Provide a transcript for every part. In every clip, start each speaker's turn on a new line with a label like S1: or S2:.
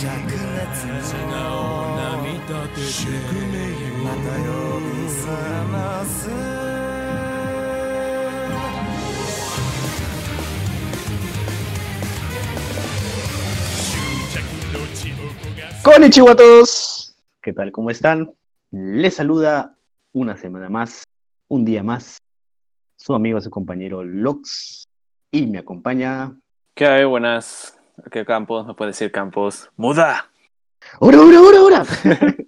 S1: 素直な見立てでまた呼び覚ます
S2: Konnichiwa a todos. ¿Qué tal? ¿Cómo están? Les saluda una semana más, un día más, su amigo, su compañero Lox. Y me acompaña.
S3: ¿Qué hay? Buenas. ¿Qué campos? ¿Me puede decir campos? ¡Muda!
S2: ¡Hora, hora, hora, hora!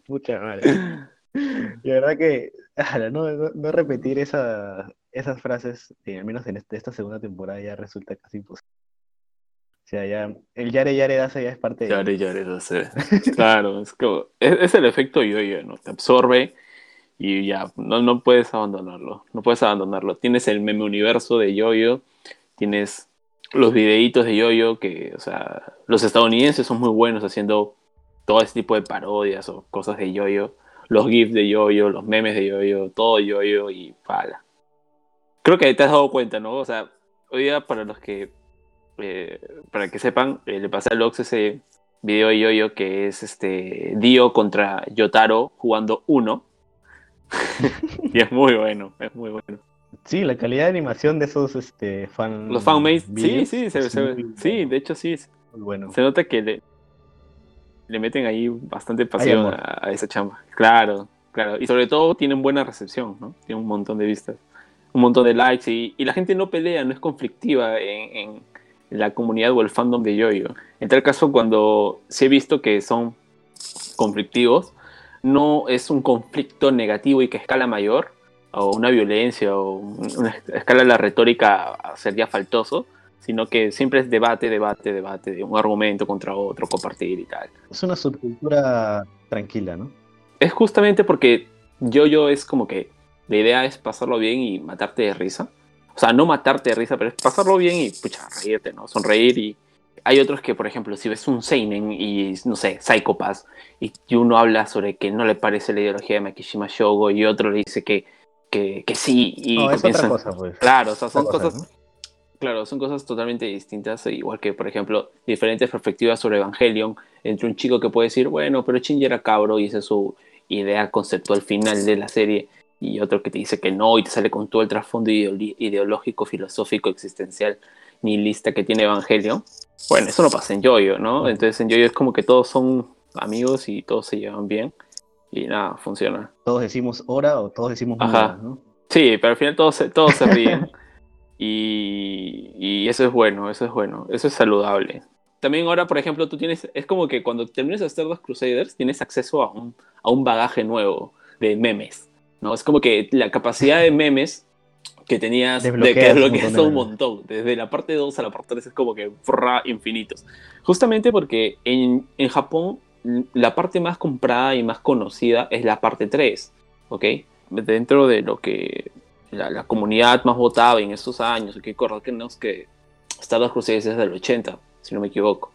S2: Muchas gracias. Y la verdad que no, no- no repetir esa- esas frases, eh, al menos en este- esta segunda temporada, ya resulta casi imposible. O sea, ya el Yare Yare Dasa ya es parte de.
S3: Yare, yare, no. Claro, es, como, es, es el efecto yo-yo, ¿no? Te absorbe y ya, no, no puedes abandonarlo. No puedes abandonarlo. Tienes el meme universo de yo-yo, tienes los videitos de yo-yo que, o sea, los estadounidenses son muy buenos haciendo todo ese tipo de parodias o cosas de yo-yo. Los GIFs de yo-yo, los memes de yo-yo, todo yo-yo y pala. Creo que te has dado cuenta, ¿no? O sea, hoy día para los que eh, para que sepan, eh, le pasé a Lox ese video de yo-yo que es este Dio contra Yotaro jugando uno. y es muy bueno, es muy bueno.
S2: Sí, la calidad de animación de esos este, fan.
S3: Los fanmates, sí, sí, se, se- sí, de hecho sí, se
S2: muy bueno.
S3: nota que le, le meten ahí bastante pasión a, a esa chamba. Claro, claro. Y sobre todo tienen buena recepción, ¿no? Tienen un montón de vistas, un montón de likes y, y la gente no pelea, no es conflictiva en, en la comunidad o el fandom de Yoyo. En tal caso, cuando sí he visto que son conflictivos, no es un conflicto negativo y que escala mayor, o una violencia, o un- una escala de la retórica a ser ya faltoso, sino que siempre es debate, debate, debate, de un argumento contra otro, compartir y tal.
S2: Es una subcultura tranquila, ¿no?
S3: Es justamente porque Yoyo es como que la idea es pasarlo bien y matarte de risa. O sea, no matarte de risa, pero es pasarlo bien y, pucha, reírte, ¿no? Sonreír y... Hay otros que, por ejemplo, si ves un Seinen y, no sé, Psychopath, y uno habla sobre que no le parece la ideología de Makishima Shogo y otro le dice que, que, que sí, y
S2: No, es otra cosa, pues.
S3: Claro, o sea, son
S2: cosa,
S3: cosas
S2: ¿no?
S3: Claro, son cosas totalmente distintas, igual que, por ejemplo, diferentes perspectivas sobre Evangelion, entre un chico que puede decir, bueno, pero Shinji era cabro y esa es su idea conceptual final de la serie, y otro que te dice que no y te sale con todo el trasfondo ideológico, filosófico, existencial, nihilista que tiene Evangelion. Bueno, eso no pasa en Yoyo, ¿no? Entonces en Yoyo es como que todos son amigos y todos se llevan bien, y nada, funciona.
S2: Todos decimos hora o todos decimos
S3: Ajá.
S2: ¿no?
S3: Sí, pero al final todos se, todos se ríen. y, y eso es bueno, eso es bueno, eso es saludable. También ahora, por ejemplo, tú tienes, es como que cuando terminas de hacer los Crusaders, tienes acceso a un, a un bagaje nuevo de memes, ¿no? Es como que la capacidad de memes que tenías, de que
S2: Desbloqueas un montón,
S3: desde la parte 2 a la parte 3 es como que frra, infinitos. Justamente porque en, en Japón la parte más comprada y más conocida es la parte 3, ¿ok? Dentro de lo que la, la comunidad más votaba en esos años, que recordar que Stardust Crusaders es del 80, si no me equivoco.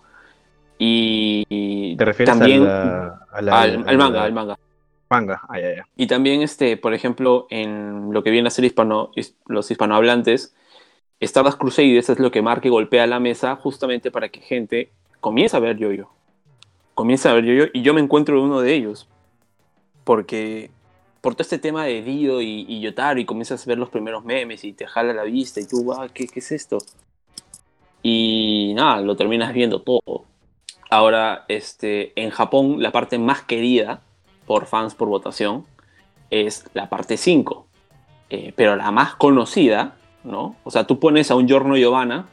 S3: Y, y
S2: ¿Te refieres
S3: también
S2: a la, a la-
S3: al, al manga, al manga.
S2: manga? Ah, ya, ya.
S3: Y también, este, por ejemplo, en lo que viene a ser hispano, his- los hispanohablantes, Stardust Crusaders es lo que marca y golpea la mesa justamente para que gente comience a ver yo-yo. Comience a ver yo-yo y yo me encuentro en uno de ellos. Porque por todo este tema de Dio y, y Yotaro y comienzas a ver los primeros memes y te jala la vista y tú, ah, ¿qué, qué es esto? Y nada, lo terminas viendo todo. Ahora, este, en Japón, la parte más querida por fans por votación es la parte 5. Eh, pero la más conocida, ¿no? O sea, tú pones a un Giorno Giovanna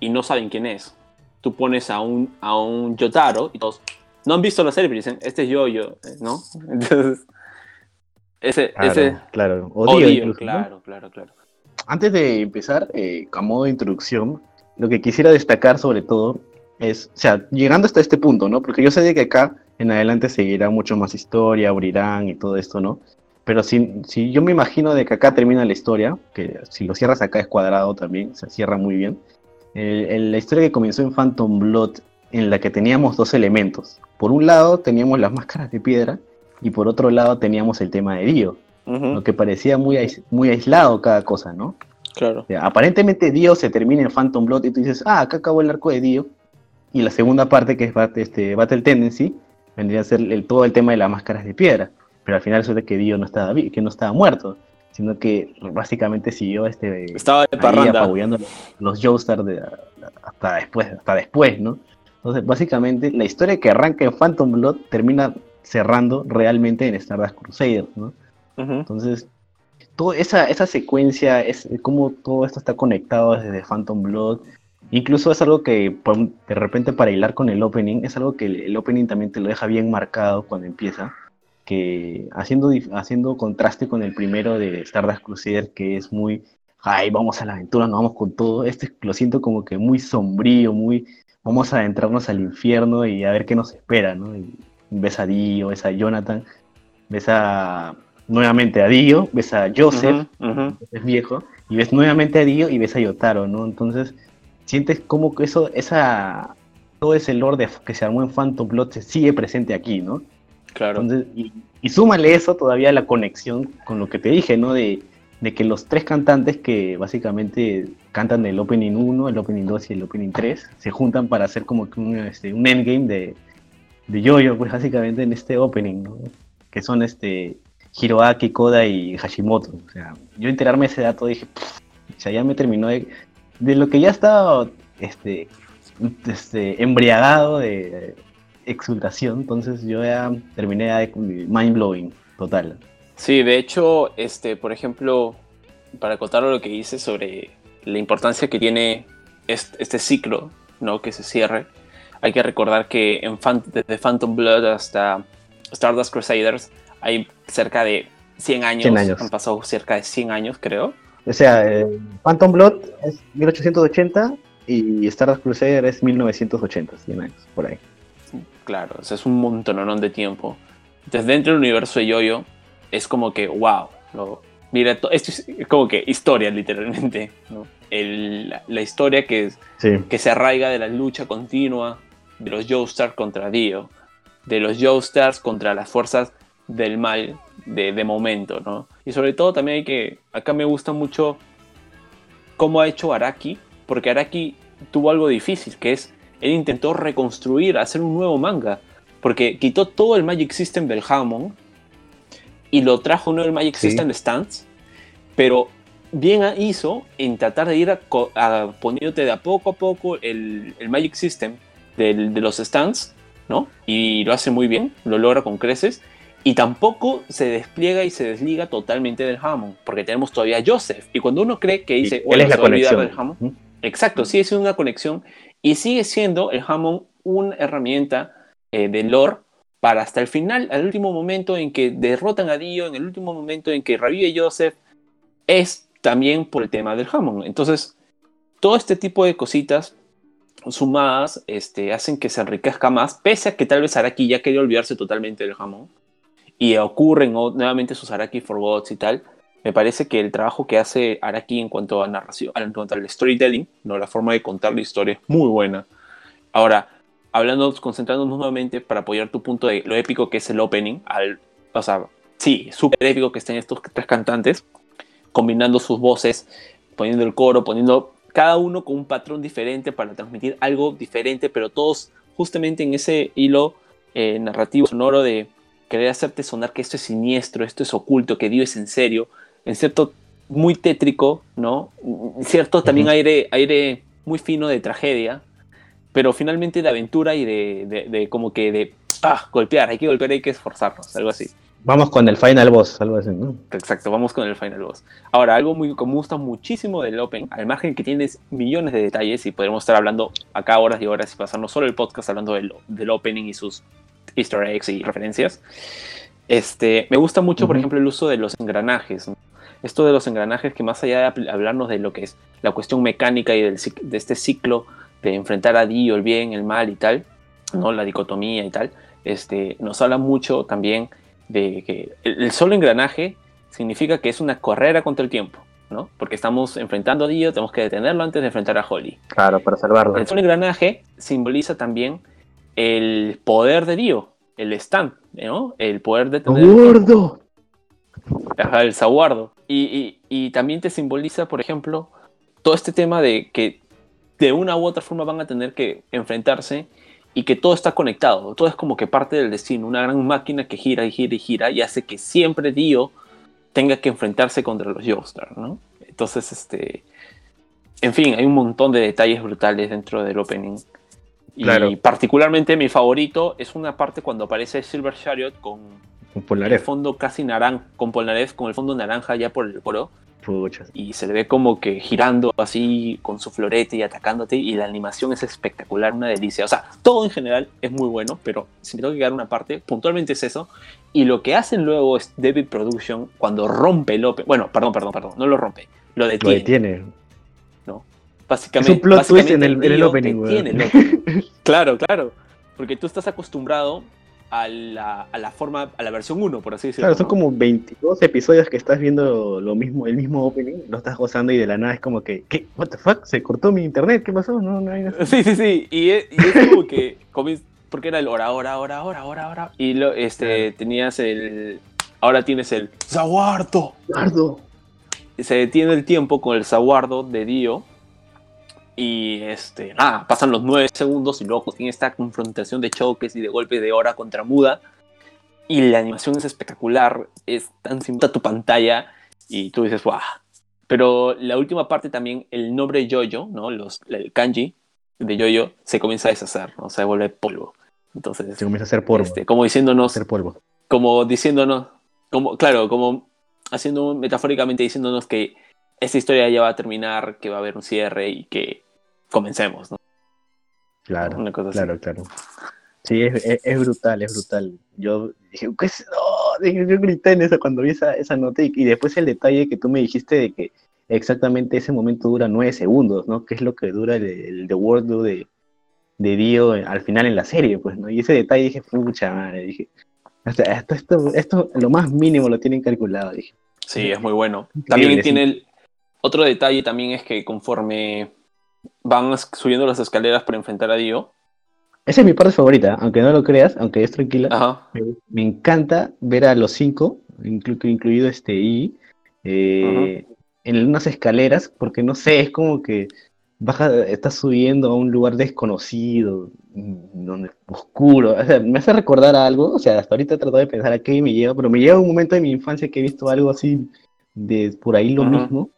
S3: y no saben quién es. Tú pones a un, a un Yotaro y todos no han visto la serie, pero dicen, este es yo-yo, ¿no? Entonces, ese,
S2: Claro,
S3: ese
S2: claro. O
S3: o
S2: Dio
S3: Dio,
S2: incluso, ¿no?
S3: claro, claro, claro.
S2: Antes de empezar, eh, a modo de introducción, lo que quisiera destacar sobre todo es, o sea, llegando hasta este punto, ¿no? Porque yo sé de que acá en adelante seguirá mucho más historia, abrirán y todo esto, ¿no? Pero si, si yo me imagino de que acá termina la historia, que si lo cierras acá es cuadrado también, se cierra muy bien. El- el- la historia que comenzó en Phantom Blood, en la que teníamos dos elementos. Por un lado teníamos las máscaras de piedra y por otro lado teníamos el tema de Dio, lo que parecía muy, ais- muy aislado cada cosa, ¿no?
S3: Claro.
S2: O sea, aparentemente Dio se termina en Phantom Blood y tú dices, ah, acá acabó el arco de Dio. y la segunda parte, que es Battle, este, Battle Tendency, vendría a ser el, todo el tema de las máscaras de piedra. Pero al final resulta que Dio no estaba, que no estaba muerto, sino que básicamente siguió este,
S3: estaba de parranda.
S2: apabullando los Joestar de, hasta después, hasta después, ¿no? Entonces, básicamente, la historia que arranca en Phantom Blood termina cerrando realmente en Stardust Crusader, ¿no? Entonces, toda esa, esa secuencia, es cómo todo esto está conectado desde Phantom Blood, incluso es algo que de repente para hilar con el opening, es algo que el, opening también te lo deja bien marcado cuando empieza, que haciendo, haciendo contraste con el primero de Stardust Crusader, que es muy, ay, vamos a la aventura, nos vamos con todo, este lo siento como que muy sombrío, muy, vamos a adentrarnos al infierno y a ver qué nos espera, ¿no? ves a Dio, ves a Jonathan, ves a nuevamente a Dio, ves a Joseph, es viejo, y ves nuevamente a Dio y ves a Yotaro, ¿no? Entonces, sientes como que eso, esa, todo ese lore que se armó en Phantom Blood se sigue presente aquí, ¿no?
S3: Claro.
S2: Entonces, y, y, súmale eso todavía la conexión con lo que te dije, ¿no? De, de que los tres cantantes que básicamente cantan el Opening 1, el Opening 2 y el Opening 3 se juntan para hacer como que un, este, un endgame de, de Yoyo, pues básicamente en este opening, ¿no? que son este Hiroaki, Koda y Hashimoto. O sea, yo enterarme ese dato dije, o sea, ya me terminó de, de lo que ya estaba este, este, embriagado de exultación, entonces yo ya terminé de mind blowing total.
S3: Sí, de hecho, este, por ejemplo, para contar lo que dice sobre la importancia que tiene este, este ciclo, ¿no? Que se cierre hay que recordar que en desde Phantom Blood hasta Stardust Crusaders hay cerca de 100 años. Han pasado cerca de 100 años, creo.
S2: O sea, eh, Phantom Blood es 1880 y Stardust Crusaders es 1980, 100 años, por ahí.
S3: Claro, o sea, es un montón de tiempo. Entonces, dentro del universo de Yoyo, es como que, wow, mira, esto es como que historia, literalmente. la, historia que, que se arraiga de la lucha continua de los Joestars contra Dio, de los Joestars contra las fuerzas del mal de, de, momento, ¿no? Y sobre todo también hay que, acá me gusta mucho cómo ha hecho Araki, porque Araki tuvo algo difícil, que es, él intentó reconstruir, hacer un nuevo manga, porque quitó todo el Magic System del Hammond y lo trajo uno del Magic System Stance, pero bien hizo en tratar de ir a, poniéndote de a poco a poco el, el Magic System de, los stands, ¿no? Y lo hace muy bien, lo logra con creces. Y tampoco se despliega y se desliga totalmente del Hammond, porque tenemos todavía a Joseph. Y cuando uno cree que dice,
S2: bueno, es la conexión. Del
S3: Hammond, exacto, sí es una conexión. Y sigue siendo el Hammond una herramienta eh, de lore para hasta el final, al último momento en que derrotan a Dio, en el último momento en que revive Joseph, es también por el tema del Hammond. Entonces, todo este tipo de cositas sumadas este, hacen que se enriquezca más, pese a que tal vez Araki ya quería olvidarse totalmente del jamón. Y ocurren nuevamente sus Araki Forgots y tal. Me parece que el trabajo que hace Araki en cuanto a narración, en cuanto al storytelling, ¿no? la forma de contar la historia es muy buena. Ahora, hablando, concentrándonos nuevamente para apoyar tu punto de lo épico que es el opening, al, o sea, sí, súper épico que estén estos tres cantantes, combinando sus voces, poniendo el coro, poniendo cada uno con un patrón diferente para transmitir algo diferente, pero todos justamente en ese hilo eh, narrativo sonoro de querer hacerte sonar que esto es siniestro, esto es oculto, que Dios es en serio, en cierto muy tétrico, ¿no? Cierto también aire, aire muy fino de tragedia, pero finalmente de aventura y de, de como que de ah, golpear, hay que golpear, hay que esforzarnos, algo así.
S2: Vamos con el final boss, algo así, ¿no?
S3: Exacto, vamos con el final boss. Ahora, algo muy que me gusta muchísimo del Open, al margen que tienes millones de detalles y podemos estar hablando acá horas y horas y pasarnos solo el podcast hablando del, del opening y sus easter eggs y referencias. Este, me gusta mucho, por ejemplo, el uso de los engranajes. Esto de los engranajes que más allá de hablarnos de lo que es la cuestión mecánica y del, de este ciclo de enfrentar a Dio, el bien, el mal y tal, ¿no? la dicotomía y tal, este, nos habla mucho también de que el, solo engranaje significa que es una carrera contra el tiempo, ¿no? Porque estamos enfrentando a Dio, tenemos que detenerlo antes de enfrentar a Holly.
S2: Claro, para salvarlo.
S3: El solo engranaje simboliza también el poder de Dio, el stand, ¿no? El poder de tener.
S2: ¡Gordo!
S3: el saguardo. Y, y, también te simboliza, por ejemplo, todo este tema de que de una u otra forma van a tener que enfrentarse y que todo está conectado, todo es como que parte del destino, una gran máquina que gira y gira y gira y hace que siempre Dio tenga que enfrentarse contra los Joestar, ¿no? Entonces, este, en fin, hay un montón de detalles brutales dentro del opening. Y particularmente mi favorito es una parte cuando aparece Silver Chariot con
S2: Con
S3: el
S2: Polnareff.
S3: fondo casi naranja, con Polnareff con el fondo naranja ya por el coro y se le ve como que girando así con su florete y atacándote y la animación es espectacular, una delicia. O sea, todo en general es muy bueno, pero si me tengo que quedar una parte, puntualmente es eso. Y lo que hacen luego es David Production cuando rompe el open, bueno, perdón, perdón, perdón, no lo rompe, lo
S2: Lo
S3: detiene.
S2: detiene.
S3: Básicamente,
S2: Es un plot twist en el- el opening,
S3: detiene el opening. claro, claro, porque tú estás acostumbrado a la, a la forma, a la versión 1, por así decirlo.
S2: Claro, son
S3: ¿no?
S2: como 22 episodios que estás viendo lo mismo, el mismo opening, lo estás gozando y de la nada es como que, ¿qué? ¿What the fuck? ¿Se cortó mi internet? ¿Qué pasó? No, no hay nada.
S3: Sí, sí, sí. Y es, y es como que comienza- porque era el hora, hora, hora, hora, hora, hora. Y lo, este, tenías el. Ahora tienes el Zaguardo.
S2: Eduardo.
S3: Se detiene el tiempo con el Zaguardo de Dio. Y este, nada, pasan los nueve segundos y luego tiene esta confrontación de choques y de golpes de hora contra Muda. Y la animación es espectacular, es tan simple tu pantalla y tú dices, ¡guau! Pero la última parte también, el nombre Yoyo, ¿no? Los, el kanji de Yoyo se comienza a deshacer, ¿no? Se vuelve polvo. Entonces,
S2: Se comienza a hacer polvo.
S3: este, como diciéndonos,
S2: hacer polvo.
S3: como diciéndonos, como, claro, como haciendo metafóricamente diciéndonos que esta historia ya va a terminar, que va a haber un cierre y que comencemos, ¿no?
S2: Claro,
S3: Una cosa así.
S2: claro, claro. Sí, es, es- es brutal, es brutal. Yo dije, ¿qué es? No, yo grité en eso cuando vi esa, esa nota y, y después el detalle que tú me dijiste de que exactamente ese momento dura nueve segundos, ¿no? Que es lo que dura el, el The World de, de Dio al final en la serie, pues, ¿no? Y ese detalle dije, pucha madre, dije, hasta- esto, esto, esto, lo más mínimo lo tienen calculado, dije.
S3: Sí, es muy bueno.
S2: Increíble,
S3: También
S2: sí.
S3: tiene el otro detalle también es que conforme van subiendo las escaleras para enfrentar a Dio,
S2: Esa es mi parte favorita, aunque no lo creas, aunque es tranquila.
S3: ajá,
S2: Me, me encanta ver a los cinco, inclu- incluido este I, eh, en unas escaleras, porque no sé, es como que baja, estás subiendo a un lugar desconocido, mm, donde oscuro, o sea, me hace recordar a algo, o sea, hasta ahorita he tratado de pensar a qué me lleva, pero me lleva un momento de mi infancia que he visto algo así de por ahí lo mismo,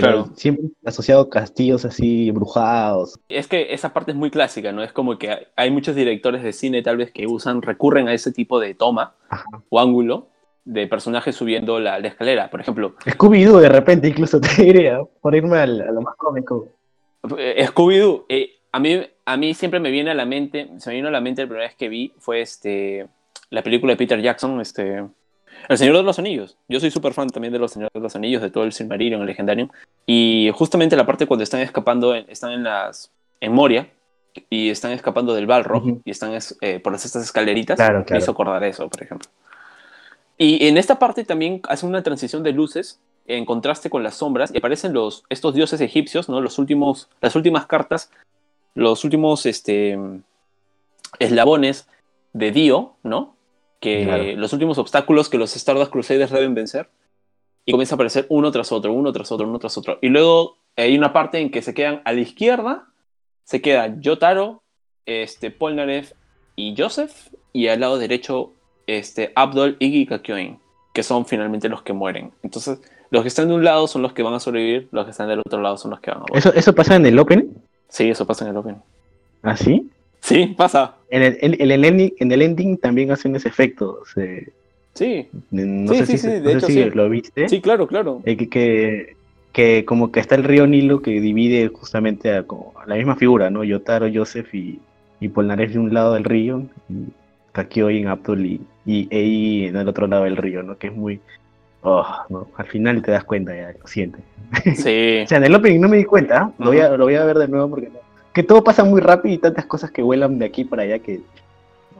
S2: pero
S3: Claro.
S2: siempre asociado a castillos así brujados.
S3: Es que esa parte es muy clásica, ¿no? Es como que hay- muchos directores de cine tal vez que usan, recurren a ese tipo de toma
S2: Ajá.
S3: o ángulo de personajes subiendo la, la escalera. Por ejemplo,
S2: Scooby-Doo de repente incluso te diría, por irme al- a lo más cómico.
S3: eh, Scooby-Doo, eh, a, mí, a mí siempre me viene a la mente, se me vino a la mente la primera vez que vi fue este, la película de Peter Jackson, este, El Señor de los Anillos. Yo soy súper fan también de Los Señores de los Anillos, de todo el Silmarillion, el legendario. Y justamente la parte cuando están escapando, están en las en Moria y están escapando del Balrog y están es- eh, por estas escaleritas,
S2: Claro,
S3: me
S2: claro.
S3: hizo acordar eso, por ejemplo. Y en esta parte también hace una transición de luces en contraste con las sombras y aparecen los, estos dioses egipcios, ¿no? Los últimos, las últimas cartas, los últimos este, eslabones de Dio, ¿no? Que
S2: Claro.
S3: los últimos obstáculos que los Stardust Crusaders deben vencer. Y comienza a aparecer uno tras otro, uno tras otro, uno tras otro. Y luego hay una parte en que se quedan a la izquierda, se queda Yotaro, este, Polnareff y Joseph, y al lado derecho este, Abdol, y Kakyoin, que son finalmente los que mueren. Entonces, los que están de un lado son los que van a sobrevivir, los que están del otro lado son los que van a morir.
S2: ¿Eso, ¿Eso pasa en el Open?
S3: Sí, eso pasa en el Open.
S2: ¿Ah, sí?
S3: Sí, pasa.
S2: En el, en, en el ending, en el ending también hacen ese efecto.
S3: Sí,
S2: no
S3: Sí,
S2: sé
S3: sí,
S2: si,
S3: sí,
S2: no
S3: de
S2: sé
S3: hecho,
S2: si
S3: sí.
S2: lo viste.
S3: sí, claro, claro.
S2: Eh, que, que, que como que está el río Nilo que divide justamente a, como a la misma figura, ¿no? Yotaro, Joseph y, y Polnareff de un lado del río, y Kakyoin, Abdul y, y Ei en el otro lado del río, ¿no? Que es muy... Oh, ¿no? Al final te das cuenta, ya lo sientes.
S3: Sí,
S2: O sea, en el opening no me di cuenta, lo, voy a, lo voy a ver de nuevo porque no- que todo pasa muy rápido y tantas cosas que vuelan de aquí para allá que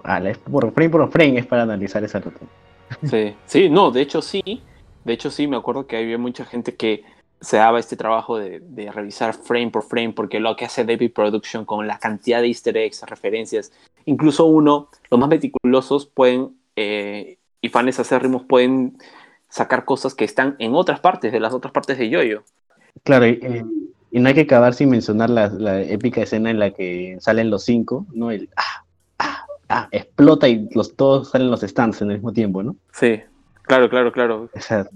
S2: ala, es por frame por frame es para analizar esa nota.
S3: sí, sí, no, de hecho sí. De hecho sí, me acuerdo que había mucha gente que se daba este trabajo de, de revisar frame por frame, porque lo que hace David Production con la cantidad de easter eggs, referencias, incluso uno, los más meticulosos pueden, eh, y fans acérrimos pueden sacar cosas que están en otras partes, de las otras partes de Yoyo.
S2: Claro, y, eh, Y no hay que acabar sin mencionar la, la épica escena en la que salen los cinco, ¿no? El ah, ah, ah, explota y los todos salen los stands en el mismo tiempo, ¿no?
S3: Sí, claro, claro, claro.
S2: Esa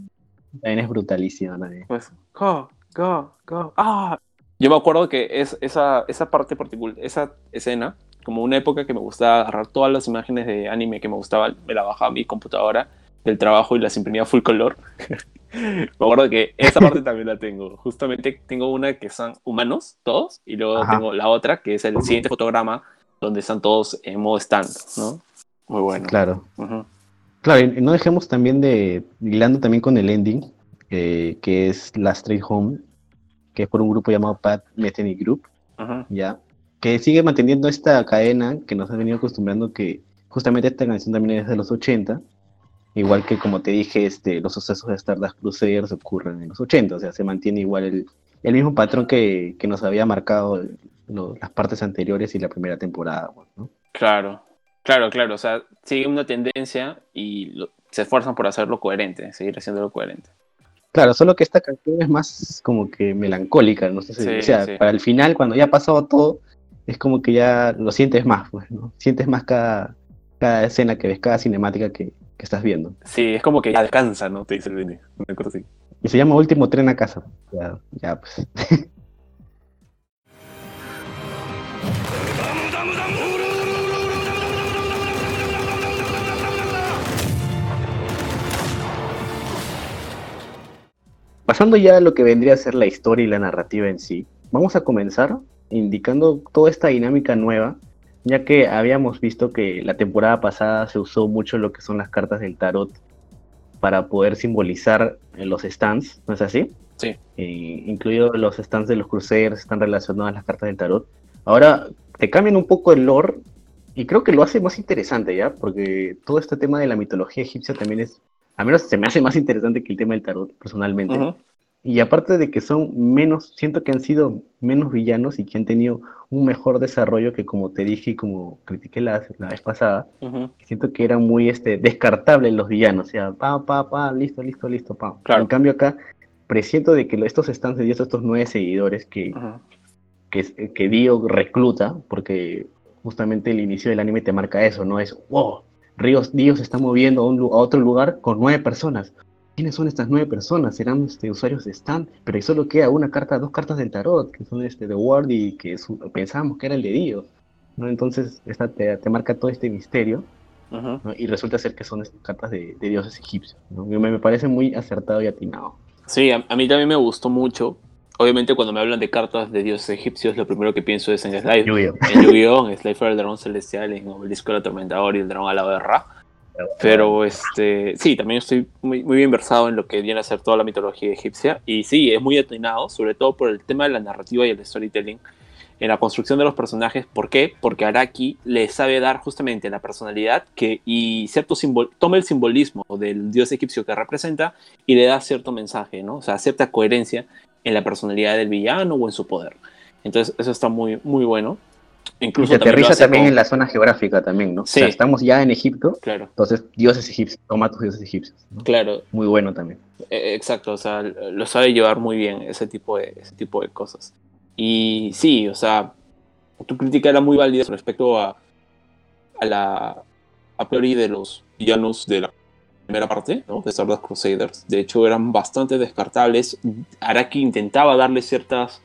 S2: también es brutalísima también.
S3: Pues, go, go, go. Ah. Yo me acuerdo que es, esa, esa parte particular, esa escena, como una época que me gustaba agarrar todas las imágenes de anime que me gustaban, me la bajaba a mi computadora del trabajo y las imprimía full color. me acuerdo que esa parte también la tengo. Justamente tengo una que son humanos, todos, y luego
S2: Ajá.
S3: tengo la otra que es el siguiente fotograma donde están todos en modo stand, ¿no? Muy bueno.
S2: Claro.
S3: Ujú.
S2: Claro, y no dejemos también de, hilando también con el ending, eh, que es La Straight Home, que es por un grupo llamado Pat Metheny Group,
S3: Ujú.
S2: ¿ya? Que sigue manteniendo esta cadena que nos ha venido acostumbrando que justamente esta canción también es de los 80, igual que como te dije, este, los sucesos de Stardust Crusaders ocurren en los 80, o sea, se mantiene igual el, el mismo patrón que, que nos había marcado lo- las partes anteriores y la primera temporada, pues, ¿no?
S3: Claro, claro, claro. O sea, sigue una tendencia y lo- se esfuerzan por hacerlo coherente, seguir haciéndolo coherente.
S2: Claro, solo que esta canción es más como que melancólica, no sé si,
S3: Sí,
S2: o sea,
S3: sí.
S2: para el final, cuando ya ha pasado todo, es como que ya lo sientes más, pues, ¿no? Sientes más cada, cada escena que ves, cada cinemática que, que estás viendo.
S3: Sí, es como que ya alcanza, ¿no? Te dice el Benny. Una cosa así.
S2: Y se llama Último Tren a Casa. Ya, ya pues. Pasando ya a lo que vendría a ser la historia y la narrativa en sí, vamos a comenzar indicando toda esta dinámica nueva, ya que habíamos visto que la temporada pasada se usó mucho lo que son las cartas del tarot para poder simbolizar eh, los stands, ¿no es así?
S3: Sí.
S2: Eh, incluido los stands de los cruceros están relacionados a las cartas del tarot. Ahora te cambian un poco el lore y creo que lo hace más interesante, ¿ya? Porque todo este tema de la mitología egipcia también es, al menos se me hace más interesante que el tema del tarot, personalmente.
S3: Ujú.
S2: Y aparte de que son menos, siento que han sido menos villanos y que han tenido un mejor desarrollo que como te dije y como critiqué la, la vez pasada, siento que eran muy este, descartables los villanos, o sea, pa, pa, pa, listo, listo, listo, pa.
S3: Claro.
S2: En cambio acá, presiento de que estos stands Dios, estos nueve seguidores que, que, que Dio recluta, porque justamente el inicio del anime te marca eso, ¿no? Es, wow, Ríos, Dio se está moviendo a, un a otro lugar con nueve personas. ¿Quiénes son estas nueve personas? Serán este, usuarios de stand, pero ahí solo queda una carta, dos cartas del tarot, que son este, de Ward y que su- pensábamos que era el de Dio. ¿no? Entonces esta te, te marca todo este misterio
S3: Ujú.
S2: ¿no? y resulta ser que son estas cartas de, de dioses egipcios. ¿no? Me, me parece muy acertado y atinado.
S3: Sí, a, a mí también me gustó mucho. Obviamente cuando me hablan de cartas de dioses egipcios, lo primero que pienso es en.
S2: Yu-Gi-Oh!
S3: En Yu-Gi-Oh! en Slave el dragón celestial, en Obelisco el atormentador y el dragón alado de Ra. Pero este, sí, también estoy muy, muy bien versado en lo que viene a ser toda la mitología egipcia. Y sí, es muy atinado, sobre todo por el tema de la narrativa y el storytelling, en la construcción de los personajes. ¿Por qué? Porque Araki le sabe dar justamente la personalidad que, y cierto simbol, toma el simbolismo del dios egipcio que representa y le da cierto mensaje, ¿no? O sea, cierta coherencia en la personalidad del villano o en su poder. Entonces, eso está muy, muy bueno.
S2: Y
S3: Incluso lo
S2: aterriza también
S3: con-
S2: en la zona geográfica también, ¿no? O
S3: Sí.
S2: sea, estamos ya en Egipto,
S3: Claro,
S2: entonces dioses egipcios, toma tus dioses egipcios. ¿no?
S3: claro.
S2: Muy bueno también.
S3: Eh, Exacto, o sea, lo sabe llevar muy bien ese tipo de, ese tipo de cosas. Y sí, o sea, tu crítica era muy válida respecto a, a la a priori de los villanos de la primera parte, ¿no? De Stardust Crusaders. De hecho, eran bastante descartables. Araki intentaba darle ciertas,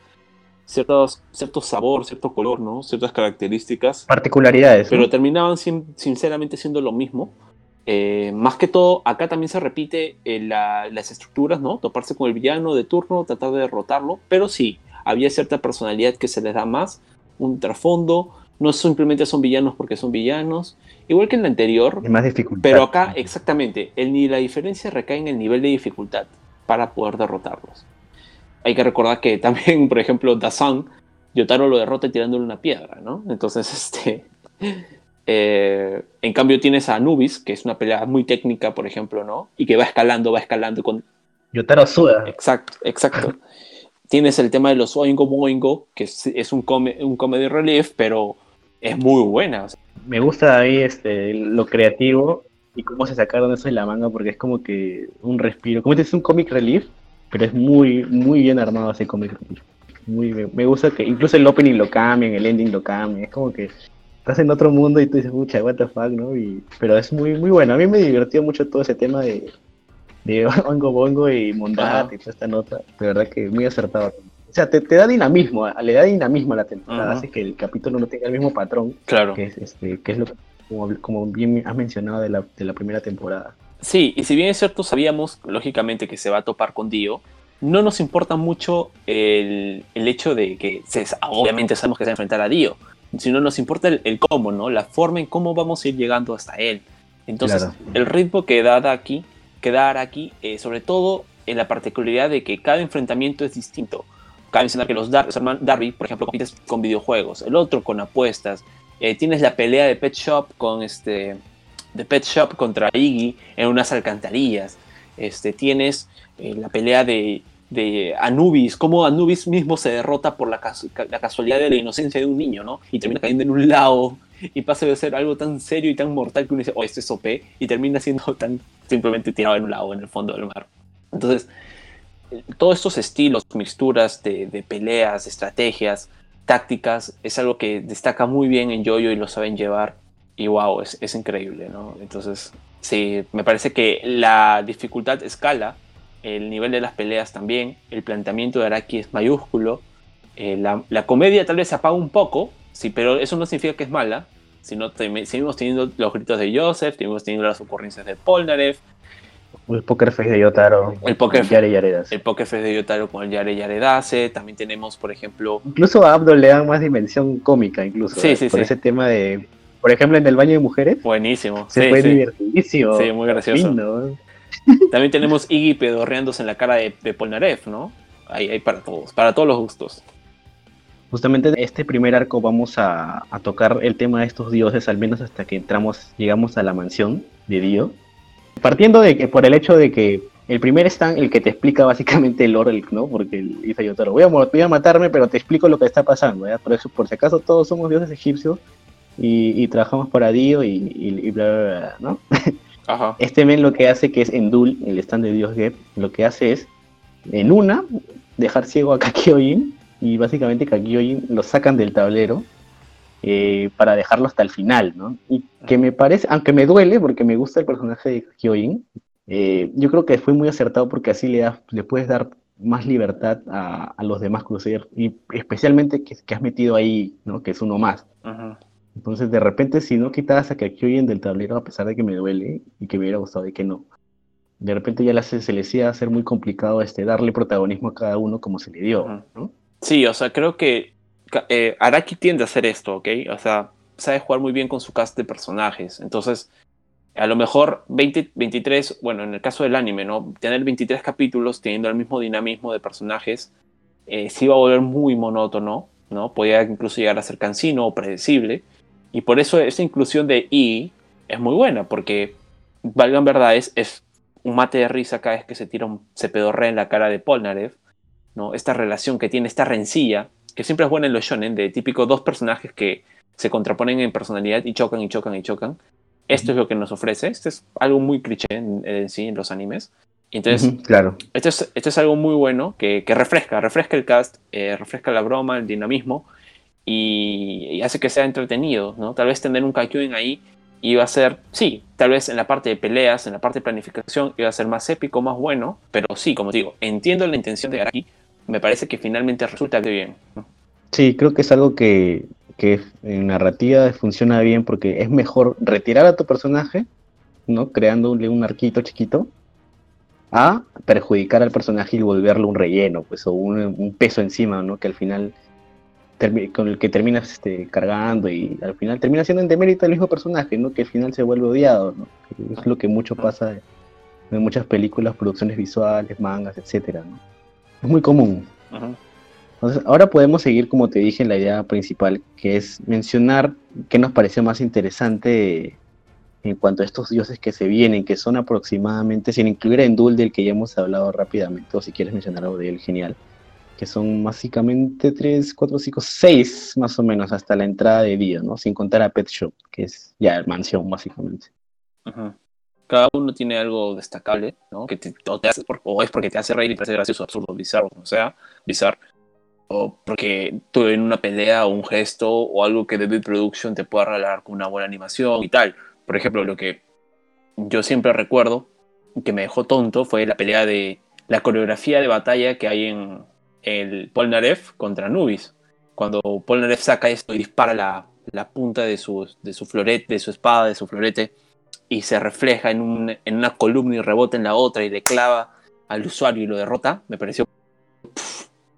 S3: ciertos, cierto sabor, cierto color, ¿no? Ciertas características
S2: Particularidades. ¿no?
S3: pero terminaban sin- sinceramente siendo lo mismo. Eh, más que todo, acá también se repite eh, la- las estructuras, ¿no? Toparse con el villano de turno, tratar de derrotarlo, pero sí, había cierta personalidad que se les da más, un trasfondo, no simplemente son villanos porque son villanos, igual que en la anterior,
S2: Es más dificultad.
S3: pero acá exactamente, el, la diferencia recae en el nivel de dificultad para poder derrotarlos. Hay que recordar que también, por ejemplo, Dazan, Yotaro lo derrota tirándole una piedra, ¿no? Entonces, este... eh, en cambio tienes a Anubis, que es una pelea muy técnica, por ejemplo, ¿no? Y que va escalando, va escalando con...
S2: Yotaro Suda.
S3: Exacto, exacto. tienes el tema de los Oingo Boingo, que es, es un, come- un comedy relief, pero es muy buena. o sea,
S2: Me gusta ahí este, lo creativo y cómo se sacaron eso de la manga porque es como que un respiro. Como este es un comic relief, pero es muy, muy bien armado ese relief. muy, me, me gusta que incluso el opening lo cambian, el ending lo cambian, es como que estás en otro mundo y tú dices, pucha, what the fuck, ¿no? Y, pero es muy, muy bueno. A mí me divirtió mucho todo ese tema de, de Bongo Bongo y Mondat
S3: Ajá.
S2: y toda esta nota. De verdad que muy acertado. O sea, te, te da dinamismo, a- le da dinamismo a la temporada,
S3: Ajá.
S2: hace que el capítulo no tenga el mismo patrón,
S3: Claro.
S2: que es, este, que es lo que, como, como bien has mencionado de la, de la primera temporada.
S3: Sí, y si bien es cierto, sabíamos lógicamente que se va a topar con Dio, no nos importa mucho el, el hecho de que se, obviamente sabemos que se va a enfrentar a Dio, sino nos importa el, el cómo, ¿no? La forma en cómo vamos a ir llegando hasta él. Entonces,
S2: Claro.
S3: el ritmo que da aquí, que da aquí, eh, sobre todo en la particularidad de que cada enfrentamiento es distinto. Cabe mencionar que los, Dar Darby, por ejemplo, compites con videojuegos, el otro con apuestas. Eh, tienes la pelea de Pet Shop con este de Pet Shop contra Iggy en unas alcantarillas. Este, tienes eh, la pelea de, de Anubis, cómo Anubis mismo se derrota por la, la casualidad de la inocencia de un niño, ¿no? Y termina cayendo en un lago y pasa de ser algo tan serio y tan mortal que uno dice, oh, esto es OP, y termina siendo tan simplemente tirado en un lago en el fondo del mar. Entonces, todos estos estilos, mixturas de, de peleas, estrategias, tácticas, es algo que destaca muy bien en Jojo y lo saben llevar. Y wow, es, es increíble, ¿no? Entonces, sí, me parece que la dificultad escala, el nivel de las peleas también, el planteamiento de Araki es mayúsculo, eh, la, la comedia tal vez se apaga un poco, sí, pero eso no significa que es mala, sino te- seguimos teniendo los gritos de Joseph, seguimos teniendo las ocurrencias de Polnareff,
S2: El Poker Face de Yotaro.
S3: El Poker
S2: con Yare
S3: el Poker Face de Yotaro con el Yare Yaredase, también tenemos, por ejemplo,
S2: Incluso a Abdo le dan más dimensión cómica, incluso.
S3: Sí,
S2: ¿eh?
S3: sí,
S2: Por
S3: sí.
S2: ese tema de. Por ejemplo, en el baño de mujeres.
S3: buenísimo,
S2: Se
S3: sí,
S2: fue
S3: sí.
S2: divertidísimo.
S3: Sí, muy gracioso. También tenemos Iggy pedorreándose en la cara de, de Polnareff, ¿no? Ahí hay para todos, para todos los gustos.
S2: Justamente en este primer arco vamos a, a tocar el tema de estos dioses, al menos hasta que entramos, llegamos a la mansión de Dio. Partiendo de que por el hecho de que el primer stand, el que te explica básicamente el lore, ¿no? Porque dice Yotaro, voy a, voy a matarme, pero te explico lo que está pasando, ¿ya? Por, eso, por si acaso todos somos dioses egipcios y, y trabajamos para Dio y, y- y bla, bla, bla, ¿no?
S3: Ajá.
S2: Este men lo que hace que es en Dul, el stand de Dios Gep, lo que hace es, en una, dejar ciego a Kakyoin y básicamente Kakyoin lo sacan del tablero eh, para dejarlo hasta el final, ¿no? Y que me parece, aunque me duele porque me gusta el personaje de Kakyoin, eh, yo creo que fue muy acertado porque así le, das- le puedes dar más libertad a, a los demás Crusader y especialmente que, que has metido ahí, ¿no? Que es uno más.
S3: Ajá.
S2: Entonces, de repente, si no quitabas a Kakyoin del tablero, a pesar de que me duele y que me hubiera gustado y que no, de repente ya hace- se le hacía hacer muy complicado este, darle protagonismo a cada uno como se le dio.
S3: Sí, o sea, creo que eh, Araki tiende a hacer esto, ¿ok? O sea, sabe jugar muy bien con su cast de personajes. Entonces, a lo mejor 20, 23, bueno, en el caso del anime, ¿no? Tener 23 capítulos teniendo el mismo dinamismo de personajes, eh, sí va a volver muy monótono, ¿no? Podría incluso llegar a ser cansino o predecible. Y por eso esa inclusión de I es muy buena, porque, valgan verdades, es un mate de risa cada vez que se tira un, se pedorrea en la cara de Polnareff. ¿no? Esta relación que tiene, esta rencilla, que siempre es buena en los shonen, de típico dos personajes que se contraponen en personalidad y chocan y chocan y chocan. Esto es lo que nos ofrece. Esto es algo muy cliché en, en sí en los animes. Entonces,
S2: claro.
S3: esto es, esto es algo muy bueno que, que refresca, refresca el cast, eh, refresca la broma, el dinamismo y, hace que sea entretenido, ¿no? Tal vez tener un Kakyoin ahí iba a ser, sí, tal vez en la parte de peleas, en la parte de planificación iba a ser más épico, más bueno, pero sí, como digo, entiendo la intención de Araki, me parece que finalmente resulta bien.
S2: Sí, creo que es algo que, que en narrativa funciona bien porque es mejor retirar a tu personaje, ¿no? Creándole un arquito chiquito, a perjudicar al personaje y volverlo un relleno, pues, o un, un peso encima, ¿no? Que al final con el que terminas este, cargando y al final termina siendo en demérito el mismo personaje, ¿no? Que al final se vuelve odiado, ¿no? Es lo que mucho pasa en muchas películas, producciones visuales, mangas, etcétera, ¿no? Es muy común.
S3: Ujú.
S2: Entonces, ahora podemos seguir, como te dije, en la idea principal, que es mencionar qué nos pareció más interesante en cuanto a estos dioses que se vienen, que son aproximadamente, sin incluir a Endul, del que ya hemos hablado rápidamente, o si quieres mencionar algo de él, genial, que son básicamente 3, 4, 5, 6 más o menos hasta la entrada de día, ¿no? Sin contar a Pet Shop, que es ya mansión, básicamente.
S3: Ujú. Cada uno tiene algo destacable, ¿no? Que te, o, te hace por- o es porque te hace reír y parece gracioso, absurdo, bizarro, como sea, bizarro. o porque tú en una pelea o un gesto o algo que David Production te pueda regalar con una buena animación y tal. Por ejemplo, lo que yo siempre recuerdo que me dejó tonto fue la pelea de la coreografía de batalla que hay en el Polnareff contra Nubis. Cuando Polnareff saca esto y dispara la, la punta de su, de su florete, de su espada, de su florete, y se refleja en, un, en una columna y rebota en la otra y le clava al usuario y lo derrota, me pareció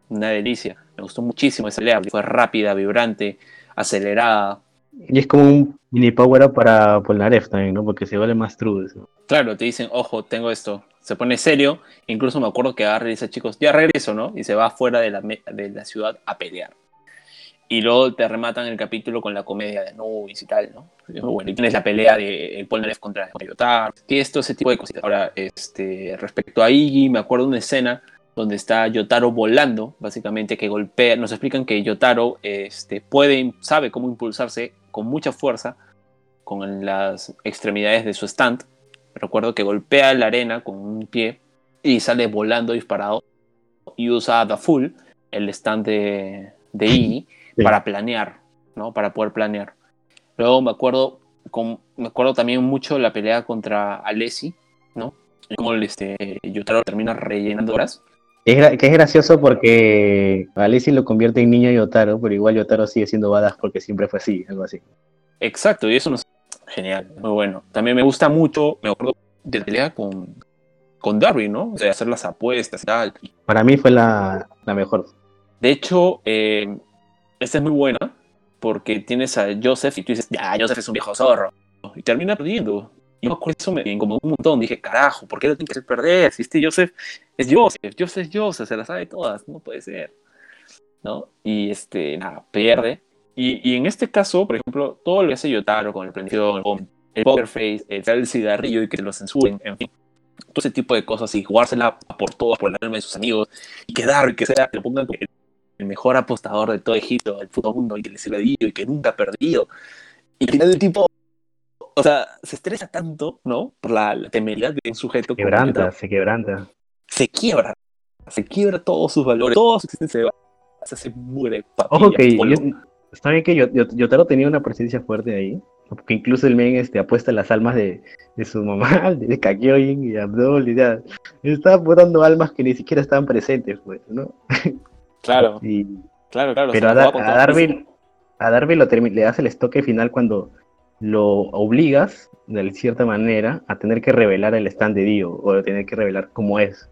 S3: una delicia. Me gustó muchísimo esa pelea, fue rápida, vibrante, acelerada.
S2: Y es como un mini power para Polnareff también, ¿no? Porque se vale más true eso.
S3: Claro, te dicen, ojo, tengo esto. Se pone serio. Incluso me acuerdo que agarra y dice, chicos, ya regreso, ¿no? Y se va fuera de la, de la ciudad a pelear. Y luego te rematan el capítulo con la comedia de Nubis y tal, ¿no? Bueno, y tienes la pelea de Polnareff contra Yotar. Que esto, ese tipo de cositas. Ahora, este, respecto a Iggy, me acuerdo de una escena donde está Yotaro volando, básicamente que golpea, nos explican que Yotaro este, puede, sabe cómo impulsarse con mucha fuerza con las extremidades de su stand. Recuerdo que golpea la arena con un pie y sale volando disparado y usa The Full, el stand de, de Iggy, para planear, ¿no? Para poder planear. Luego me acuerdo, con, me acuerdo también mucho la pelea contra Alessi, ¿no? Como este, Yotaro termina rellenando horas
S2: es, que es gracioso porque Alicia lo convierte en niño Yotaro, pero igual Yotaro sigue siendo badass porque siempre fue así, algo así.
S3: Exacto, y eso es genial, muy bueno. También me gusta mucho, me acuerdo de pelea con, con Darwin, ¿no? O sea, hacer las apuestas y tal.
S2: Para mí fue la, mejor.
S3: De hecho, eh, esta es muy buena porque tienes a Joseph y tú dices, ya, Joseph es un viejo zorro. Y termina perdiendo. Y me acuerdo eso me incomodó un montón. Dije, carajo, ¿por qué lo tiene que hacer perder? Si este Joseph es Joseph, Joseph es Joseph, se la sabe todas, no puede ser. ¿No? Y este, nada, pierde. Y, y en este caso, por ejemplo, todo lo que hace Yotaro con el prendido, el poker face, el, el cigarrillo y que lo censuren, en fin. Todo ese tipo de cosas y jugársela por todas, por el alma de sus amigos y quedar, y que sea, que lo pongan como el mejor apostador de todo Egipto, del fútbol mundo y que le sirve y que nunca ha perdido. Y que el tipo o sea, se estresa tanto, ¿no? Por la, temeridad de un sujeto.
S2: Quebranta, se quebranta.
S3: Se quiebra. Se quiebra todos sus valores, toda su existencia se hace muere.
S2: Ojo que está bien que Yotaro tenía una presencia fuerte ahí. Porque incluso el men este, apuesta las almas de, de su mamá, de Kakyoin y Abdul y ya. Estaba apostando almas que ni siquiera estaban presentes, pues, ¿no?
S3: Claro. claro, claro.
S2: Pero a, a Darwin lo le hace el estoque final cuando lo obligas, de cierta manera, a tener que revelar el stand de Dio, o a tener que revelar cómo es.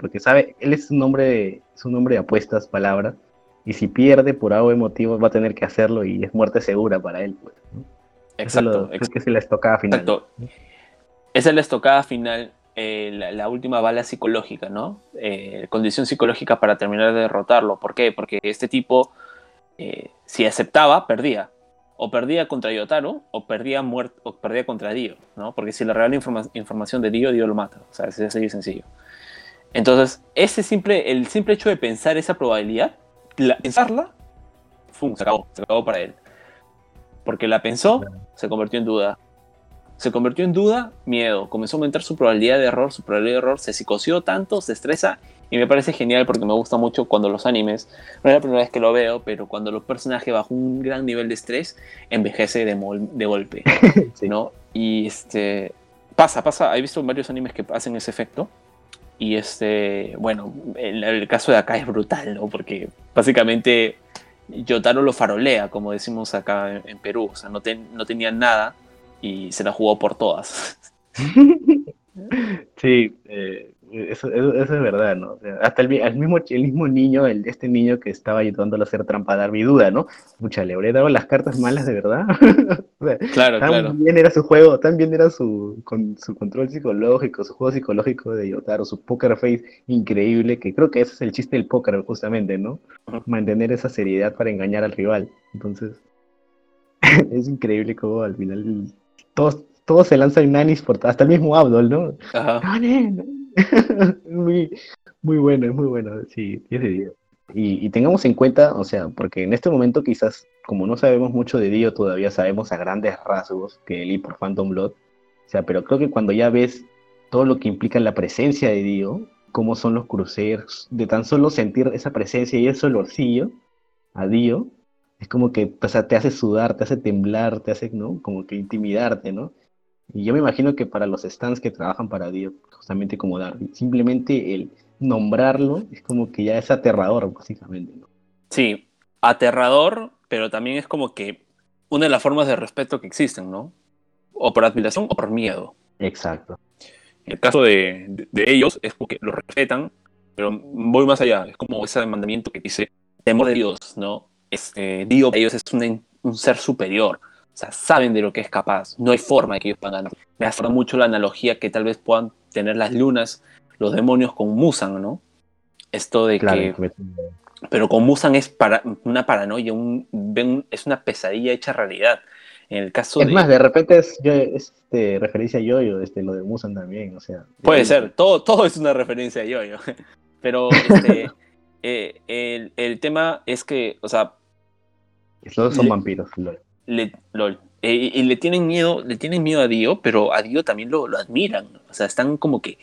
S2: Porque sabe, él es un hombre de, es un hombre de apuestas, palabras, y si pierde por algo emotivo va a tener que hacerlo y es muerte segura para él. Pues,
S3: Exacto.
S2: Que es la estocada final. Exacto.
S3: Esa es la estocada final, eh, la, última bala psicológica, ¿no? Eh, condición psicológica para terminar de derrotarlo. ¿Por qué? Porque este tipo, eh, si aceptaba, perdía o perdía contra Yotaro o perdía, muerto, o perdía contra Dio, ¿no? Porque si le regala información de Dio, Dio lo mata. O sea, es así de sencillo. Entonces, ese simple, el simple hecho de pensar esa probabilidad, pensarla, se acabó, se acabó para él. Porque la pensó, se convirtió en duda. Se convirtió en duda, miedo. Comenzó a aumentar su probabilidad de error, su probabilidad de error se psicoció tanto, se estresa y me parece genial porque me gusta mucho cuando los animes, no es la primera vez que lo veo, pero cuando los personajes bajo un gran nivel de estrés envejece de, de golpe, ¿no? Y este pasa, pasa, he visto varios animes que hacen ese efecto. Y este, bueno, el, el caso de acá es brutal, ¿no? Porque básicamente Yotaro lo farolea, como decimos acá en, Perú. O sea, no, no tenía nada y se la jugó por todas.
S2: Sí, eh, eso, es verdad, ¿no? hasta el, mismo, el mismo niño, el, este niño que estaba ayudándolo a hacer trampa, dar mi duda, ¿no? Mucha, le habría dado las cartas malas de verdad.
S3: claro,
S2: tan
S3: claro.
S2: bien era su juego, tan bien era su, con, su control psicológico, su juego psicológico de Yotaro, su poker face increíble, que creo que ese es el chiste del póker, justamente, ¿no? Mantener esa seriedad para engañar al rival. Entonces, es increíble cómo al final todos, todos se lanzan nanis por hasta el mismo Abdol, ¿no? Ajá. muy, muy bueno, es muy bueno, sí, 10 de 10. Y, tengamos en cuenta, o sea, porque en este momento quizás, como no sabemos mucho de Dio, todavía sabemos a grandes rasgos que él y por Phantom Blood, o sea, pero creo que cuando ya ves todo lo que implica la presencia de Dio, cómo son los cruceros, de tan solo sentir esa presencia y ese olorcillo a Dio, es como que o te hace sudar, te hace temblar, te hace, ¿no? Como que intimidarte, ¿no? Y yo me imagino que para los stands que trabajan para Dio, justamente como Darby, simplemente el nombrarlo es como que ya es aterrador, básicamente, ¿no?
S3: Sí, aterrador, pero también es como que una de las formas de respeto que existen, ¿no? O por admiración o por miedo.
S2: Exacto.
S3: En el caso de, de- de ellos es porque lo respetan, pero voy más allá. Es como ese mandamiento que dice temor de Dios, ¿no? Es, eh, Dios para ellos es un, un ser superior. O sea, saben de lo que es capaz. No hay forma de que ellos puedan ganar. Me hace mucho la analogía que tal vez puedan tener las lunas, los demonios con Musan, ¿no? Esto de
S2: Claro,
S3: que pero con Musan es para, una paranoia, un, es una pesadilla hecha realidad. En el caso
S2: Es
S3: de...
S2: más, de repente es, yo, es este, referencia a Yoyo, este, lo de Musan también, o sea.
S3: Puede ser, todo, todo es una referencia a Yoyo. Pero este, eh, el, el tema es que, o sea,
S2: Todos son
S3: Le-
S2: vampiros. lol.
S3: Le, lol, eh, y le tienen miedo, le tienen miedo a Dio, pero a Dio también lo, lo admiran. O sea, están como que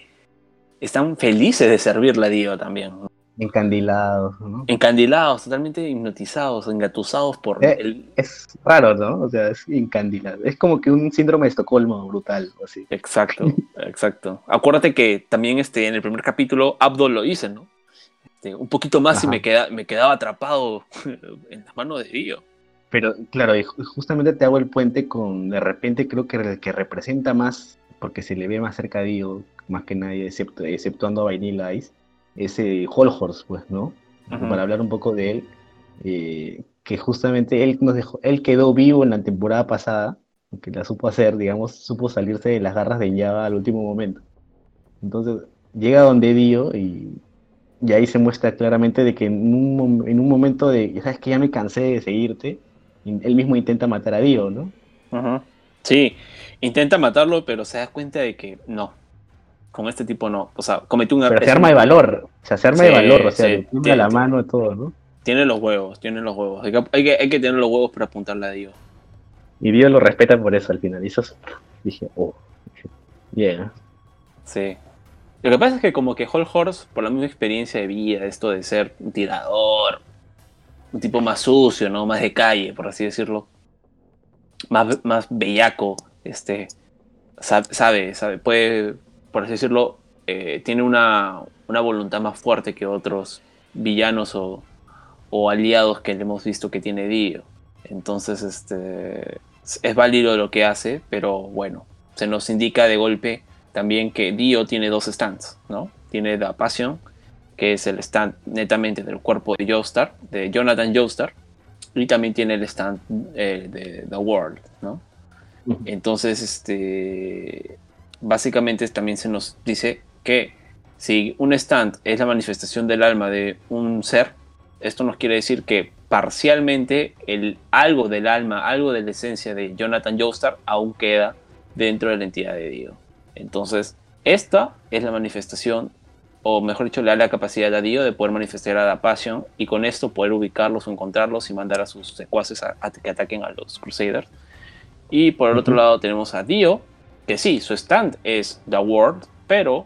S3: están felices de servirle a Dio también. ¿no?
S2: Encandilados, ¿no?
S3: Encandilados, totalmente hipnotizados, engatusados por
S2: Eh,
S3: el,
S2: Es raro, ¿no? O sea, es encandilado. Es como que un síndrome de Estocolmo brutal, o así.
S3: Exacto, exacto. Acuérdate que también este, en el primer capítulo Abdul lo dice, ¿no? Este, un poquito más y me, queda, me quedaba atrapado en las manos de Dio.
S2: Pero claro, y ju- justamente te hago el puente con, de repente creo que el que representa más, porque se le ve más cerca a Dio, más que nadie, excepto, exceptuando a Vanilla Ice, ese Holhorse, pues, ¿no? Para hablar un poco de él, eh, que justamente él nos dejó, él quedó vivo en la temporada pasada, que la supo hacer, digamos, supo salirse de las garras de Java al último momento. Entonces, llega donde Dio y, y ahí se muestra claramente de que en un, en un momento de, sabes que ya me cansé de seguirte, él mismo intenta matar a Dio, ¿no?
S3: Sí, intenta matarlo, pero se da cuenta de que no. Con este tipo no. O sea, cometió un
S2: Pero se arma de valor, o sea, se arma de valor, o sea,
S3: sí,
S2: le
S3: tiene-
S2: la mano y todo, ¿no?
S3: Tiene los huevos, tiene los huevos. Hay que, hay que, hay que tener los huevos para apuntarle a Dio.
S2: Y Dio lo respeta por eso al final, y eso dije, oh, bien.
S3: Sí. Lo que pasa es que como que Hall Horse, por la misma experiencia de vida, esto de ser un tirador, un tipo más sucio, ¿no? Más de calle, por así decirlo. Más, más bellaco, este. sa- Sabe, sabe, puede, por así decirlo, eh, tiene una, una voluntad más fuerte que otros villanos o, o aliados que le hemos visto que tiene Dio. Entonces, este. Es válido lo que hace, pero bueno, se nos indica de golpe también que Dio tiene dos stands, ¿no? Tiene The Passion, que es el stand netamente del cuerpo de Joestar, de Jonathan Joestar, y también tiene el stand eh, de The World, ¿no? Entonces, este, básicamente también se nos dice que si un stand es la manifestación del alma de un ser, esto nos quiere decir que parcialmente el algo del alma, algo de la esencia de Jonathan Joestar aún queda dentro de la entidad de Dio. Entonces, esta es la manifestación, o mejor dicho, le da la capacidad a Dio de poder manifestar a la Passion y con esto poder ubicarlos o encontrarlos y mandar a sus secuaces a, a que ataquen a los Crusaders. Y por el otro lado tenemos a Dio, que sí, su stand es The World, pero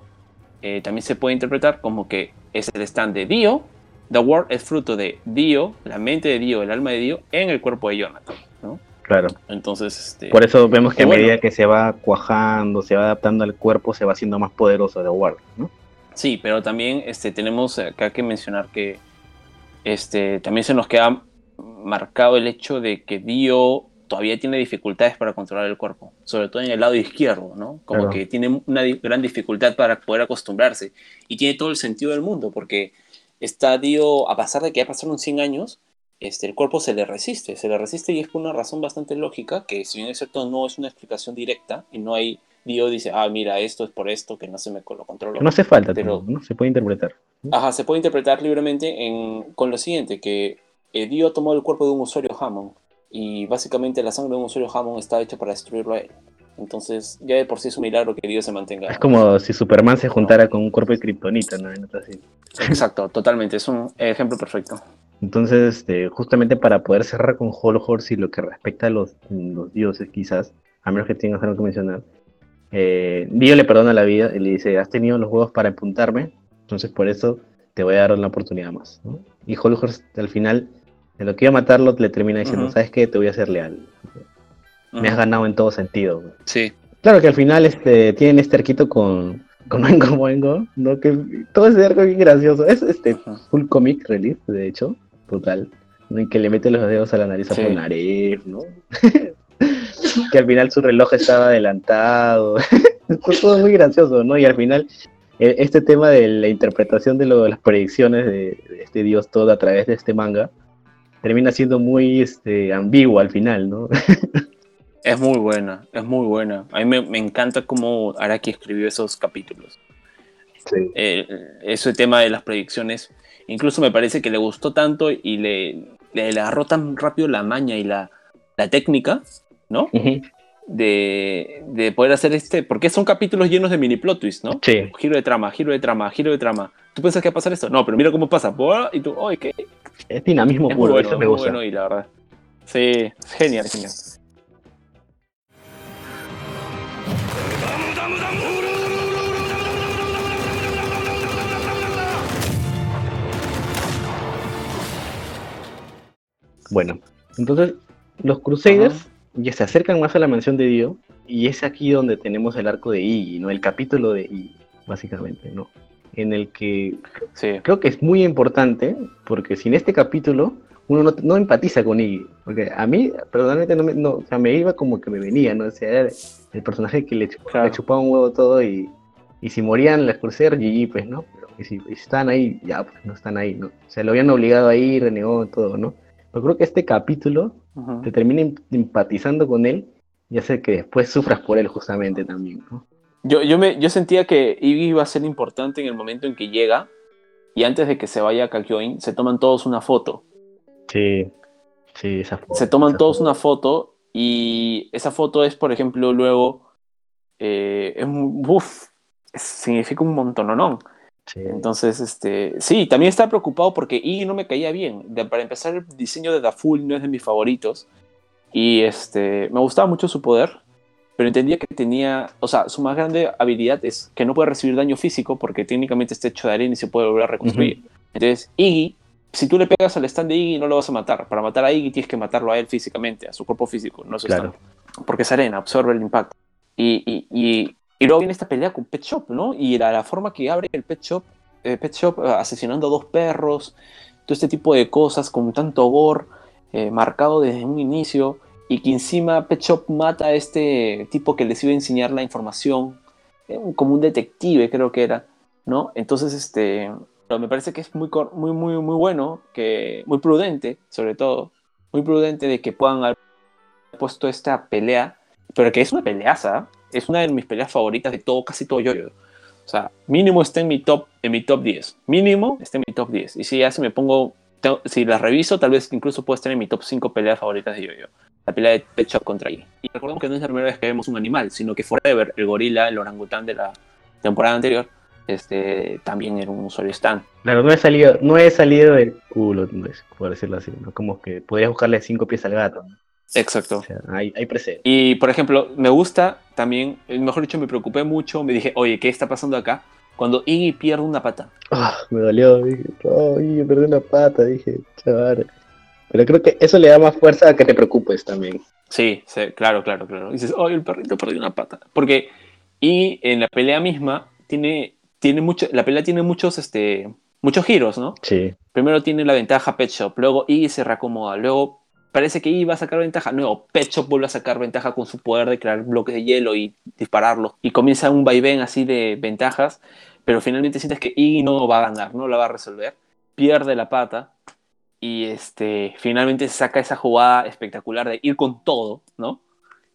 S3: eh, también se puede interpretar como que es el stand de Dio. The World es fruto de Dio, la mente de Dio, el alma de Dio, en el cuerpo de Jonathan. ¿no?
S2: Claro.
S3: Entonces, este,
S2: Por eso vemos que a
S3: Bueno.
S2: medida que se va cuajando, se va adaptando al cuerpo, se va haciendo más poderoso de Ward, ¿no?
S3: Sí, pero también este, tenemos acá que mencionar que este, también se nos queda marcado el hecho de que Dio todavía tiene dificultades para controlar el cuerpo, sobre todo en el lado izquierdo, ¿no? Como
S2: Claro.
S3: que tiene una di- gran dificultad para poder acostumbrarse. Y tiene todo el sentido del mundo, porque está Dio, a pesar de que ya pasaron 100 años, este, el cuerpo se le resiste, se le resiste y es por una razón bastante lógica, que si bien es cierto no es una explicación directa, y no hay, Dio dice, ah, mira, esto es por esto, que no se me lo controlo.
S2: No hace falta,
S3: Pero-
S2: ¿no? Se puede interpretar.
S3: Ajá, se puede interpretar libremente en- con lo siguiente, que eh, Dio tomó el cuerpo de un usuario Hammond y básicamente la sangre de un usuario Hammond está hecha para destruirlo a él. Entonces ya de por sí es un milagro que Dio se mantenga.
S2: Es como si Superman se juntara con un cuerpo de kriptonita, ¿no?
S3: Exacto, totalmente, es un ejemplo perfecto.
S2: Entonces, este, justamente para poder cerrar con Hollow Horse y lo que respecta a los, los dioses, quizás, a menos que tengas algo que mencionar, eh, Dio le perdona la vida y le dice, has tenido los huevos para apuntarme, Entonces por eso te voy a dar una oportunidad más. ¿no? Y Holhorst al final, de lo que iba a matarlo, le termina diciendo. ¿sabes qué? Te voy a ser leal. Me has ganado en todo sentido. güey.
S3: Sí.
S2: Claro que al final este, tienen este arquito con, con Oingo Boingo, ¿no? Que todo ese arco es bien gracioso. Es este full comic relief, de hecho, total. Y que le mete los dedos a la nariz a
S3: Sí.
S2: Polnareff, ¿no? que al final su reloj estaba adelantado. Fue todo muy gracioso, ¿no? Y al final, e- este tema de la interpretación de, lo- de las predicciones de, de este dios todo a través de este manga termina siendo muy este, ambiguo al final, ¿no?
S3: Es muy buena, es muy buena. A mí me, me encanta cómo Araki escribió esos capítulos.
S2: Sí.
S3: Eh, ese tema de las predicciones, incluso me parece que le gustó tanto y le, le, le agarró tan rápido la maña y la, la técnica, ¿no? De, de poder hacer este, porque son capítulos llenos de mini plot twists, ¿no?
S2: Sí.
S3: Giro de trama, giro de trama, giro de trama. ¿Tú piensas que va a pasar esto? No, pero mira cómo pasa. Y tú, ¡ay, qué!
S2: Es dinamismo
S3: Es
S2: puro,
S3: bueno,
S2: eso me
S3: muy
S2: gusta.
S3: bueno y la verdad. Sí, es genial, genial.
S2: Bueno, entonces los Crusaders ya se acercan más a la mansión de Dio y es aquí donde tenemos el arco de Iggy, ¿no? El capítulo de Iggy, básicamente, ¿no? En el que
S3: Sí.
S2: creo que es muy importante porque sin este capítulo uno no, no empatiza con Iggy. Porque a mí, personalmente, no me, no, o sea, me iba como que me venía, ¿no? O sea, era el personaje que le, chup-
S3: Claro.
S2: le chupaba un huevo todo y, y si morían las Crusaders, GG, pues, ¿no? Pero, y, si, si estaban ahí, ya, pues no están ahí, ¿no? O sea, lo habían obligado a ir, renegó todo, ¿no? Pero creo que este capítulo te termina em- empatizando con él y hace que después sufras por él justamente también, ¿no?
S3: Yo, yo, me, yo sentía que Iggy iba a ser importante en el momento en que llega y antes de que se vaya a Kakyoin, se toman todos una foto.
S2: Sí, sí, esa foto,
S3: Se toman todos
S2: foto.
S3: una foto y esa foto es, por ejemplo, luego, eh, es un- uf, significa un montononón.
S2: Sí.
S3: Entonces, este, sí, también estaba preocupado porque Iggy no me caía bien. De- para empezar, el diseño de Daful no es de mis favoritos. Y este, me gustaba mucho su poder, pero entendía que tenía, o sea, su más grande habilidad es que no puede recibir daño físico porque técnicamente está hecho de arena y se puede volver a reconstruir. Entonces, Iggy, si tú le pegas al stand de Iggy, no lo vas a matar. Para matar a Iggy tienes que matarlo a él físicamente, a su cuerpo físico, no a su
S2: Claro.
S3: stand. Porque es arena, absorbe el impacto. Y, y, y, y luego viene esta pelea con Pet Shop, ¿no? Y la, la forma que abre el Pet Shop, eh, Pet Shop eh, asesinando a dos perros, todo este tipo de cosas con tanto gore, eh, marcado desde un inicio, y que encima Pet Shop mata a este tipo que les iba a enseñar la información, eh, como un detective creo que era, ¿no? Entonces, este, pero me parece que es muy, muy, muy, muy bueno, que, muy prudente, sobre todo, muy prudente de que puedan haber puesto esta pelea, pero que es una peleaza, es una de mis peleas favoritas de todo, casi todo yo. O sea, mínimo está en mi top, en mi top 10. Mínimo está en mi top 10. Y si ya se me pongo, si las reviso, tal vez incluso puedo estar en mi top 5 peleas favoritas de yo-yo. La pelea de Pet Shop contra Iggy. Y recordemos que no es la primera vez que vemos un animal, sino que Forever, el gorila, el orangután de la temporada anterior, este, también era un usuario stand.
S2: Claro, no he salido, no he salido del culo, no es- por decirlo así, ¿no? Como que podrías buscarle cinco pies al gato.
S3: Exacto.
S2: O sea, hay, hay presente.
S3: Y, por ejemplo, me gusta también, eh, mejor dicho, me preocupé mucho, me dije, oye, ¿qué está pasando acá? Cuando Iggy pierde una pata.
S2: Ah, me dolió, dije, yo perdí una pata, dije, chaval. Pero creo que eso le da más fuerza a que te preocupes también.
S3: Sí, sí, claro, claro, claro. Dices, ay, el perrito perdió una pata. Porque Iggy en la pelea misma tiene, tiene mucho, la pelea tiene muchos, este, muchos giros, ¿no?
S2: Sí,
S3: Primero tiene la ventaja Pet Shop, luego Iggy se reacomoda, luego parece que va a sacar ventaja, Pet Shop vuelve a sacar ventaja con su poder de crear bloques de hielo y dispararlos, y comienza un vaivén así de ventajas, pero finalmente sientes que Iggy no va a ganar, no la va a resolver, pierde la pata, y este, finalmente saca esa jugada espectacular de ir con todo, ¿no?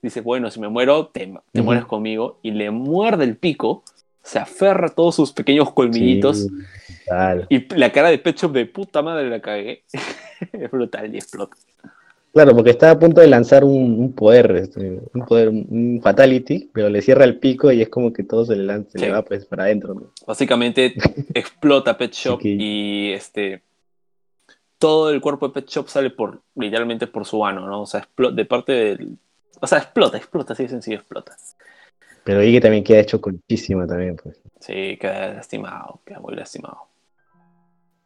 S3: Dice, bueno, si me muero, te, te mueres conmigo, y le muerde el pico, se aferra a todos sus pequeños colmillitos,
S2: sí,
S3: y la cara de Pet Shop de puta madre la cagué. es brutal y explota.
S2: Claro, porque está a punto de lanzar un, un poder, este, un poder, un fatality, pero le cierra el pico y es como que todo se le lanza, se le va pues para adentro, ¿no?
S3: Básicamente explota Pet Shop
S2: que-
S3: y este todo el cuerpo de Pet Shop sale por literalmente por su ano, ¿no? O sea, explo- de parte del o sea, explota, explota, así de sencillo, explota.
S2: Pero Iggy también queda hecho conchísima también, pues.
S3: Sí, queda lastimado, queda muy lastimado.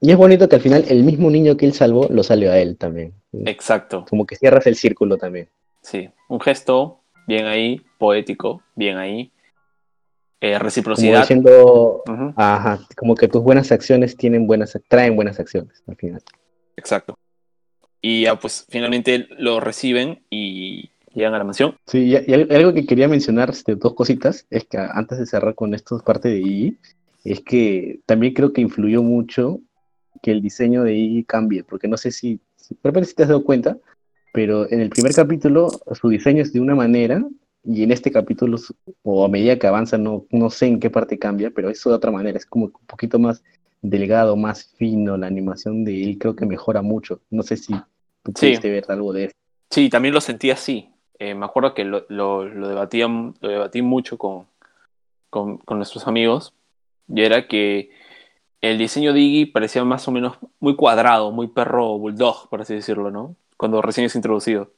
S2: Y es bonito que al final el mismo niño que él salvó lo salió a él también.
S3: Exacto,
S2: Como que cierras el círculo también.
S3: sí. Un gesto bien ahí, poético, bien ahí. Eh,
S2: Como
S3: reciprocidad.
S2: diciendo,
S3: Ujú,
S2: ajá, como que tus buenas acciones tienen buenas, traen buenas acciones al final.
S3: Exacto. Y ya pues finalmente lo reciben y llegan a la mansión.
S2: Sí, y, y al- algo que quería mencionar, este, dos cositas, es que antes de cerrar con esto, parte de Iggy, es que también creo que influyó mucho que el diseño de Iggy cambie, porque no sé si, de si te has dado cuenta, pero en el primer capítulo su diseño es de una manera, y en este capítulo, o a medida que avanza, no, no sé en qué parte cambia, pero es de otra manera, es como un poquito más delgado, más fino, la animación de él creo que mejora mucho. No sé si tú
S3: Sí.
S2: pudiste ver algo de eso.
S3: Sí, también lo sentí así. Eh, me acuerdo que lo, lo, lo lo debatí mucho con, con, con nuestros amigos. Y era que el diseño de Iggy parecía más o menos muy cuadrado, muy perro bulldog, por así decirlo, ¿no? Cuando recién es introducido.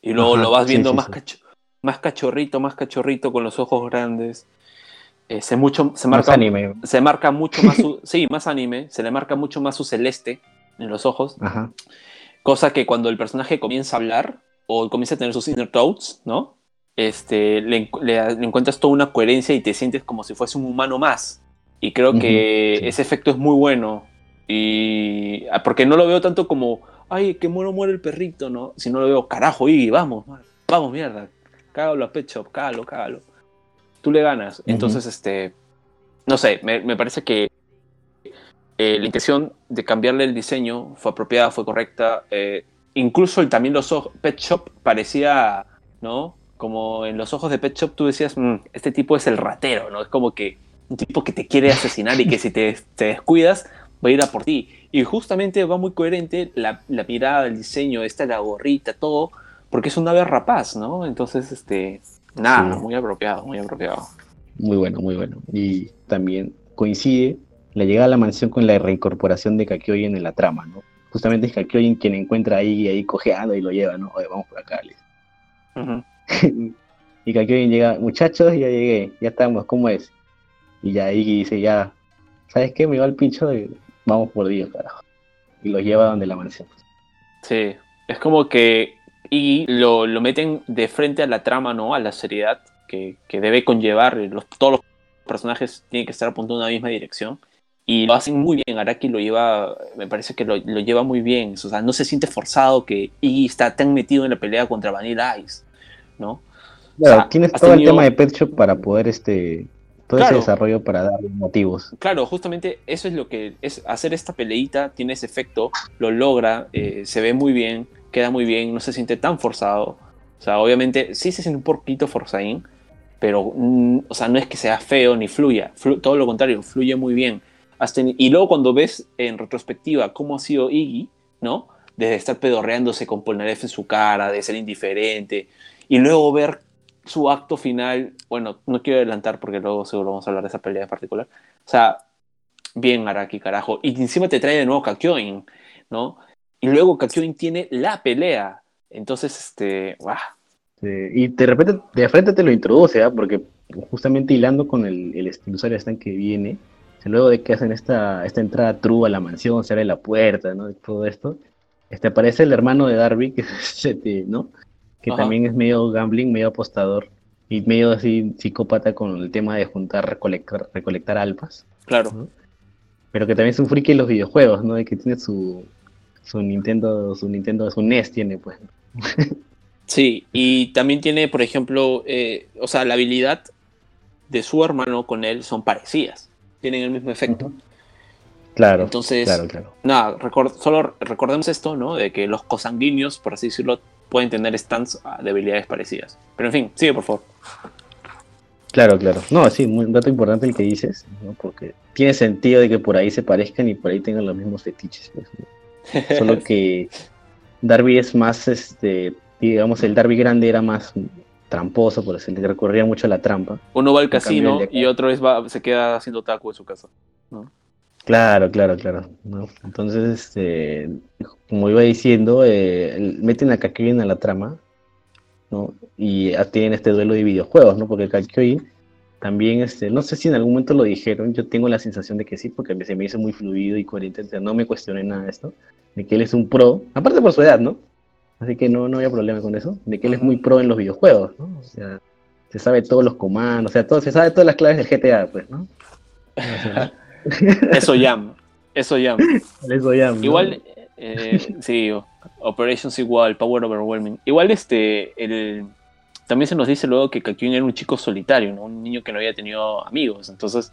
S3: Y luego
S2: Ajá,
S3: lo vas viendo
S2: sí,
S3: más,
S2: sí.
S3: cacho- más cachorrito, más cachorrito, con los ojos grandes. Eh, se, mucho, se,
S2: Más
S3: marca,
S2: anime.
S3: se marca mucho más su, sí, más anime, se le marca mucho más su celeste en los ojos.
S2: Ajá.
S3: Cosa que cuando el personaje comienza a hablar o comienza a tener sus inner thoughts, ¿no? Este, le- le encuentras toda una coherencia y te sientes como si fuese un humano más. Y creo que
S2: sí.
S3: ese efecto es muy bueno. Y ah, porque no lo veo tanto como, ay, que muero muere el perrito, ¿no? Sino lo veo, carajo, y vamos, vamos, mierda. Cágalo a Pet Shop, cágalo, cágalo. Tú le ganas. Entonces, este, no sé, me, me parece que eh, la intención de cambiarle el diseño fue apropiada, fue correcta. eh, incluso el, también los ojos, Pet Shop parecía, ¿no? Como en los ojos de Pet Shop tú decías, "Mm, este tipo es el ratero, ¿no? Es como que un tipo que te quiere asesinar y que si te, te descuidas va a ir a por ti. Y justamente va muy coherente la, la mirada, el diseño, esta, la gorrita, todo, porque es un ave rapaz, ¿no? Entonces, este, nada,
S2: Sí.
S3: muy apropiado, muy apropiado.
S2: Muy bueno, muy bueno. Y también coincide la llegada a la mansión con la reincorporación de Kakyoin en la trama, ¿no? Justamente es Kakyoin quien encuentra ahí ahí cojeando y lo lleva, ¿no? Oye, vamos por acá, le dice.
S3: Ujú.
S2: y Kakyoin llega, muchachos, ya llegué, ya estamos, ¿cómo es? Y ya Iggy dice, ya, ¿sabes qué? Me va el pincho y vamos por Dios, carajo. Y los lleva donde la mansión.
S3: Sí, es como que y lo, lo meten de frente a la trama, ¿no? A la seriedad que, que debe conllevar. Los, todos los personajes tienen que estar apuntando en la misma dirección. Y lo hacen muy bien. Araki lo lleva, me parece que lo, lo lleva muy bien. O sea, no se siente forzado que Iggy está tan metido en la pelea contra Vanilla Ice, ¿no?
S2: Claro,
S3: O sea,
S2: tienes todo
S3: tenido-
S2: el tema de Pet Shop para poder, este, todo
S3: Claro.
S2: ese desarrollo para dar motivos.
S3: Claro, justamente eso es lo que es hacer esta peleita, tiene ese efecto, lo logra, eh, se ve muy bien, queda muy bien, no se siente tan forzado. O sea, obviamente sí se siente un poquito forzadín, pero mm, o sea, no es que sea feo ni fluya, flu- todo lo contrario, fluye muy bien. Has teni- y luego cuando ves en retrospectiva cómo ha sido Iggy, ¿no? Desde estar pedorreándose con Polnareff en su cara, de ser indiferente, y luego ver su acto final, bueno, no quiero adelantar porque luego seguro vamos a hablar de esa pelea en particular. O sea, bien Araki, carajo. Y encima te trae de nuevo Kakyoin, ¿no? Y luego Kakyoin tiene la pelea. Entonces, este, ¡guau!
S2: Y de repente, de frente te lo introduce, ¿ah? Porque justamente hilando con el, el que viene, luego de que hacen esta, esta entrada true a la mansión, se abre la puerta, ¿no? Y todo esto, este, aparece el hermano de Darby, que, ¿no? Que
S3: Ajá.
S2: también es medio gambling, medio apostador, y medio así psicópata con el tema de juntar, recolectar, recolectar alpas,
S3: Claro,
S2: pero que también es un friki en los videojuegos, ¿no? De que tiene su, su Nintendo, su Nintendo, su NES tiene, pues.
S3: sí. Y también tiene, por ejemplo, eh, o sea, la habilidad de su hermano con él son parecidas. Tienen el mismo efecto.
S2: Claro,
S3: Entonces,
S2: claro, claro.
S3: nada, solo recordemos esto, ¿no? De que los cosanguíneos, por así decirlo, pueden tener stands ah, de habilidades parecidas. Pero en fin, sigue, por favor.
S2: Claro, claro. No, sí, un dato importante el que dices, ¿no? porque tiene sentido de que por ahí se parezcan y por ahí tengan los mismos fetiches. pues, ¿no? Solo que Darby es más, este, digamos, el Darby grande era más tramposo, por así le recurría mucho a la trampa.
S3: Uno va al
S2: En
S3: casino y otro es va- se queda haciendo taco en su casa.
S2: Claro, claro, claro. ¿no? Entonces, este, como iba diciendo, eh, meten a Kakyoin a la trama ¿no? Y tienen este duelo de videojuegos, ¿no? Porque Kakyoin también, este, no sé si en algún momento lo dijeron, yo tengo la sensación de que sí, porque se me hizo muy fluido y coherente, o sea, no me cuestioné nada de esto, de que él es un pro, aparte por su edad, ¿no? Así que no, no había problema con eso, de que él es muy pro en los videojuegos, ¿no? O sea, se sabe todos los comandos, o sea, todo, se sabe todas las claves del GTA, pues, ¿no? O sea,
S3: Eso llama. Eso llama.
S2: eso.
S3: Igual, eh, sí, Operations igual, Power Overwhelming. Igual este, el, también se nos dice luego que Kakyoin era un chico solitario, ¿no? un niño que no había tenido amigos. Entonces,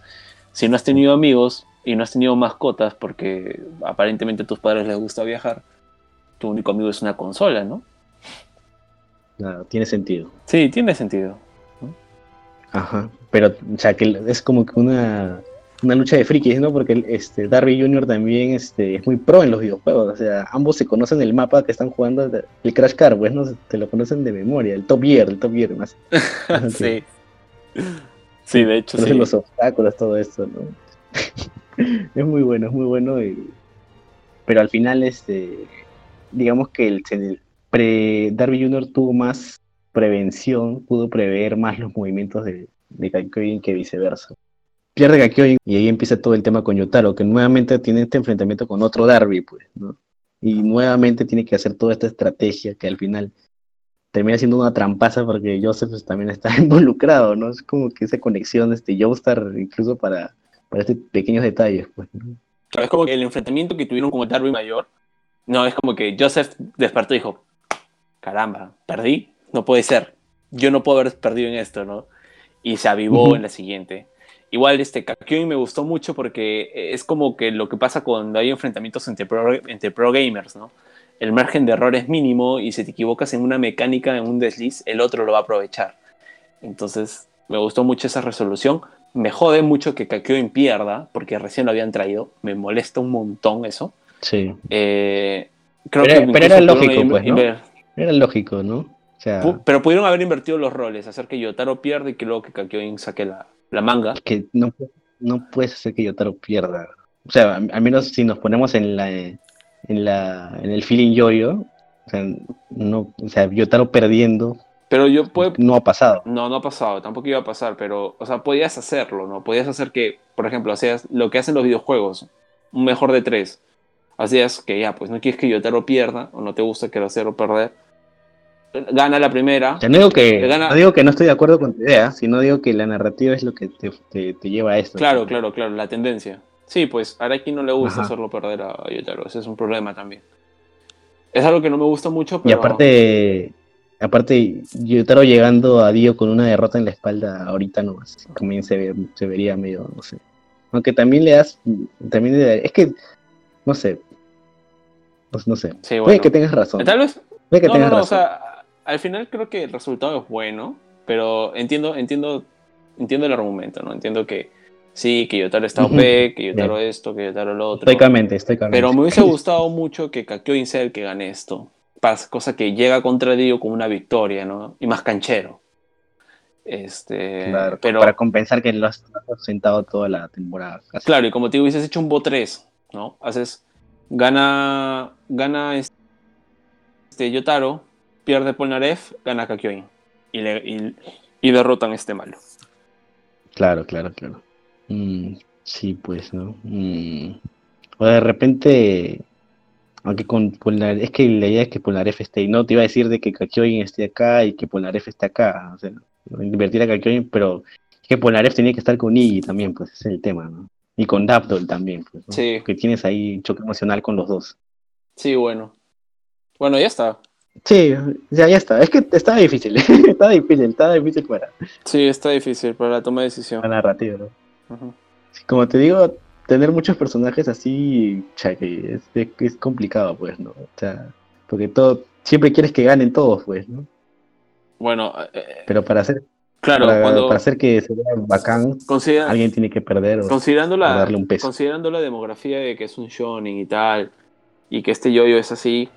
S3: si no has tenido amigos y no has tenido mascotas porque aparentemente a tus padres les gusta viajar, tu único amigo es una consola, ¿no?
S2: Claro, tiene sentido.
S3: Sí, tiene sentido.
S2: Ajá, pero, o sea, que es como que una, una lucha de frikis, ¿no? Porque este, Darby Jr. también este, es muy pro en los videojuegos, o sea, ambos se conocen el mapa que están jugando, el Crash Car, pues, ¿no? Te lo conocen de memoria, el Top Gear, el Top Gear, más.
S3: sí. Sí, de hecho,
S2: Conocen
S3: sí.
S2: los obstáculos, todo esto, ¿no? es muy bueno, es muy bueno, y- pero al final, este, digamos que el, el pre Darby Jr. tuvo más prevención, pudo prever más los movimientos de, de Kakyoin que viceversa. Pierde Kakyoin y ahí empieza todo el tema con Yotaro, que nuevamente tiene este enfrentamiento con otro Darby, pues, ¿no? Y nuevamente tiene que hacer toda esta estrategia que al final termina siendo una trampaza porque Joseph pues, también está involucrado, ¿no? Es como que esa conexión, este, Joestar, incluso para, para estos pequeños detalles, pues, ¿no?
S3: Es como que el enfrentamiento que tuvieron con el Darby mayor. No, es como que Joseph despertó y dijo: Caramba, perdí, no puede ser. Yo no puedo haber perdido en esto, ¿no? Y se avivó en la siguiente. Igual, este Kakyoin me gustó mucho porque es como que lo que pasa cuando hay enfrentamientos entre pro, entre pro gamers, ¿no? El margen de error es mínimo y si te equivocas en una mecánica, en un desliz, el otro lo va a aprovechar. Entonces, me gustó mucho esa resolución. Me jode mucho que Kakyoin pierda, porque recién lo habían traído. Me molesta un montón eso.
S2: Sí.
S3: Eh, creo
S2: Pero-
S3: que
S2: pero era lógico, pues, Era lógico, ¿no? O sea,
S3: pero pudieron haber invertido los roles, hacer que Yotaro pierda y que luego que Kakyoin saque la, la manga.
S2: que no, no puedes hacer que Yotaro pierda. O sea, al al menos si nos ponemos en la en la en el feeling yoyo, o sea, no, o sea, Yotaro perdiendo
S3: Pero yo puedo,
S2: no ha pasado.
S3: No, no ha pasado, tampoco iba a pasar, pero, o sea, podías hacerlo, ¿no? Podías hacer que, por ejemplo, hacías lo que hacen los videojuegos, un mejor de tres. Hacías que ya, pues no quieres que Yotaro pierda, o no te gusta que lo hacerlo perder. Gana la primera.
S2: O sea, no digo que
S3: gana-
S2: no digo que no estoy de acuerdo con tu idea, sino digo que la narrativa es lo que te, te- te lleva a esto.
S3: Claro, claro, claro, la tendencia. Sí, pues a Araki no le gusta
S2: Ajá.
S3: hacerlo perder a Yotaro, ese es un problema también. Es algo que no me gusta mucho,
S2: Y
S3: pero...
S2: aparte aparte Yotaro llegando a Dio con una derrota en la espalda ahorita no también se, ve- se vería medio no sé. Aunque también le das también le- es que no sé. Pues no sé.
S3: Sí,
S2: Puede
S3: bueno.
S2: que tengas razón.
S3: Tal vez
S2: Puede que
S3: no,
S2: tengas
S3: no, o
S2: razón.
S3: sea, al final creo que el resultado es bueno, pero entiendo, entiendo, entiendo el argumento, ¿no? Entiendo que sí, que Yotaro está OP,
S2: Ujú.
S3: que Yotaro esto, que Yotaro lo otro.
S2: Estoicamente, estoicamente.
S3: Pero me hubiese gustado mucho que Kakyoin sea el que gane esto. Cosa que llega contra Dio con una victoria, ¿no? Y más canchero. Este,
S2: Claro,
S3: pero
S2: para compensar que lo has, sentado toda la temporada. casi.
S3: Claro, y como te digo, hubieses hecho un BO 3, ¿no? Haces, gana, gana este Yotaro, pierde Polnareff, gana Kakyoin. Y, le- y, y derrotan a este malo.
S2: Claro, claro, claro. Mm, sí, pues, ¿no? Mm. O de repente, aunque con Polnareff, es que la idea es que Polnareff esté, y no te iba a decir de que Kakyoin esté acá y que Polnareff esté acá, o sea, invertir a Kakyoin, pero es que Polnareff tenía que estar con Iggy también, pues, ese es el tema, ¿no? Y con Daptol también, pues, ¿no?
S3: Sí.
S2: Que tienes ahí un choque emocional con los dos.
S3: Sí, bueno. Bueno, ya está.
S2: Sí, ya, ya está. Es que estaba difícil, estaba difícil, estaba difícil para
S3: Sí, está difícil para la toma de decisión.
S2: la narrativa, ¿no? Sí, Como te digo, tener muchos personajes así, es, es- es complicado, pues, ¿no? O sea, porque todo, siempre quieres que ganen todos, pues, ¿no?
S3: Bueno, eh,
S2: Pero para hacer,
S3: claro,
S2: para,
S3: cuando
S2: para hacer que se vea bacán, alguien tiene que perder. o-
S3: considerando la,
S2: darle un peso.
S3: considerando la demografía de que es un shonen y tal, y que este yoyo es así,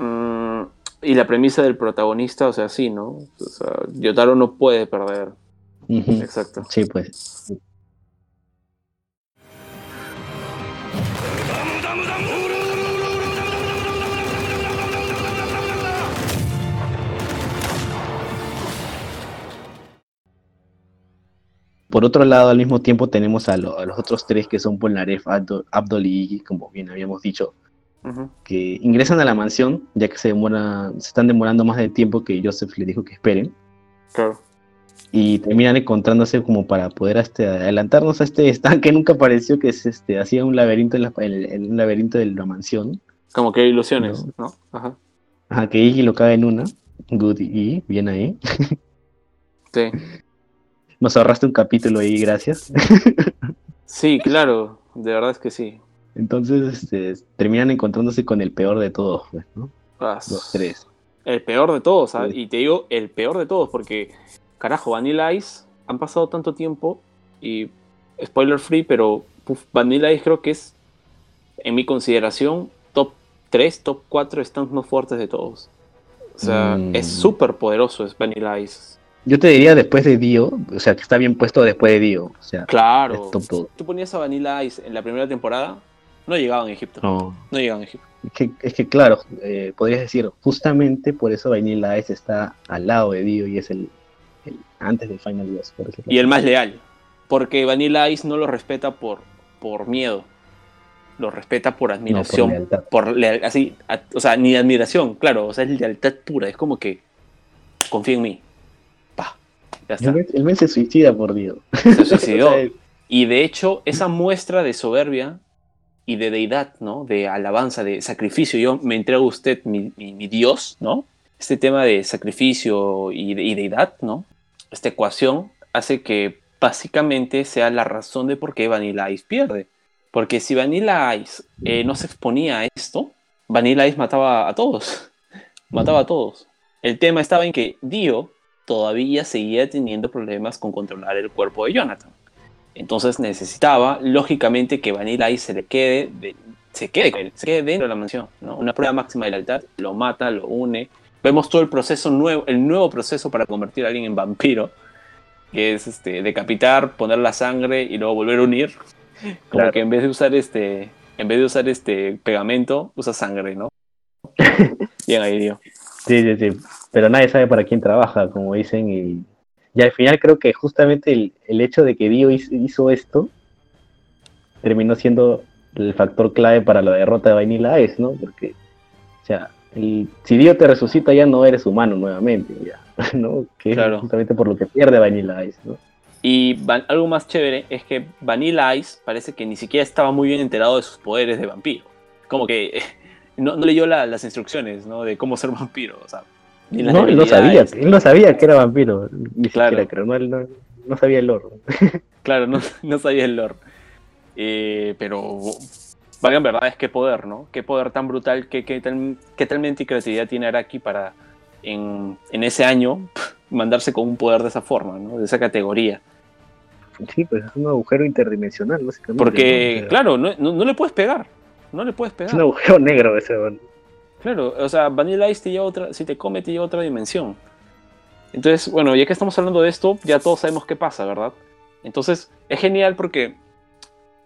S3: Mm, y la premisa del protagonista, o sea, sí, ¿no? O sea, Yotaro no puede perder.
S2: Uh -huh.
S3: Exacto.
S2: Sí, pues. Por otro lado, al mismo tiempo tenemos a, lo, a los otros tres que son Polnareff, Abdol, Abdol y Iggy, como bien habíamos dicho, que ingresan a la mansión, ya que se, demora, se están demorando más de tiempo que Joseph les dijo que esperen,
S3: Claro.
S2: y terminan encontrándose como para poder este, adelantarnos a este stand que nunca apareció, que es este, hacía un laberinto en, la, en- un laberinto de la mansión,
S3: Como que ilusiones, ¿no? Ajá.
S2: Ajá, que Iggy lo cae en una, good Iggy, bien ahí,
S3: Sí.
S2: nos ahorraste un capítulo ahí, gracias.
S3: Sí, claro. De verdad es que sí.
S2: Entonces este, terminan encontrándose con el peor de todos, pues, ¿no?
S3: Ah,
S2: Los tres.
S3: El peor de todos, ¿sabes?
S2: Sí.
S3: Y te digo, el peor de todos, porque, carajo, Vanilla Ice han pasado tanto tiempo y, spoiler free, pero Vanilla Ice creo que es, en mi consideración, top 3, top 4 stands más fuertes de todos. O sea,
S2: Mm.
S3: es súper poderoso, es Vanilla Ice.
S2: Yo te diría después de Dio, o sea, que está bien puesto después de Dio, o sea,
S3: Claro.
S2: top 2.
S3: Tú ponías a Vanilla Ice en la primera temporada, no llegaban a Egipto.
S2: No,
S3: No llegaban a Egipto.
S2: es que, es que claro, eh, podrías decir, justamente por eso Vanilla Ice está al lado de Dio y es el, el antes del Final Boss. por
S3: Y el más leal. Porque Vanilla Ice no lo respeta por, por miedo. Lo respeta por
S2: No, por
S3: admiración.
S2: lealtad.
S3: por leal- así, a- o sea, ni admiración, claro, o sea, es lealtad pura, es como que confía en mí. Pa, ya está.
S2: El men- el men se suicida por Dio.
S3: Se suicidó.
S2: O sea,
S3: Y de hecho, esa muestra de soberbia y de deidad, ¿no? De alabanza, de sacrificio, yo me entrego a usted, mi, Dios, ¿no? Este tema de sacrificio y, de- deidad, ¿no? Esta ecuación hace que básicamente sea la razón de por qué Vanilla Ice pierde. Porque si Vanilla Ice eh, no se exponía a esto, Vanilla Ice mataba a todos. mataba a todos. El tema estaba en que Dio todavía seguía teniendo problemas con controlar el cuerpo de Jonathan. Entonces necesitaba, lógicamente, que Vanilla Ice se le quede, de- se quede con él, se quede dentro de la mansión. ¿no? Una prueba máxima de lealtad, lo mata, lo une. Vemos todo el proceso nuevo, el nuevo proceso para convertir a alguien en vampiro, que es este, decapitar, poner la sangre y luego volver a unir. Como
S2: Claro.
S3: que en vez de usar este, en vez de usar este pegamento, usa sangre, ¿no? Bien ahí.
S2: Sí, sí, sí. Pero nadie sabe para quién trabaja, como dicen. Y, y al final creo que justamente el, el hecho de que Dio hizo, hizo esto terminó siendo el factor clave para la derrota de Vanilla Ice, ¿no? Porque, o sea, el- si Dio te resucita ya no eres humano nuevamente, ya, ¿no? Que
S3: Claro.
S2: es justamente por lo que pierde Vanilla Ice, ¿no?
S3: Y van- algo más chévere es que Vanilla Ice parece que ni siquiera estaba muy bien enterado de sus poderes de vampiro. Como que no, no leyó la- las instrucciones ¿no? de cómo ser vampiro. O sea,
S2: No, él no sabía, él no sabía que era vampiro, ni
S3: Claro.
S2: siquiera creo, no, no, no sabía el lore.
S3: Claro, no, no sabía el lore. Eh, pero, valgan verdad, es qué poder, ¿no? Qué poder tan brutal, qué, qué, tal, qué tal mente y creatividad tiene Araki para en, en ese año mandarse con un poder de esa forma, ¿no? De esa categoría.
S2: Sí, pues es un agujero interdimensional, básicamente.
S3: Porque, claro, no, no, no le puedes pegar. No le puedes
S2: Es
S3: pegar.
S2: un agujero negro ese, man.
S3: Claro, o sea, Vanilla Ice te lleva otra, si te come te lleva otra dimensión. Entonces, bueno, ya que estamos hablando de esto, ya todos sabemos qué pasa, ¿verdad? Entonces, es genial porque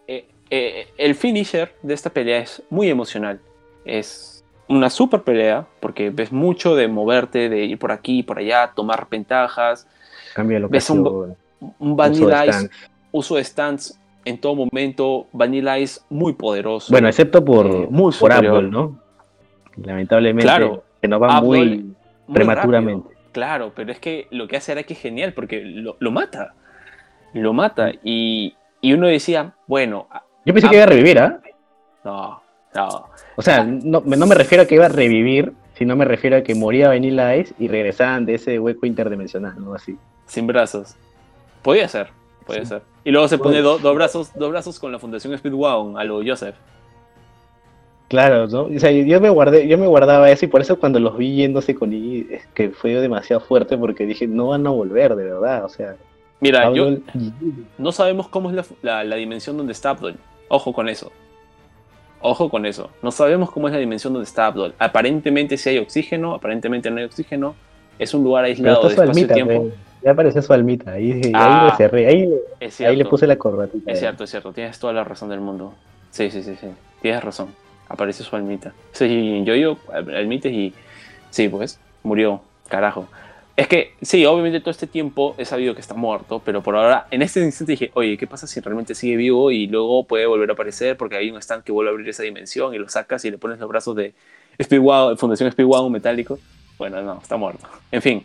S3: eh, eh, el finisher de esta pelea es muy emocional. Es una super pelea porque ves mucho de moverte, de ir por aquí, por allá, tomar ventajas.
S2: Cambia de
S3: Ves un. Un Vanilla Ice, uso de stance en todo momento. Vanilla Ice muy poderoso.
S2: Bueno, excepto por,
S3: Eh, muy
S2: por. Apple, ¿no? Lamentablemente,
S3: Claro.
S2: que nos va muy
S3: muy
S2: prematuramente.
S3: rápido. Claro, pero es que lo que hace Araki es genial porque lo, lo mata. Lo mata. Y, y uno decía, bueno,
S2: Yo pensé que iba a revivir, ¿ah?
S3: no, no.
S2: O sea, no, me- no me refiero a que iba a revivir, sino me refiero a que moría Vanilla Ice y regresaban de ese hueco interdimensional, ¿no? Así.
S3: Sin brazos. Podía ser, podía
S2: Sí.
S3: ser. Y luego se pone do- dos brazos, dos brazos con la Fundación Speedwagon a lo Joseph.
S2: Claro, ¿no? O sea, yo me guardé, yo me guardaba eso y por eso cuando los vi yéndose con Iggy, es que fue demasiado fuerte porque dije, no van a volver, de verdad. O sea,
S3: Mira, yo no sabemos cómo es la, la- la dimensión donde está Abdul. Ojo con eso. Ojo con eso. No sabemos cómo es la dimensión donde está Abdul. Aparentemente sí hay oxígeno, aparentemente no hay oxígeno. Es un lugar aislado de espacio-tiempo.
S2: ya apareció su almita, ahí, ahí
S3: Ah.
S2: le cerré, ahí, ahí le puse la corbatita.
S3: Es cierto, es cierto. Tienes toda la razón del mundo. Sí, sí, sí, sí. Tienes razón. Aparece su almita. Sí, yo yo almita y. Sí, pues. Murió. Carajo. Es que, sí, obviamente todo este tiempo he sabido que está muerto, pero por ahora, en este instante dije, oye, ¿qué pasa si realmente sigue vivo y luego puede volver a aparecer? Porque hay un stand que vuelve a abrir esa dimensión y lo sacas y le pones los brazos de Speedwagon, Fundación Speedwagon metálico. Bueno, no, está muerto. En fin,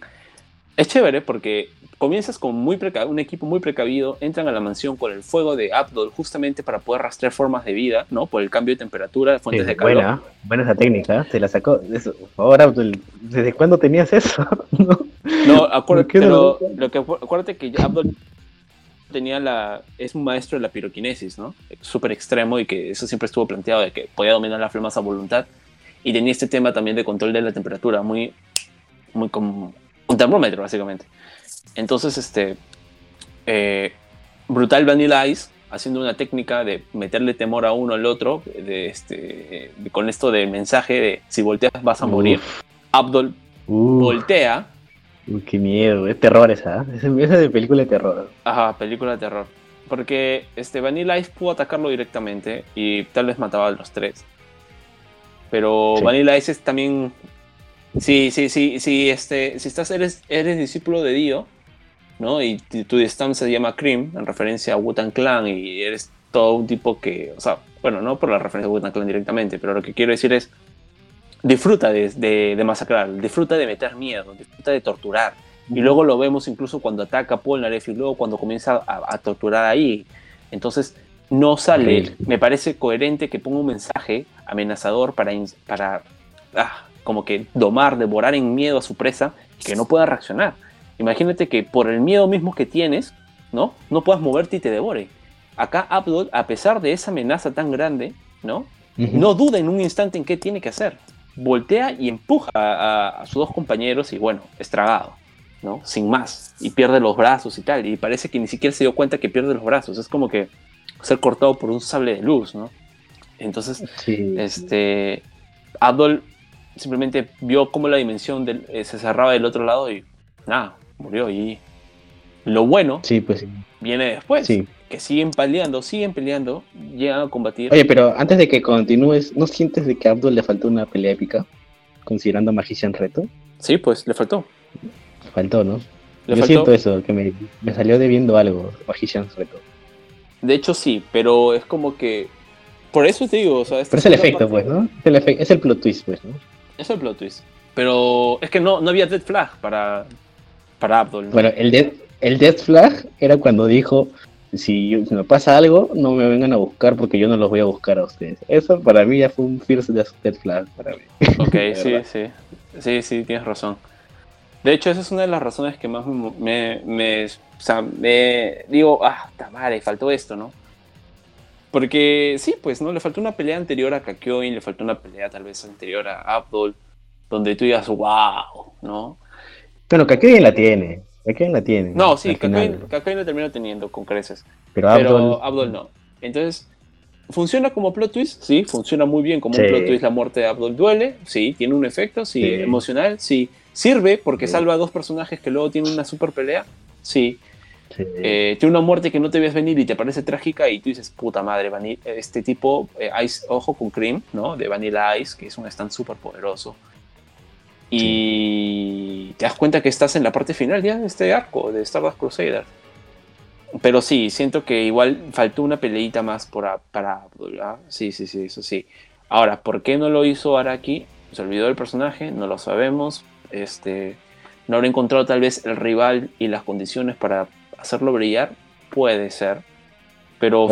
S3: es chévere porque comienzas con muy un equipo muy precavido, entran a la mansión con el fuego de Abdul justamente para poder rastrear formas de vida, ¿no? Por el cambio de temperatura, fuentes de calor.
S2: Buena, buena esa técnica, te la sacó. Eso, por favor, Abdul, ¿desde cuándo tenías eso?
S3: no, no acuérdate, lo que, acuérdate que Abdul tenía la, es un maestro de la piroquinesis, ¿no? Súper extremo y que eso siempre estuvo planteado de que podía dominar las flamas a voluntad. Y tenía este tema también de control de la temperatura, muy, muy como un termómetro, básicamente. Entonces, este, eh, Brutal Vanilla Ice, haciendo una técnica de meterle temor a uno al otro, de este, con esto del mensaje de si volteas vas a morir. Abdul voltea.
S2: Uy, qué miedo, es terror esa, ¿eh? esa de película de terror.
S3: Ajá, película de terror. Porque este, Vanilla Ice pudo atacarlo directamente y tal vez mataba a los tres. Pero Vanilla Ice es también Sí, sí, sí, sí, este, si estás, eres, eres discípulo de Dio, ¿no? Y tu stamp se llama Cream, en referencia a Wutan Clan, y eres todo un tipo que, o sea, bueno, no por la referencia a Wutan Clan directamente, pero lo que quiero decir es, disfruta de, de, masacrar, disfruta de meter miedo, disfruta de torturar. Y luego lo vemos incluso cuando ataca a Polnareff y luego cuando comienza a, torturar ahí. Entonces, no sale, me parece coherente que ponga un mensaje amenazador para, para ah, como que domar, devorar en miedo a su presa que no pueda reaccionar. Imagínate que por el miedo mismo que tienes, ¿no? No puedas moverte y te devore. Acá Abdul, a pesar de esa amenaza tan grande, ¿no? No duda en un instante en qué tiene que hacer. Voltea y empuja a, sus dos compañeros y bueno, estragado, ¿no? Sin más. Y pierde los brazos y tal. Y parece que ni siquiera se dio cuenta que pierde los brazos. Es como que ser cortado por un sable de luz, ¿no? Entonces, este, Abdul simplemente vio cómo la dimensión eh, se cerraba del otro lado y nada, murió. Y lo bueno
S2: sí, pues,
S3: viene después. Que siguen peleando, siguen peleando, llegan a combatir.
S2: Oye, pero antes de que continúes, ¿no sientes de que a Abdul le faltó una pelea épica? Considerando Magician Reto.
S3: Sí, pues le faltó.
S2: Faltó, ¿no? Yo siento eso, que me, me salió debiendo algo, Magician Reto.
S3: De hecho, sí, pero es como que. Por eso te digo, o sea,
S2: Pero es el efecto, pues, ¿no? Es el, es el plot twist, pues, ¿no?
S3: Eso es plot twist. Pero es que no, no había Dead Flag para, para Abdul.
S2: Bueno, el Dead, el Dead Flag era cuando dijo, si, me pasa algo, no me vengan a buscar porque yo no los voy a buscar a ustedes. Eso para mí ya fue un First Dead Flag para mí.
S3: Ok, sí, sí. Sí, sí, tienes razón. De hecho, esa es una de las razones que más me, me, o sea, me digo, ah, está madre, faltó esto, ¿no? Porque sí, pues, ¿no? Le faltó una pelea anterior a Kakyoin, le faltó una pelea tal vez anterior a Abdul, donde tú digas, wow, ¿no?
S2: Bueno, Kakyoin la tiene. Kakyoin la tiene.
S3: No, sí, Kakyoin, la terminó teniendo con creces. Pero, Abdul... no. Entonces, ¿funciona como plot twist? Sí, funciona muy bien como un plot twist. La muerte de Abdul duele, sí, tiene un efecto, sí, emocional, sí. Sirve porque salva a dos personajes que luego tienen una super pelea, sí. Eh, tiene una muerte que no te ves venir y te parece trágica y tú dices, puta madre, este tipo, eh, Ice, ojo con Cream, ¿no? De Vanilla Ice, que es un stand súper poderoso. Y te das cuenta que estás en la parte final ya de este arco de Star Wars Crusader. Pero sí, siento que igual faltó una peleita más por para Sí, sí, sí, eso sí. Ahora, ¿por qué no lo hizo Araki? Se olvidó del personaje, no lo sabemos. Este, no habrá encontrado tal vez el rival y las condiciones para hacerlo brillar, puede ser. Pero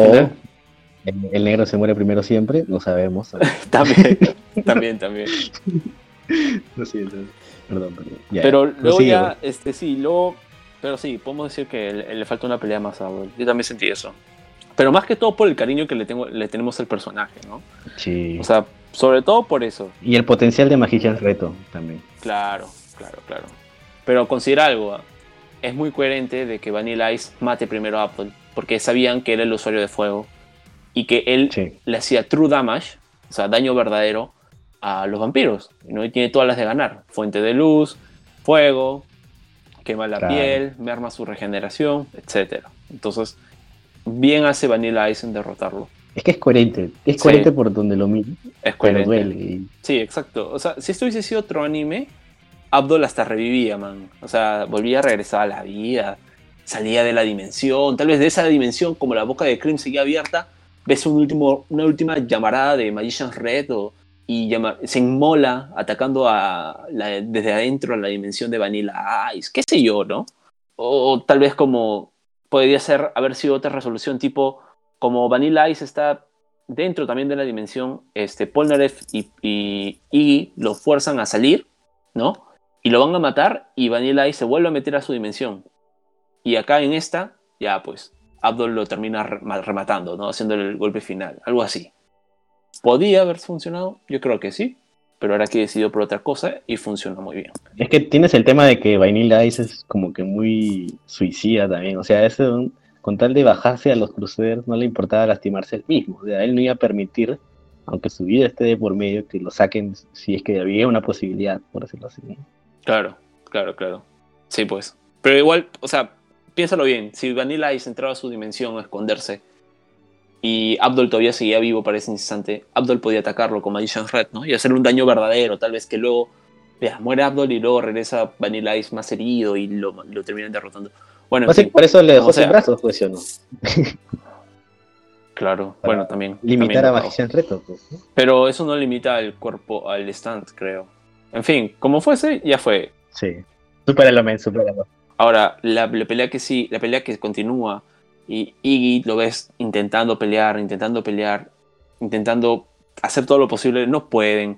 S2: el, negro se muere primero siempre, no sabemos.
S3: también, también, también.
S2: Lo siento. Perdón, perdón.
S3: pero luego ya, este sí, luego, pero sí, podemos decir que le, falta una pelea más a Yo también sentí eso. Pero más que todo por el cariño que le, tengo, le tenemos al personaje, ¿no?
S2: Sí.
S3: O sea, sobre todo por eso.
S2: Y el potencial de Magician Reto también.
S3: Claro, claro, claro. Pero considera algo, ¿ah? Es muy coherente de que Vanilla Ice mate primero a Apple, porque sabían que era el usuario de fuego y que él le hacía true damage, o sea, daño verdadero a los vampiros, ¿no? Y tiene todas las de ganar, fuente de luz, fuego, quema la piel, merma su regeneración, etc. Entonces, bien hace Vanilla Ice en derrotarlo.
S2: Es que es coherente, es coherente por donde lo mira.
S3: Es coherente. Sí, exacto. O sea, si esto hubiese sido otro anime, Abdul hasta revivía, man. O sea, volvía a regresar a la vida, salía de la dimensión, tal vez de esa dimensión, como la boca de Cream seguía abierta, ves un último, una última llamarada de Magician's Red y se inmola atacando a desde adentro a la dimensión de Vanilla Ice, qué sé yo, ¿no? O, tal vez como podría ser haber sido otra resolución tipo como Vanilla Ice está dentro también de la dimensión, este Polnareff y, y, y lo fuerzan a salir, ¿no? Y lo van a matar y Vanilla Ice se vuelve a meter a su dimensión. Y acá en esta, ya pues, Abdul lo termina rematando, ¿no? Haciendo el golpe final, algo así. ¿Podía haber funcionado? Yo creo que sí, pero ahora que decidió por otra cosa y funciona muy bien.
S2: Es que tienes el tema de que Vanilla Ice es como que muy suicida también, o sea, es con tal de bajarse a los cruceros no le importaba lastimarse él mismo, o sea, él no iba a permitir, aunque su vida esté de por medio, que lo saquen si es que había una posibilidad, por decirlo así.
S3: Claro, claro, claro. Sí, pues. Pero igual, o sea, piénsalo bien, si Vanilla Ice entraba a su dimensión a esconderse y Abdul todavía seguía vivo para ese instante, Abdul podía atacarlo con Magician's Red, ¿no? Y hacerle un daño verdadero, tal vez que luego, vea, muere Abdul y luego regresa Vanilla Ice más herido y lo, lo terminan derrotando. Bueno,
S2: por eso le dejó sin brazos, pues, no?
S3: claro, bueno, también.
S2: Limitar a Magician's Red, pues,
S3: Pero eso no limita al cuerpo, al stand, creo. En fin, como fuese, ya fue.
S2: Sí. Supéralo, men, supéralo.
S3: Ahora, la, pelea que sí, la pelea que continúa y Iggy lo ves intentando pelear, intentando pelear, intentando hacer todo lo posible, no pueden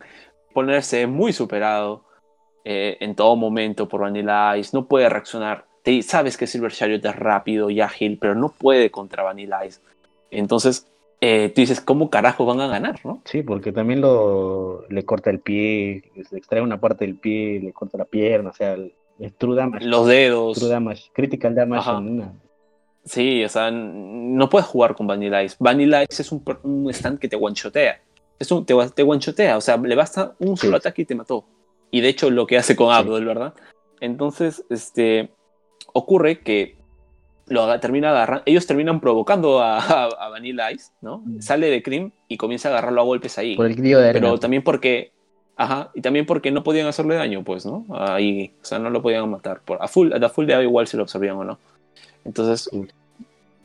S3: ponerse muy superado eh, en todo momento por Vanilla Ice, no puede reaccionar. Te, sabes que Silver Chariot es rápido y ágil, pero no puede contra Vanilla Ice. Entonces, eh, tú dices, ¿cómo carajo van a ganar, no?
S2: Sí, porque también lo, le corta el pie, le extrae una parte del pie, le corta la pierna, o sea,
S3: los dedos.
S2: True damage. Critical damage.
S3: Sí, o sea, no puedes jugar con Vanilla Ice. Vanilla Ice es un, stand que te guanchotea. Es un, te, te guanchotea, o sea, le basta un solo ataque y te mató. Y de hecho lo que hace con Abdul, ¿verdad? Entonces, este, ocurre que lo termina agarrando, ellos terminan provocando a, Vanilla Ice, ¿no? Mm. Sale de Cream y comienza a agarrarlo a golpes ahí.
S2: Por el crío de
S3: Pero también porque Ajá, y también porque no podían hacerle daño, pues, ¿no? Ahí, o sea, no lo podían matar. Por, a full, a full de igual si lo absorbían o no. Entonces,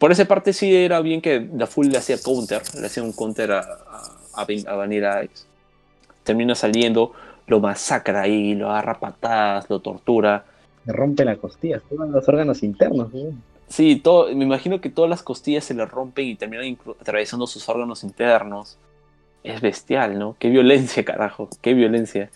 S3: por esa parte sí era bien que Da Full le hacía counter, le hacía un counter a, a, a Vanilla Ice. Termina saliendo, lo masacra ahí, lo agarra patadas, lo tortura.
S2: Le rompe las costillas, todos los órganos internos. ¿no?
S3: Sí, todo, me imagino que todas las costillas se le rompen y terminan atravesando sus órganos internos es bestial, ¿no? Qué violencia, carajo, qué violencia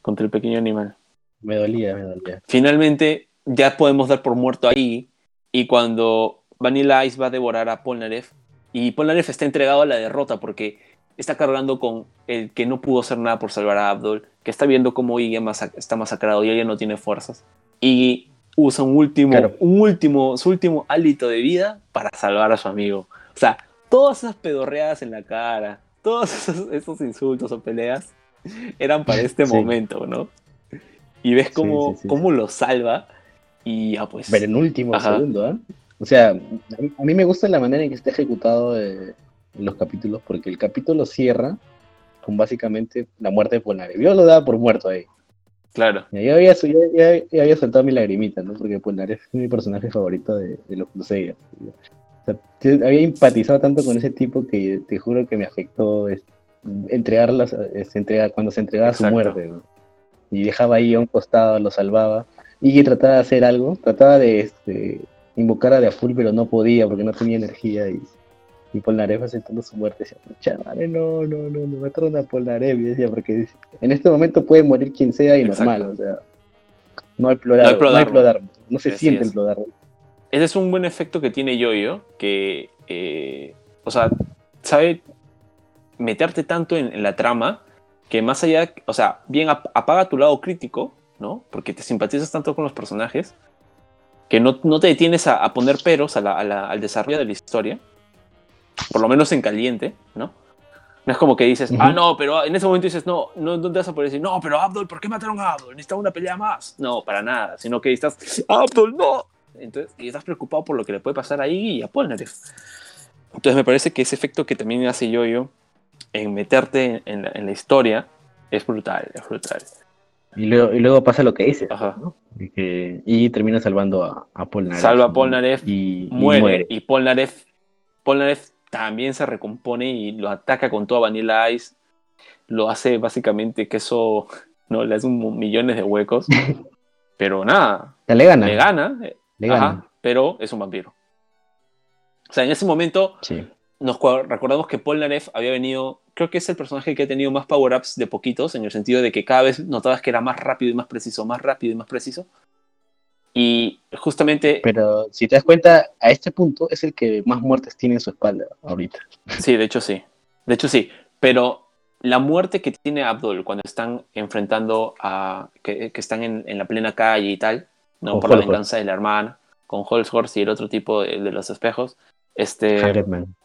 S3: contra el pequeño animal.
S2: Me dolía, me dolía.
S3: Finalmente, ya podemos dar por muerto ahí, y cuando Vanilla Ice va a devorar a Polnareff, y Polnareff está entregado a la derrota porque está cargando con el que no pudo hacer nada por salvar a Abdul, que está viendo cómo Iggy está masacrado y ella no tiene fuerzas. Y usa un último, un último, su último hálito de vida para salvar a su amigo. O sea, todas esas pedorreadas en la cara, todos esos, insultos o peleas eran para este momento, ¿no? Y ves cómo, cómo lo salva y ya pues...
S2: Pero en último segundo, ¿eh? O sea, a mí me gusta la manera en que está ejecutado eh, los capítulos, porque el capítulo cierra con básicamente la muerte de Polnareff. Yo lo daba por muerto ahí.
S3: Claro.
S2: Ya había, ya, había soltado mi lagrimita, ¿no? Porque Polnareff es mi personaje favorito de, de los Crusaders había empatizado tanto con ese tipo que te juro que me afectó entregarlas, entregar, cuando se entregaba su muerte. Y dejaba ahí a un costado, lo salvaba. Y trataba de hacer algo, trataba de este, invocar a De Full, pero no podía porque no tenía energía. Y, y Polnareff aceptando su muerte decía, no, no, no, no, mataron a Polnareff. Y decía, porque en este momento puede morir quien sea y normal, o sea, no hay plorar, no, hay no, se siente el plorar
S3: ese es un buen efecto que tiene Yoyo, que, eh, o sea, sabe meterte tanto en, la trama que más allá, o sea, bien apaga tu lado crítico, ¿no? Porque te simpatizas tanto con los personajes que no, no te detienes a, poner peros al desarrollo de la historia, por lo menos en caliente, ¿no? No es como que dices, ah, no, pero en ese momento dices, no, no, te vas a poder decir, no, pero Abdul, ¿por qué mataron a Abdul? Necesitaba una pelea más. No, para nada, sino que estás, Abdul, no, entonces, y estás preocupado por lo que le puede pasar ahí y a Polnareff. Entonces me parece que ese efecto que también hace yo en meterte en la, historia es brutal, es brutal.
S2: Y luego, y luego pasa lo que dice,
S3: Ajá.
S2: ¿no? Y, que- y termina salvando a, a Polnareff.
S3: Salva a
S2: ¿no?
S3: Polnareff,
S2: y, y
S3: muere, y Polnareff, Polnareff también se recompone y lo ataca con toda Vanilla Ice. Lo hace básicamente que eso no le hace un, millones de huecos. pero nada,
S2: le gana.
S3: le gana, eh,
S2: le
S3: ajá,
S2: gana.
S3: pero es un vampiro. O sea, en ese momento
S2: Sí.
S3: nos recordamos que Polnareff había venido, creo que es el personaje que ha tenido más power-ups de poquitos, en el sentido de que cada vez notabas que era más rápido y más preciso, más rápido y más preciso. Y justamente,
S2: Pero si te das cuenta, a este punto es el que más muertes tiene en su espalda ahorita.
S3: sí, de hecho sí, de hecho sí, pero la muerte que tiene Abdul cuando están enfrentando a, que, que están en, en la plena calle y tal, ¿no?
S2: Con
S3: por la venganza de la hermana, con Holzhorst y el otro tipo de, de los espejos, este...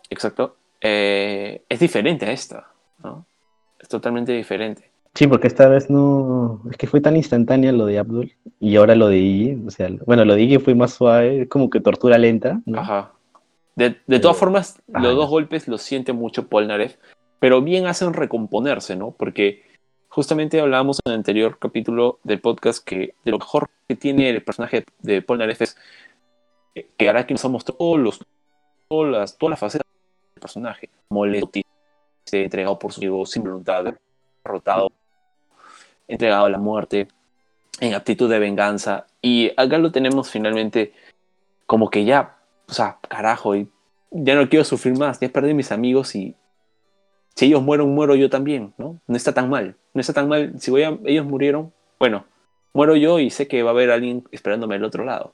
S3: Exacto. Eh, es diferente a esta, ¿no? Es totalmente diferente.
S2: Sí, porque esta vez no. Es que fue tan instantánea lo de Abdul y ahora lo de Iggy. O sea, bueno, lo de Iggy fue más suave, como que tortura lenta. ¿no?
S3: Ajá. De, de todas formas,
S2: ajá.
S3: los dos golpes los siente mucho Polnareff, pero bien hacen recomponerse, ¿no? Porque justamente hablábamos en el anterior capítulo del podcast que de lo mejor que tiene el personaje de Polnareff es que hará que nos todos los, todas las, todas las facetas del personaje. Molesto, entregado por su ego, sin voluntad, derrotado, entregado a la muerte, en actitud de venganza. Y acá lo tenemos finalmente como que ya, o sea, carajo, y ya no quiero sufrir más, ya perdí mis amigos y si ellos mueren, muero yo también, ¿no? No está tan mal, no está tan mal. Si voy a- ellos murieron, bueno, muero yo y sé que va a haber alguien esperándome al otro lado.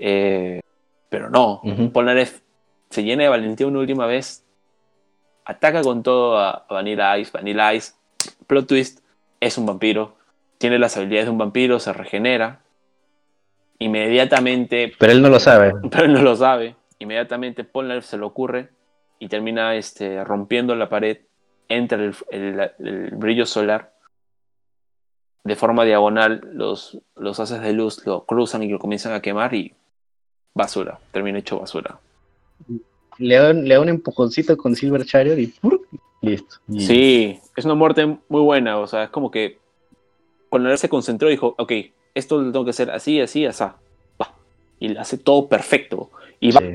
S3: Eh, pero no,
S2: Ujú.
S3: Polnareff se llena de valentía una última vez, ataca con todo a a Vanilla Ice, Vanilla Ice, plot twist, es un vampiro, tiene las habilidades de un vampiro, se regenera, inmediatamente
S2: Pero él no lo sabe.
S3: pero él no lo sabe. Inmediatamente Polnareff se le ocurre y termina este, rompiendo la pared entre el, el- el brillo solar. De forma diagonal, los, los haces de luz lo cruzan y lo comienzan a quemar y basura. Termina hecho basura.
S2: Le da, le da un empujoncito con Silver Chariot y ¡pur! listo.
S3: Sí, es una muerte muy buena. O sea, es como que Polnareff se concentró dijo, ok, esto lo tengo que hacer así, así, así. Va. Y lo hace todo perfecto. Y va
S2: sí.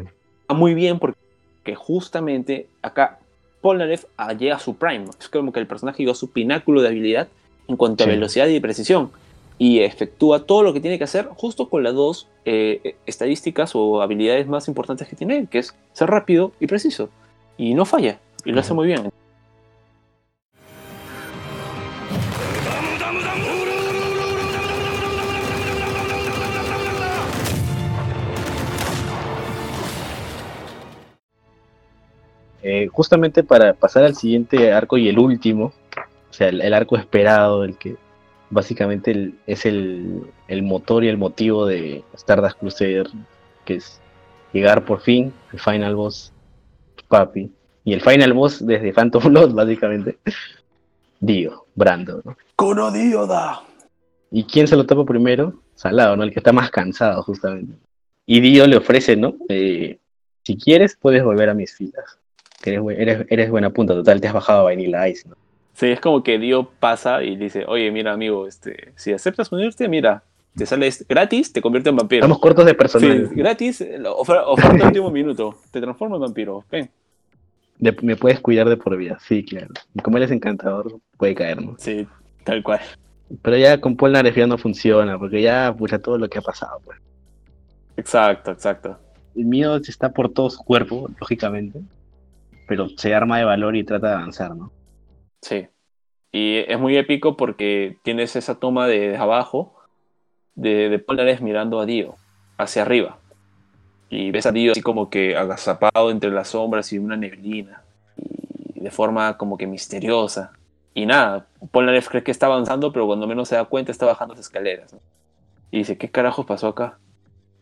S3: va muy bien porque justamente acá Polnareff ah, llega a su prime. Es como que el personaje llegó a su pináculo de habilidad en cuanto
S2: Sí.
S3: a velocidad y precisión. Y efectúa todo lo que tiene que hacer justo con las dos eh, estadísticas o habilidades más importantes que tiene, que es ser rápido y preciso. Y no falla. Y lo hace muy bien.
S2: Eh, justamente para pasar al siguiente arco y el último, o sea, el, el arco esperado, el que básicamente el- es el, el motor y el motivo de Stardust Crusader, que es llegar por fin al final boss, papi. Y el final boss desde Phantom Blood, básicamente, Dio, Brando, ¿no?
S3: ¡Kono Dioda!
S2: ¿Y quién se lo tapa primero? Salado, ¿no? El que está más cansado, justamente. Y Dio le ofrece, ¿no? Eh, si quieres, puedes volver a mis filas. Que eres, eres, eres buena punta, total, te has bajado a Vanilla Ice, ¿no?
S3: Sí, es como que Dio pasa y dice, oye, mira amigo, este, si aceptas unirte, mira, te sales gratis, te convierte en vampiro.
S2: Estamos cortos de
S3: Sí,
S2: personal.
S3: gratis, eh, ofer- oferta de último minuto. Te transforma en vampiro. Ven.
S2: De- me puedes cuidar de por vida, sí, claro. Como él es encantador, puede caer, ¿no?
S3: Sí, tal cual.
S2: Pero ya con Paul Nares ya no funciona, porque ya, pucha, todo lo que ha pasado, pues.
S3: Exacto, exacto.
S2: El miedo está por todo su cuerpo, lógicamente. Pero se arma de valor y trata de avanzar, ¿no?
S3: Sí. Y es muy épico porque tienes esa toma de, de abajo de, de Polnareff mirando a Dio, hacia arriba. Y ves a Dio así como que agazapado entre las sombras y una neblina. Y de forma como que misteriosa. Y nada, Polnareff cree que está avanzando, pero cuando menos se da cuenta está bajando las escaleras. ¿no? Y dice, ¿qué carajos pasó acá?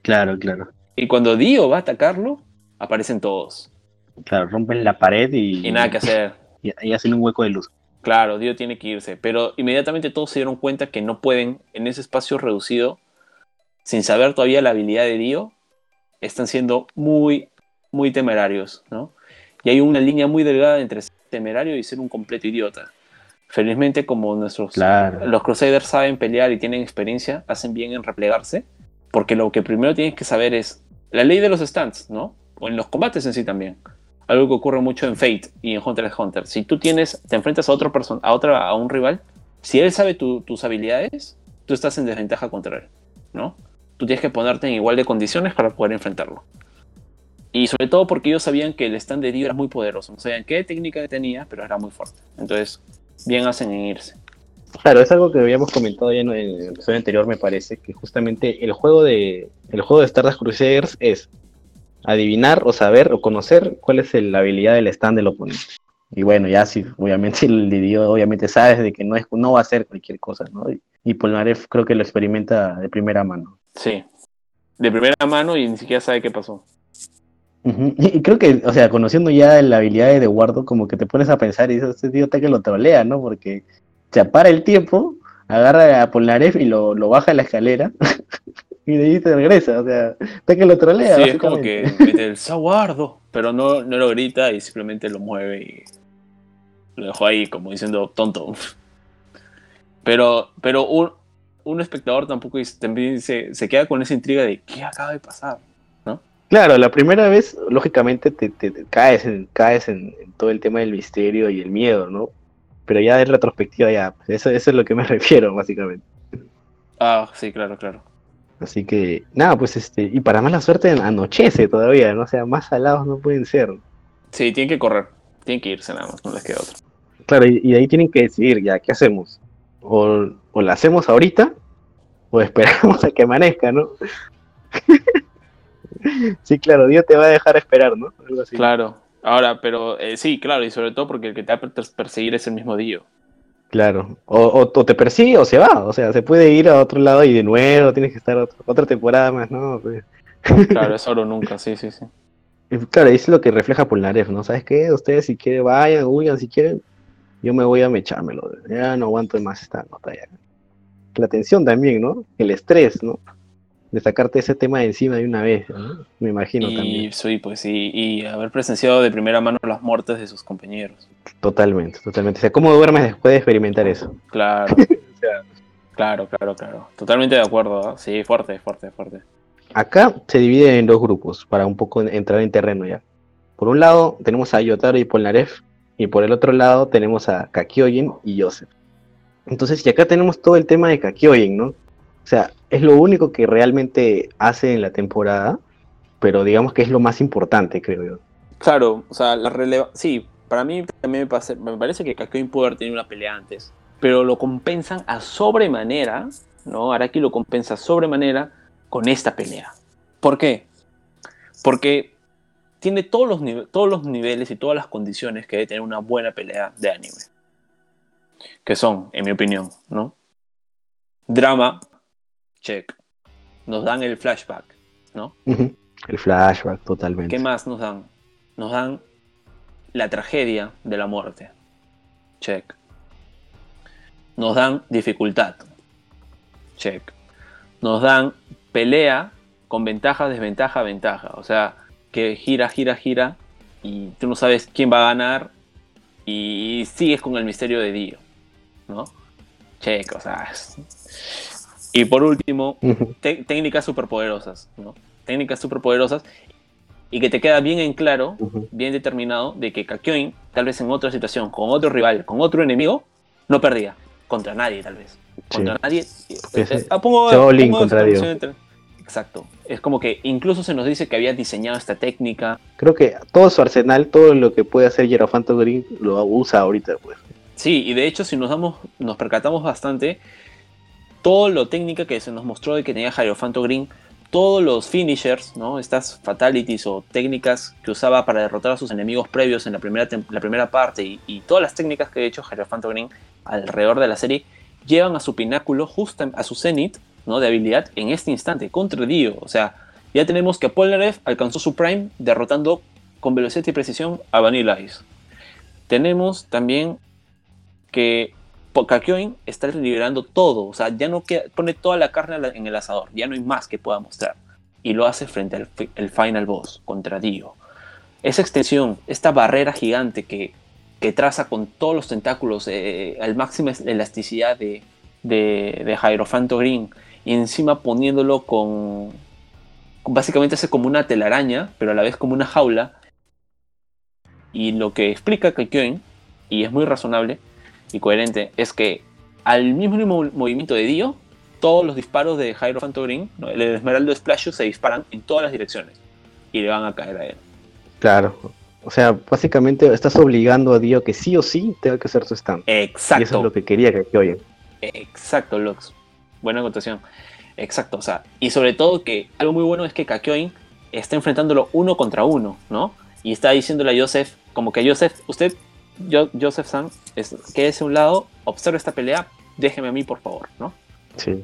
S2: Claro, claro.
S3: Y cuando Dio va a atacarlo, aparecen todos.
S2: Claro, rompen la pared y,
S3: Y nada que hacer.
S2: y, y hacen un hueco de luz.
S3: Claro, Dio tiene que irse, pero inmediatamente todos se dieron cuenta que no pueden, en ese espacio reducido, sin saber todavía la habilidad de Dio, están siendo muy, muy temerarios, ¿no? Y hay una línea muy delgada entre ser temerario y ser un completo idiota. Felizmente, como nuestros
S2: Claro.
S3: los Crusaders saben pelear y tienen experiencia, hacen bien en replegarse, porque lo que primero tienes que saber es la ley de los stands, ¿no? O en los combates en sí también. Algo que ocurre mucho en Fate y en Hunter x Hunter. Si tú tienes, te enfrentas a otra persona, a otra, a un rival, si él sabe tu- tus habilidades, tú estás en desventaja contra él, ¿no? Tú tienes que ponerte en igual de condiciones para poder enfrentarlo. Y sobre todo porque ellos sabían que el stand de Dio era muy poderoso. No sabían qué técnica tenía, pero era muy fuerte. Entonces, bien hacen en irse.
S2: Claro, es algo que habíamos comentado ya en el episodio anterior, me parece, que justamente el juego de el juego de Stardust Crusaders es adivinar o saber o conocer cuál es el- la habilidad del stand del oponente. Y bueno, ya sí, obviamente el idioma obviamente sabes de que no es no va a ser cualquier cosa, ¿no? Y, y Polnareff creo que lo experimenta de primera mano.
S3: Sí. De primera mano y ni siquiera sabe qué pasó.
S2: Y y creo que, o sea, conociendo ya la habilidad de Eduardo, como que te pones a pensar y dices, este tío está que lo trolea, ¿no? Porque se para el tiempo, agarra a Polnareff y lo, lo baja a la escalera y de ahí se regresa, o sea, está que lo trolea.
S3: Sí, es como que mete el saguardo, pero no, no lo grita y simplemente lo mueve y lo dejó ahí como diciendo tonto. Pero, pero un, un espectador tampoco también se, se queda con esa intriga de qué acaba de pasar.
S2: Claro, la primera vez, lógicamente, te, te- te caes, en, caes en, en todo el tema del misterio y el miedo, ¿no? Pero ya de retrospectiva, ya, eso, eso es lo que me refiero, básicamente.
S3: Ah, sí, claro, claro.
S2: Así que, nada, pues este, y para mala suerte anochece todavía, ¿no? O sea, más salados no pueden ser.
S3: Sí, tienen que correr, tienen que irse nada más, no les queda otro.
S2: Claro, y, y de ahí tienen que decidir ya, ¿qué hacemos? O, o la hacemos ahorita, o esperamos a que amanezca, ¿no? sí, claro, Dios te va a dejar esperar, ¿no? Algo así.
S3: Claro. Ahora, pero eh, sí, claro, y sobre todo porque el que te va a per- perseguir es el mismo Dio.
S2: Claro. O, o- o te persigue o se va, o sea, se puede ir a otro lado y de nuevo tienes que estar otro- otra temporada más, ¿no?
S3: Claro, es oro nunca, sí, sí, sí.
S2: y claro, es lo que refleja Polnareff, ¿no? ¿Sabes qué? Ustedes si quieren vayan, huyan, si quieren, yo me voy a mechármelo. Ya no aguanto más esta nota ya. La tensión también, ¿no? El estrés, ¿no? De sacarte ese tema de encima de una vez, ¿no? Me imagino
S3: Y
S2: también.
S3: sí, pues y haber presenciado de primera mano las muertes de sus compañeros.
S2: Totalmente, totalmente. O sea, ¿cómo duermes después de experimentar eso?
S3: Claro,
S2: O sea,
S3: claro, claro, claro. Totalmente de acuerdo, ¿ah? sí, fuerte, fuerte, fuerte.
S2: Acá se divide en dos grupos para un poco entrar en terreno ya. Por un lado tenemos a Yotaro y Polnareff y por el otro lado tenemos a Kakyoin y Joseph. Entonces, y acá tenemos todo el tema de Kakyoin, ¿no? O sea, es lo único que realmente hace en la temporada, pero digamos que es lo más importante, creo yo.
S3: Claro, o sea, la releva... Sí, para mí también me parece, me parece que Kakyoin pudo haber tenido una pelea antes, pero lo compensan a sobremanera, ¿no? Araki lo compensa a sobremanera con esta pelea. ¿Por qué? Porque tiene todos los, todos los niveles y todas las condiciones que debe tener una buena pelea de anime. Que son, en mi opinión, ¿no? Drama, check. Nos dan el flashback, ¿no?
S2: El flashback, totalmente.
S3: ¿Qué más nos dan? Nos dan la tragedia de la muerte. Check. Nos dan dificultad. Check. Nos dan pelea con ventaja, desventaja, ventaja. O sea, que gira, gira, gira y tú no sabes quién va a ganar y sigues con el misterio de Dio. ¿No? Check, o sea. Y por último, técnicas superpoderosas, ¿no? Técnicas superpoderosas y que te queda bien en claro,
S2: Ujú.
S3: bien determinado, de que Kakyoin, tal vez en otra situación, con otro rival, con otro enemigo, no perdía. Contra nadie, tal vez. Contra
S2: Sí.
S3: nadie. Ah, pongo- pongo
S2: contra
S3: entre- Exacto. Es como que incluso se nos dice que había diseñado esta técnica.
S2: Creo que todo su arsenal, todo lo que puede hacer Hierofanto Green, lo usa ahorita, pues.
S3: Sí, y de hecho, si nos damos, nos percatamos bastante, todo lo técnica que se nos mostró de que tenía Hierofanto Green, todos los finishers, ¿no? Estas fatalities o técnicas que usaba para derrotar a sus enemigos previos en la primera, la primera parte y, todas las técnicas que ha hecho Hierofanto Green alrededor de la serie llevan a su pináculo, justo a su cenit, ¿no? De habilidad en este instante, contra Dio. O sea, ya tenemos que Polnareff alcanzó su prime derrotando con velocidad y precisión a Vanilla Ice. Tenemos también que Kakyoin está liberando todo, o sea, ya no queda, pone toda la carne en el asador, ya no hay más que pueda mostrar. Y lo hace frente al final boss, contra Dio. Esa extensión, esta barrera gigante que traza con todos los tentáculos eh, al máxima elasticidad de, de, de Green y encima poniéndolo con, básicamente hace como una telaraña, pero a la vez como una jaula. Y lo que explica Kakyoin, y es muy razonable y coherente, es que al mismo movimiento de Dio, todos los disparos de Hierophant Green, el Esmeraldo Splash, se disparan en todas las direcciones y le van a caer a él.
S2: Claro. O sea, básicamente estás obligando a Dio que sí o sí tenga que hacer su stand.
S3: Exacto.
S2: Y eso es lo que quería que oyen.
S3: Exacto, Lux. Buena acotación. Exacto, o sea, y sobre todo que algo muy bueno es que Kakyoin está enfrentándolo uno contra uno, ¿no? Y está diciéndole a Joseph, como que Joseph, usted, yo, Joseph San, es, quédese a un lado, observe esta pelea, déjeme a mí, por favor, ¿no?
S2: Sí.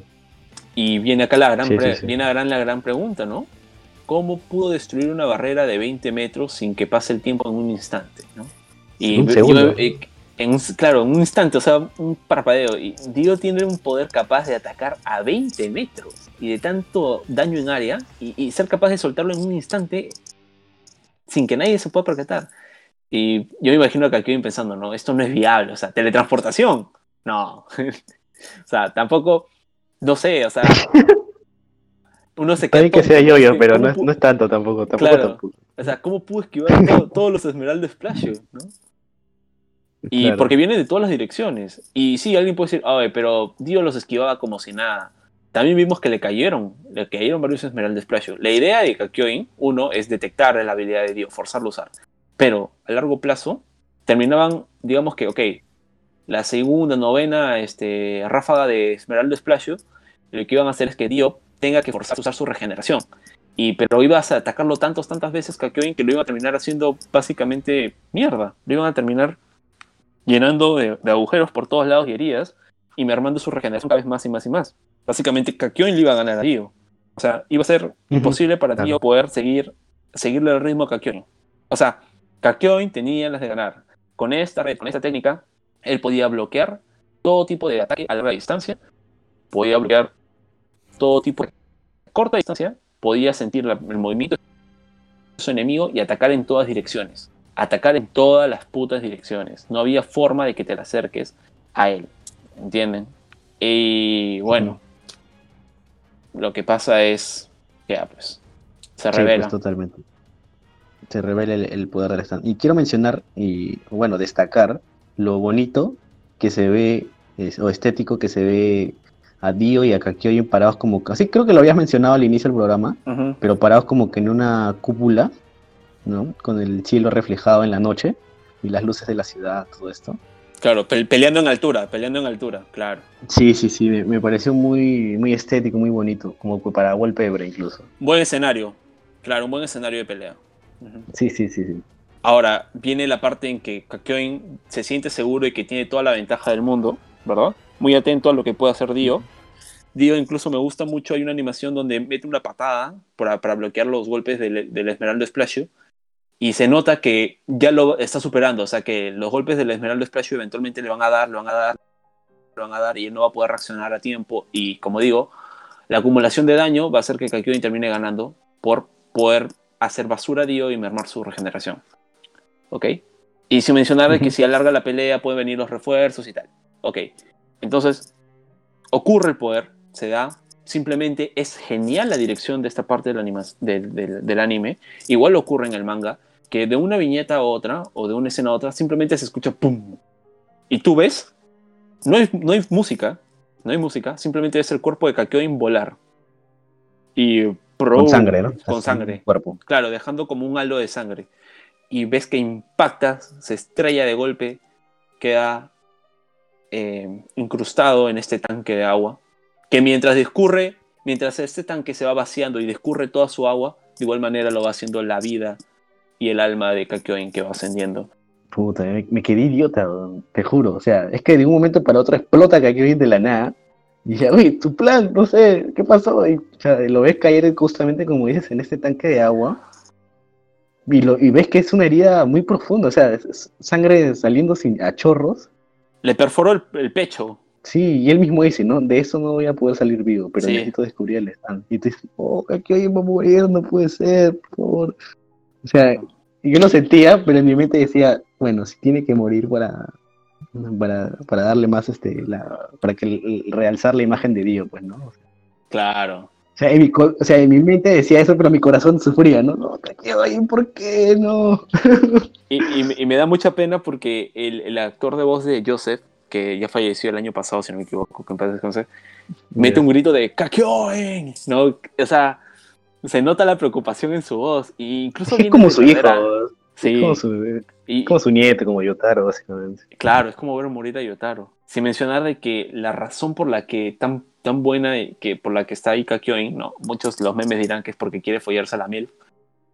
S3: Y viene acá la gran, Viene a gran, la gran pregunta, ¿no? ¿Cómo pudo destruir una barrera de 20 metros sin que pase el tiempo en un instante, ¿no?
S2: Y un segundo. Eh,
S3: en un, claro, en un instante, o sea, un parpadeo. Y Dio tiene un poder capaz de atacar a 20 metros y de tanto daño en área y, ser capaz de soltarlo en un instante sin que nadie se pueda percatar. Y yo me imagino que aquí pensando, no, esto no es viable, o sea, teletransportación. No. o sea, tampoco, no sé, o sea,
S2: uno se queda. que sea yo, yo, pero no es, tanto tampoco. tampoco,
S3: claro, O sea, ¿cómo pudo esquivar todos los Esmeraldas Splash? ¿no? Y porque viene de todas las direcciones. Y sí, alguien puede decir, ay, pero Dio los esquivaba como si nada. También vimos que le cayeron, le cayeron varios Esmeraldas Splash. La idea de Kakyoin, uno, es detectar la habilidad de Dio, forzarlo a usar. Pero a largo plazo, terminaban, digamos que, ok, la segunda, novena este, ráfaga de Esmeralda Splash, lo que iban a hacer es que Dio tenga que forzar a usar su regeneración. Y, pero ibas a atacarlo tantas, tantas veces Kakyoin que lo iba a terminar haciendo básicamente mierda. Lo iban a terminar llenando de, agujeros por todos lados y heridas, y mermando su regeneración cada vez más y más y más. Básicamente, Kakyoin le iba a ganar a Dio. O sea, iba a ser imposible para Dio poder seguir, seguirle el ritmo a Kakyoin. O sea, Kakyoin tenía las de ganar. Con esta red, con esta técnica, él podía bloquear todo tipo de ataque a larga distancia, podía bloquear todo tipo de corta distancia, podía sentir el movimiento de su enemigo y atacar en todas direcciones atacar en todas las putas direcciones. No había forma de que te le acerques a él. ¿Entienden? Y bueno, lo que pasa es que ya, pues, se pues, revela.
S2: totalmente. Se revela el, poder del stand. Y quiero mencionar, y bueno, destacar lo bonito que se ve, o estético que se ve a Dio y a Kakyoin parados como, así creo que lo habías mencionado al inicio del programa, pero parados como que en una cúpula con el cielo reflejado en la noche y las luces de la ciudad, todo esto.
S3: Claro, peleando en altura, peleando en altura, claro.
S2: Sí, sí, sí, me, pareció muy, muy estético, muy bonito, como para wallpaper incluso.
S3: Buen escenario, claro, un buen escenario de pelea.
S2: Sí, sí, sí, sí.
S3: Ahora, viene la parte en que Kakyoin se siente seguro y que tiene toda la ventaja del mundo, ¿verdad? Muy atento a lo que puede hacer Dio. Dio incluso me gusta mucho, hay una animación donde mete una patada para, para bloquear los golpes del, del Esmeralda Splash y se nota que ya lo está superando, o sea que los golpes del Esmeralda Splash eventualmente le van a dar, le van a dar, le van a dar y él no va a poder reaccionar a tiempo y como digo, la acumulación de daño va a hacer que Kakyoin termine ganando por poder hacer basura a Dio y mermar su regeneración. ¿Ok? Y sin mencionar que si alarga la pelea pueden venir los refuerzos y tal. Ok. Entonces, ocurre el poder, se da, simplemente es genial la dirección de esta parte del, del, anime. Igual ocurre en el manga, que de una viñeta a otra, o de una escena a otra, simplemente se escucha ¡pum! Y tú ves, no hay, no hay música, no hay música, simplemente es el cuerpo de Kakyoin volar. Y
S2: con sangre, ¿no?
S3: Con sangre.
S2: Cuerpo.
S3: Claro, dejando como un halo de sangre. Y ves que impacta, se estrella de golpe, queda eh, incrustado en este tanque de agua que mientras discurre, mientras este tanque se va vaciando y discurre toda su agua, de igual manera lo va haciendo la vida y el alma de Kakyoin que va ascendiendo.
S2: Puta, me, quedé idiota, te juro. O sea, es que de un momento para otro explota Kakyoin de la nada. Y ya, uy, tu plan, no sé, ¿qué pasó? Y lo ves caer justamente, como dices, en este tanque de agua. Y, lo, y ves que es una herida muy profunda, o sea, sangre saliendo sin, a chorros.
S3: Le perforó el pecho.
S2: Sí, y él mismo dice, ¿no? De eso no voy a poder salir vivo, pero necesito descubrir el stand. Y tú dices, oh, que hoy va a morir, no puede ser, por favor. O sea, yo lo sentía, pero en mi mente decía, bueno, si tiene que morir para, para, darle más, este, la, para que realzar la imagen de Dio, pues, ¿no?
S3: claro.
S2: O sea, en mi, o sea, en mi mente decía eso, pero mi corazón sufría, ¿no? No, ¿por qué no?
S3: y, y, me da mucha pena porque el, el, actor de voz de Joseph, que ya falleció el año pasado, si no me equivoco, que en paz mete un grito de ¡Kakyoin! ¿No? O sea, se nota la preocupación en su voz. E incluso
S2: es como su hijo. Sí. Como su, como su nieto, como Yotaro, básicamente.
S3: Claro, es como ver morir a Yotaro. Sin mencionar de que la razón por la que tan, tan buena, que por la que está ahí Kakyoin, no, muchos los memes dirán que es porque quiere follarse a la miel,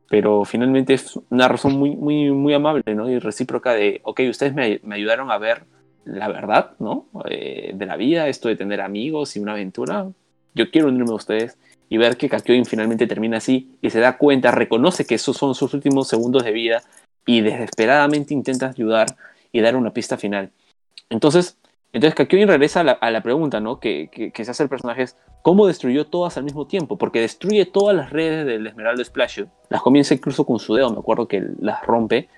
S3: pero finalmente es una razón muy, muy, muy amable, ¿no? Y recíproca de, ok, ustedes me, me ayudaron a ver la verdad, ¿no? Eh, de la vida, esto de tener amigos y una aventura. Yo quiero unirme a ustedes y ver que Kakyoin finalmente termina así y se da cuenta, reconoce que esos son sus últimos segundos de vida y desesperadamente intenta ayudar y dar una pista final. Entonces, entonces Kakyoin regresa a la, pregunta ¿no? que, que, se hace el personaje es ¿cómo destruyó todas al mismo tiempo? Porque destruye todas las redes del Esmeralda Splash. Las comienza incluso con su dedo, me acuerdo que las rompe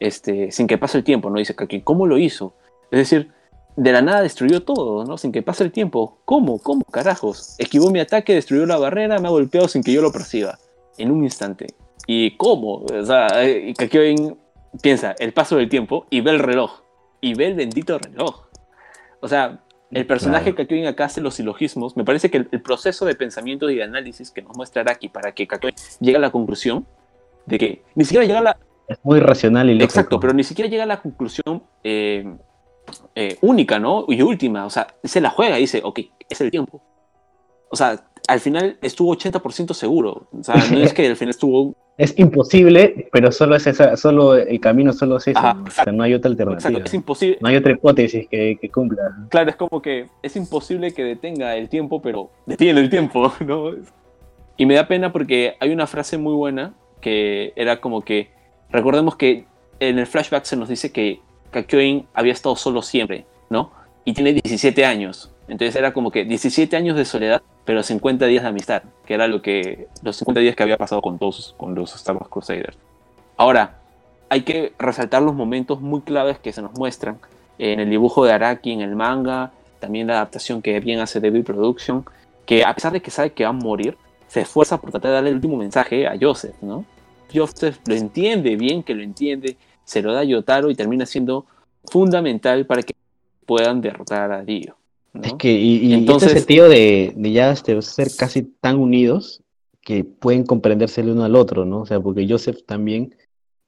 S3: este, sin que pase el tiempo, ¿no? Dice Kakyoin, ¿cómo lo hizo? Es decir, de la nada destruyó todo, ¿no? Sin que pase el tiempo. ¿Cómo? ¿Cómo carajos? Esquivó mi ataque, destruyó la barrera, me ha golpeado sin que yo lo perciba. En un instante. ¿Y cómo? O sea, eh, Kakyoin piensa el paso del tiempo y ve el reloj. Y ve el bendito reloj. O sea, el personaje claro. Kakyoin acá hace los silogismos. Me parece que el, proceso de pensamiento y de análisis que nos muestra Araki para que Kakyoin llegue a la conclusión de que ni siquiera llega a la...
S2: Es muy racional y lógico.
S3: Exacto, pero ni siquiera llega a la conclusión eh, eh, única, ¿no? Y última, o sea, se la juega y dice, ok, es el tiempo. O sea, al final estuvo 80% seguro. O sea, no es que al final estuvo...
S2: Es imposible, pero solo es esa, solo el camino solo es eso. o sea, no hay otra alternativa. Exacto,
S3: es imposible.
S2: No hay otra hipótesis que, que, cumpla.
S3: Claro, es como que es imposible que detenga el tiempo, pero detiene el tiempo, ¿no? Y me da pena porque hay una frase muy buena que era como que, recordemos que en el flashback se nos dice que Kakyoin había estado solo siempre, ¿no? Y tiene 17 años. Entonces era como que 17 años de soledad, pero 50 días de amistad, que era lo que los 50 días que había pasado con todos con los Star Wars Crusaders. Ahora, hay que resaltar los momentos muy claves que se nos muestran en el dibujo de Araki, en el manga, también la adaptación que bien hace Devil Production, que a pesar de que sabe que va a morir, se esfuerza por tratar de darle el último mensaje a Joseph, ¿no? Joseph lo entiende, bien que lo entiende, se lo da a Yotaro y termina siendo fundamental para que puedan derrotar a Dio.
S2: Es que, y, Entonces, este sentido de, de ya este, ser casi tan unidos que pueden comprenderse el uno al otro, ¿no? O sea, porque Joseph también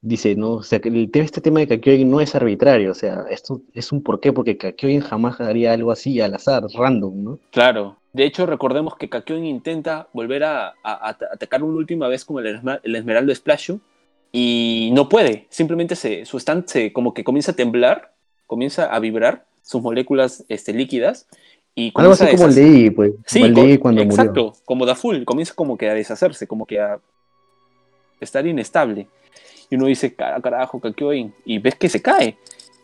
S2: dice, ¿no? O sea, el, este tema de Kakyoin no es arbitrario, o sea, esto es un porqué, porque Kakyoin jamás haría algo así al azar, random, ¿no?
S3: Claro. De hecho, recordemos que Kakyoin intenta volver a, atacar una última vez con el, el Esmeralda Splashu, y no puede, simplemente se, su stand se, como que comienza a temblar, comienza a vibrar sus moléculas este, líquidas y
S2: Algo así como el de I, pues.
S3: Sí, como el de cuando exacto, como da full, comienza como que a deshacerse, como que a estar inestable. Y uno dice, carajo, Kakyoin, y ves que se cae.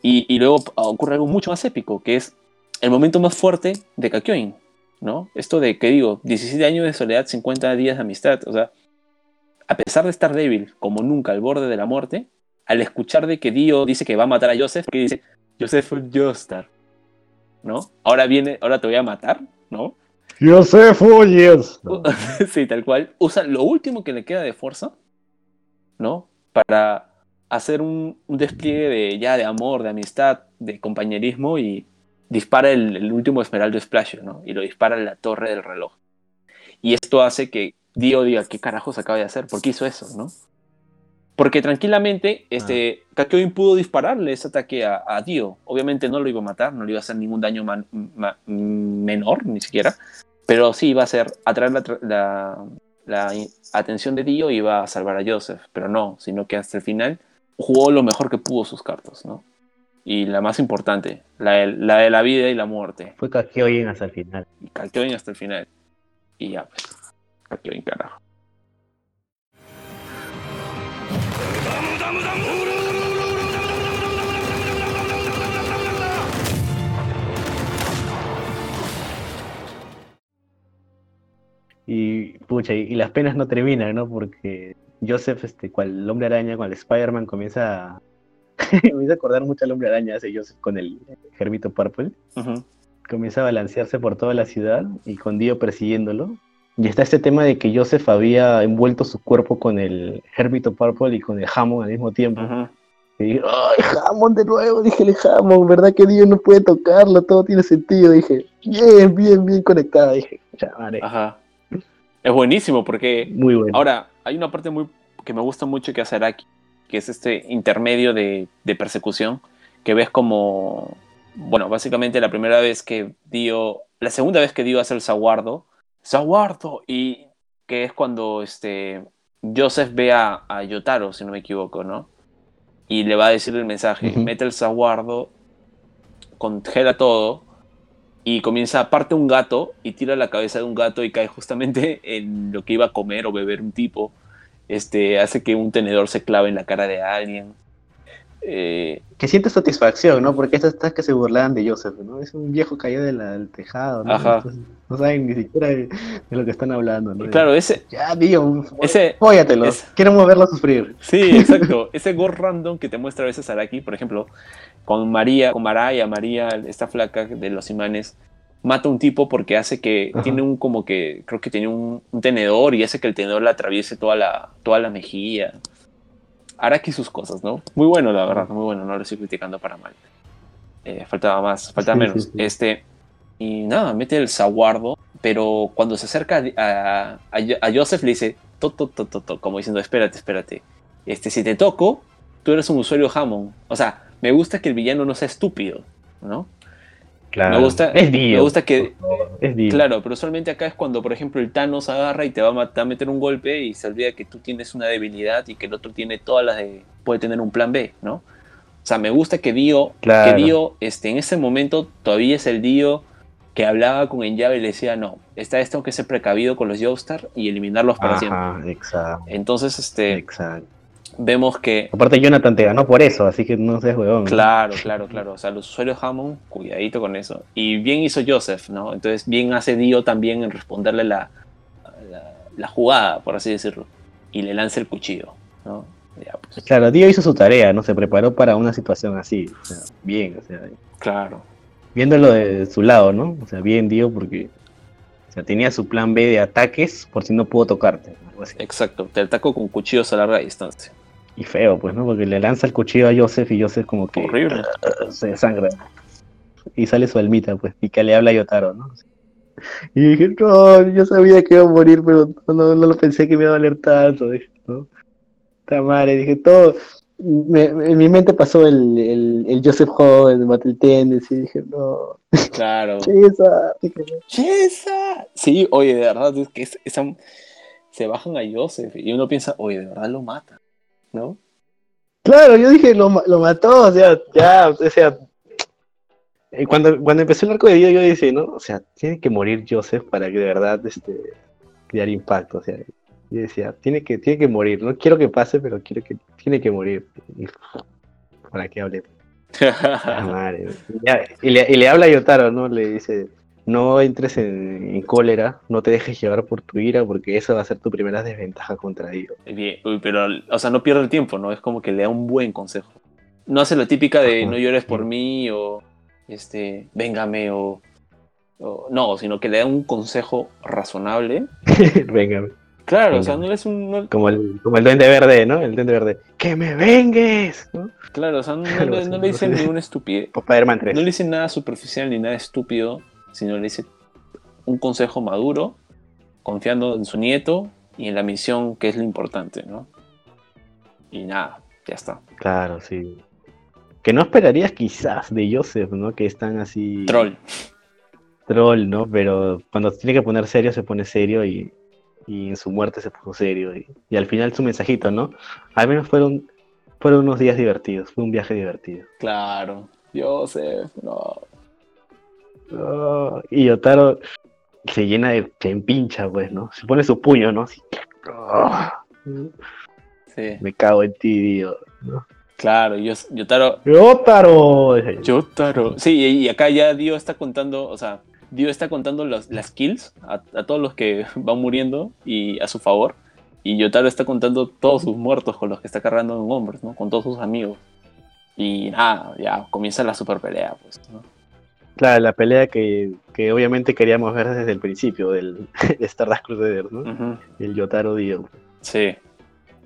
S3: Y, y, luego ocurre algo mucho más épico, que es el momento más fuerte de Kakyoin, ¿no? Esto de, que digo, 17 años de soledad, 50 días de amistad, o sea, a pesar de estar débil como nunca al borde de la muerte, al escuchar de que Dio dice que va a matar a Joseph, que dice, Joseph Joestar, ¿no? Ahora viene, ahora te voy a matar, ¿no?
S2: Joseph oyes.
S3: sí, tal cual. Usa lo último que le queda de fuerza, ¿no? Para hacer un, despliegue de ya de amor, de amistad, de compañerismo y dispara el, el último Esmeralda Splash, ¿no? Y lo dispara en la torre del reloj. Y esto hace que Dio diga, ¿qué carajos acaba de hacer? ¿Por qué hizo eso, no? Porque tranquilamente, este, ah. pudo dispararle ese ataque a, Dio. Obviamente no lo iba a matar, no le iba a hacer ningún daño menor, ni siquiera. Pero sí iba a hacer, atraer la, la, atención de Dio y iba a salvar a Joseph. Pero no, sino que hasta el final jugó lo mejor que pudo sus cartas, ¿no? Y la más importante, la de la, vida y la muerte.
S2: Fue Kakyoin hasta el final.
S3: Y hasta el final. Y ya, pues. Aquí carajo.
S2: Y, pucha, y, y las penas no terminan, ¿no? Porque Joseph, este, cual el hombre araña, cual Spider-Man comienza a... me hizo acordar mucho al hombre araña, hace Joseph con el Germito Purple. Comienza a balancearse por toda la ciudad y con Dio persiguiéndolo. Y está este tema de que Joseph había envuelto su cuerpo con el Hermito Purple y con el Hammond al mismo tiempo.
S3: Ujú.
S2: Y dije, ¡ay, Hammond de nuevo! Dije, el Hammond, ¿verdad que Dio no puede tocarlo? Todo tiene sentido. Dije, bien, bien, bien conectada. Dije, ya, madre.
S3: Ajá. Es buenísimo porque
S2: Muy bueno.
S3: Ahora, hay una parte muy que me gusta mucho que hace Araki, que es este intermedio de, de persecución, que ves como, bueno, básicamente la primera vez que Dio, la segunda vez que Dio hace el zaguardo, zaguardo, y que es cuando este, Joseph ve a, a Yotaro, si no me equivoco, ¿no? Y le va a decir el mensaje, mete el zaguardo, congela todo, y comienza, parte un gato y tira la cabeza de un gato y cae justamente en lo que iba a comer o beber un tipo. Este, hace que un tenedor se clave en la cara de alguien. Eh,
S2: que siente satisfacción, ¿no? Porque estas estas que se burlaban de Joseph, ¿no? Es un viejo caído de la- del tejado, ¿no?
S3: Ajá.
S2: Entonces, no saben ni siquiera de, de lo que están hablando, ¿no?
S3: claro, ese,
S2: Ya, Dio,
S3: ese,
S2: fóyatelo.
S3: es-
S2: Queremos verlo sufrir.
S3: sí, exacto, ese gore random que te muestra a veces Araki, por ejemplo, con María, con Maraya, María, esta flaca de los imanes, mata a un tipo porque hace que,
S2: Ajá.
S3: tiene un como que, creo que tiene un, un tenedor y hace que el tenedor le atraviese toda la, toda la mejilla. Araki sus cosas, ¿no? Muy bueno, la verdad, muy bueno, no lo estoy criticando para mal. Eh, faltaba más, faltaba menos.
S2: sí, sí.
S3: Este, y nada, mete el zaguardo, pero cuando se acerca a, a, a Joseph le dice, to, to, to, to, como diciendo, espérate, espérate. Este, si te toco, tú eres un usuario Hammond. O sea, me gusta que el villano no sea estúpido, ¿no?
S2: Claro.
S3: Me gusta-
S2: es Dio.
S3: me gusta que-
S2: Es.
S3: Claro, pero usualmente acá es cuando, por ejemplo, el Thanos agarra y te va a, mat- te va a meter un golpe y se olvida que tú tienes una debilidad y que el otro tiene todas las de. puede tener un plan B, ¿no? O sea, me gusta que Dio,
S2: Claro.
S3: que Dio este, en ese momento todavía es el Dio que hablaba con Enjave y le decía, no, esta vez tengo que ser precavido con los Joestar y eliminarlos para siempre.
S2: Ajá, exacto.
S3: Entonces, este,
S2: Exacto.
S3: Vemos que
S2: Aparte, Jonathan te ganó por eso, así que no seas huevón.
S3: Claro, claro, claro. O sea, los usuarios Hammond, cuidadito con eso. Y bien hizo Joseph, ¿no? Entonces, bien hace Dio también en responderle la, la, la jugada, por así decirlo. Y le lanza el cuchillo, ¿no? Ya, pues,
S2: Claro, Dio hizo su tarea, ¿no? Se preparó para una situación así. O sea, bien, o sea,
S3: claro.
S2: viéndolo de su lado, ¿no? O sea, bien Dio porque o sea, tenía su plan B de ataques por si no pudo tocarte. algo así.
S3: Exacto. Te ataco con cuchillos a larga distancia.
S2: Y feo, pues, ¿no? Porque le lanza el cuchillo a Joseph y Joseph como que
S3: Horrible.
S2: se desangra. Y sale su almita, pues, y que le habla a Yotaro, ¿no? Y dije, no, yo sabía que iba a morir, pero no, no, lo pensé que me iba a doler tanto, dije, ¿no? Esta madre, dije, todo. me- me- en mi mente pasó el, el, el Joseph Hall, el Battle Tendency, y dije, no,
S3: Claro.
S2: esa, dije, no.
S3: ¡Chesa! Sí, oye, de verdad, es que es- esa- se bajan a Joseph y uno piensa, oye, de verdad lo mata, ¿no?
S2: Claro, yo dije, lo, lo mató, o sea, ya, o sea, cuando, cuando empezó el arco de vida yo dije, ¿no? O sea, tiene que morir Joseph para que de verdad este, crear impacto, o sea, yo decía, tiene que, tiene que morir, no quiero que pase, pero quiero que, tiene que morir, y, para que hable. Ah, madre. Y, ya- y le, y le habla a Yotaro, ¿no? Le dice, no entres en, en cólera, no te dejes llevar por tu ira, porque esa va a ser tu primera desventaja contra ellos.
S3: Bien, uy, pero, o sea, no pierde el tiempo, ¿no? Es como que le da un buen consejo. No hace la típica de
S2: Ajá.
S3: no llores por mí o, este, véngame o, o- no, sino que le da un consejo razonable.
S2: Venga.
S3: Claro, o sea,
S2: Véngame.
S3: no es un, no-
S2: Como el, como el duende verde, ¿no? El duende verde. ¡Que me vengues! ¿no?
S3: claro, o sea, no, le,
S2: así,
S3: no
S2: no
S3: le dice
S2: sé.
S3: ninguna estupidez,
S2: Spider-Man 3.
S3: no le dice nada superficial ni nada estúpido, sino le dice un consejo maduro, confiando en su nieto y en la misión que es lo importante, ¿no? Y nada, ya está.
S2: Claro, sí. Que no esperarías quizás de Joseph, ¿no? Que es tan así...
S3: Troll.
S2: Troll, ¿no? Pero cuando tiene que poner serio, se pone serio y, y en su muerte se puso serio. Y, y al final su mensajito, ¿no? Al menos fueron, fueron unos días divertidos, fue un viaje divertido.
S3: Claro. Joseph, no.
S2: Oh, y Yotaro se llena de... se empincha, pues, ¿no? Se pone su puño, ¿no? Así, oh,
S3: Sí,
S2: me cago en ti, Dio. ¿no?
S3: claro. Yo, Yotaro.
S2: ¡Yotaro!
S3: Yotaro. Sí, y y acá ya Dio está contando, o sea, Dio está contando los- las kills a, a todos los que van muriendo y a su favor. Y Yotaro está contando todos sus muertos con los que está cargando en hombros, ¿no? Con todos sus amigos. Y nada, ya comienza la super pelea, pues, ¿no?
S2: Claro, la pelea que, que obviamente queríamos ver desde el principio del de Stardust Crusaders, ¿no?
S3: Ujú.
S2: El Yotaro Dio.
S3: Sí,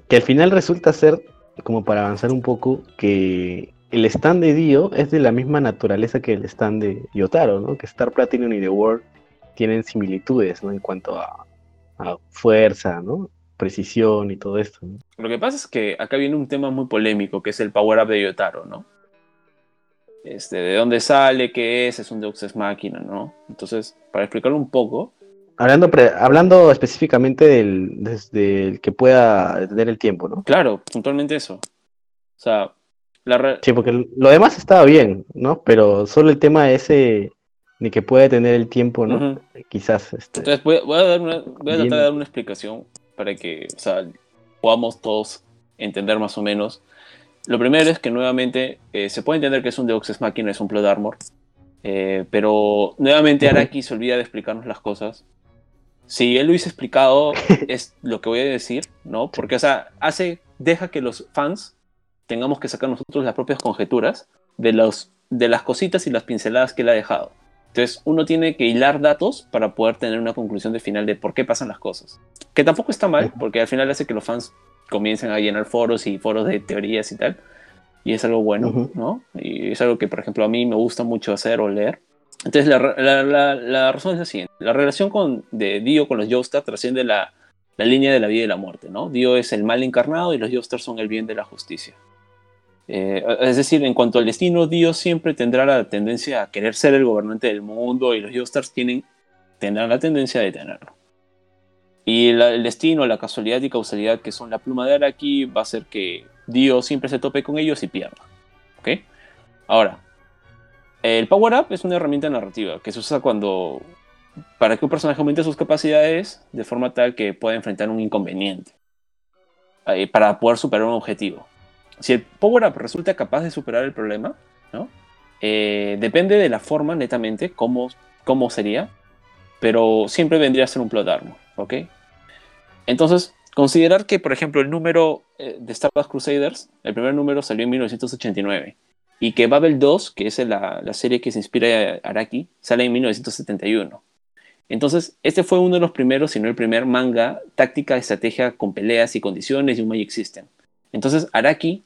S2: Que al final resulta ser, como para avanzar un poco, que el stand de Dio es de la misma naturaleza que el stand de Yotaro, ¿no? Que Star Platinum y The World tienen similitudes, ¿no? En cuanto a, a fuerza, ¿no? Precisión y todo esto. ¿no?
S3: Lo que pasa es que acá viene un tema muy polémico, que es el power up de Yotaro, ¿no? Este, ¿De dónde sale? ¿Qué es? Es un Deus Ex Máquina, ¿no? Entonces, para explicarlo un poco,
S2: Hablando, pre- hablando específicamente del, desde el que pueda detener el tiempo, ¿no?
S3: claro, puntualmente eso. O sea, la
S2: Sí, porque lo demás estaba bien, ¿no? Pero solo el tema ese de que puede detener el tiempo, ¿no? Quizás, este...
S3: Entonces voy, voy a, dar una- voy a tratar de dar una explicación para que o sea, podamos todos entender más o menos. Lo primero es que nuevamente eh, se puede entender que es un Deus Ex Machina, es un Plot Armor, eh, pero nuevamente. Araki se olvida de explicarnos las cosas. Si él lo hubiese explicado, es lo que voy a decir, ¿no? Porque, o sea, hace, deja que los fans tengamos que sacar nosotros las propias conjeturas de, los, de las cositas y las pinceladas que él ha dejado. Entonces, uno tiene que hilar datos para poder tener una conclusión de final de por qué pasan las cosas. Que tampoco está mal, porque al final hace que los fans comiencen a llenar foros y foros de teorías y tal. Y es algo bueno. ¿no? Y es algo que, por ejemplo, a mí me gusta mucho hacer o leer. Entonces, la, la- la- la razón es la siguiente. La relación con, de Dio con los Joestar trasciende la, la línea de la vida y la muerte, ¿no? Dio es el mal encarnado y los Joestar son el bien de la justicia. Eh, es decir, en cuanto al destino, Dio siempre tendrá la tendencia a querer ser el gobernante del mundo y los Joestars tienen, tendrán la tendencia de tenerlo. Y la- el destino, la casualidad y causalidad que son la pluma de Araki va a hacer que Dio siempre se tope con ellos y pierda. ¿Ok? Ahora, el Power Up es una herramienta narrativa que se usa cuando para que un personaje aumente sus capacidades de forma tal que pueda enfrentar un inconveniente eh, para poder superar un objetivo. Si el Power Up resulta capaz de superar el problema, ¿no? Eh, depende de la forma, netamente, cómo, cómo sería, pero siempre vendría a ser un plot armor, ¿ok? Entonces, considerar que, por ejemplo, el número eh, de Star Wars Crusaders, el primer número salió en 1989, y que Babel 2, que es la, la serie que se inspira en Araki, sale en 1971. Entonces, este fue uno de los primeros, si no el primer manga, táctica, estrategia con peleas y condiciones y un Magic System. Entonces, Araki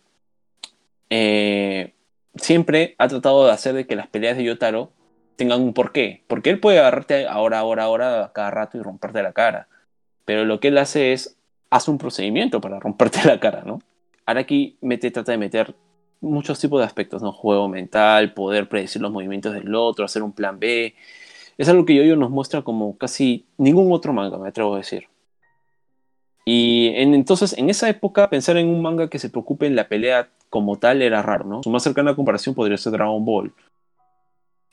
S3: eh, siempre ha tratado de hacer de que las peleas de Yotaro tengan un porqué. Porque él puede agarrarte ahora, ahora, ahora, cada rato y romperte la cara. Pero lo que él hace es, hace un procedimiento para romperte la cara, ¿no? Araki mete, trata de meter muchos tipos de aspectos, ¿no? Juego mental, poder predecir los movimientos del otro, hacer un plan B. Es algo que Yoyo nos muestra como casi ningún otro manga, me atrevo a decir. Y en- entonces, en esa época, pensar en un manga que se preocupe en la pelea como tal era raro, ¿no? Su más cercana comparación podría ser Dragon Ball,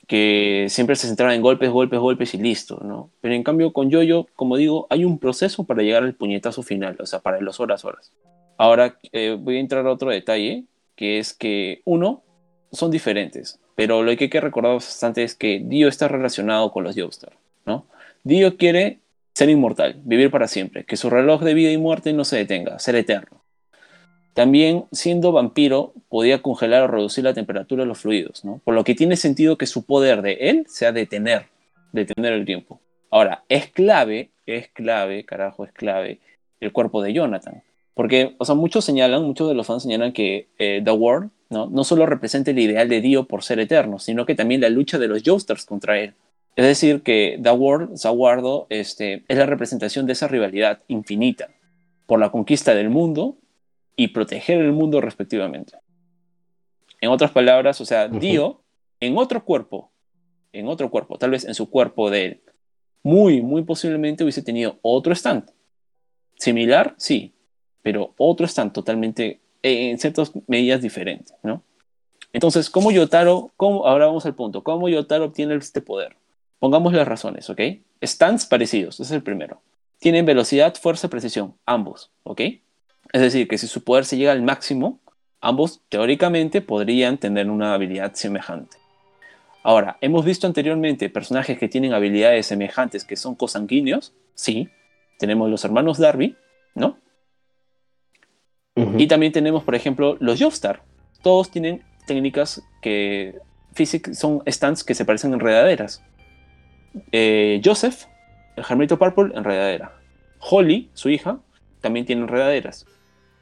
S3: que siempre se centraba en golpes, golpes, golpes y listo, ¿no? Pero en cambio, con Yoyo, como digo, hay un proceso para llegar al puñetazo final, o sea, para los horas, horas. Ahora eh, voy a entrar a otro detalle, que es que, uno, son diferentes, pero lo que hay que recordar bastante es que Dio está relacionado con los Joestar, ¿no? Dio quiere ser inmortal, vivir para siempre, que su reloj de vida y muerte no se detenga, ser eterno. También, siendo vampiro, podía congelar o reducir la temperatura de los fluidos, ¿no? Por lo que tiene sentido que su poder de él sea detener, detener el tiempo. Ahora, es clave, es clave, carajo, es clave el cuerpo de Jonathan. Porque, o sea, muchos señalan, muchos de los fans señalan que eh, The World ¿no? no solo representa el ideal de Dio por ser eterno, sino que también la lucha de los Joestars contra él. Es decir, que The World, Zaguardo, este, es la representación de esa rivalidad infinita por la conquista del mundo y proteger el mundo respectivamente. En otras palabras, o sea. Dio en otro cuerpo, en otro cuerpo, tal vez en su cuerpo de él, muy, muy posiblemente hubiese tenido otro stand. Similar, sí, pero otro stand totalmente, eh, en ciertas medidas diferentes, ¿no? Entonces, ¿cómo Yotaro, cómo, ahora vamos al punto, cómo Yotaro obtiene este poder? Pongamos las razones, ¿ok? Stands parecidos, ese es el primero. Tienen velocidad, fuerza, precisión, ambos, ¿ok? Es decir, que si su poder se llega al máximo, ambos teóricamente podrían tener una habilidad semejante. Ahora, ¿hemos visto anteriormente personajes que tienen habilidades semejantes que son cosanguíneos? Sí. Tenemos los hermanos Darby, ¿no? Y también tenemos, por ejemplo, los Joestar. Todos tienen técnicas que son stands que se parecen a enredaderas. Eh, Joseph, el Hermito Purple, enredadera. Holly, su hija, también tiene enredaderas.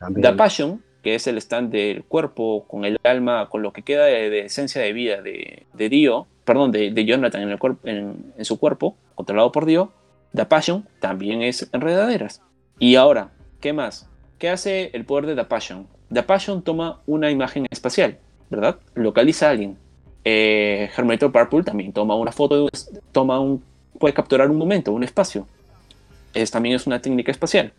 S2: También.
S3: The Passion, que es el stand del cuerpo con el alma, con lo que queda de, esencia de vida de, de Dio, perdón, de, de Jonathan en, su cuerpo, controlado por Dio, The Passion también es enredaderas. Y ahora, ¿qué más? ¿Qué hace el poder de The Passion? The Passion toma una imagen espacial, ¿verdad? Localiza a alguien. Eh, Hermeto Purple también toma una foto, toma un, puede capturar un momento, un espacio. Es, también es una técnica espacial.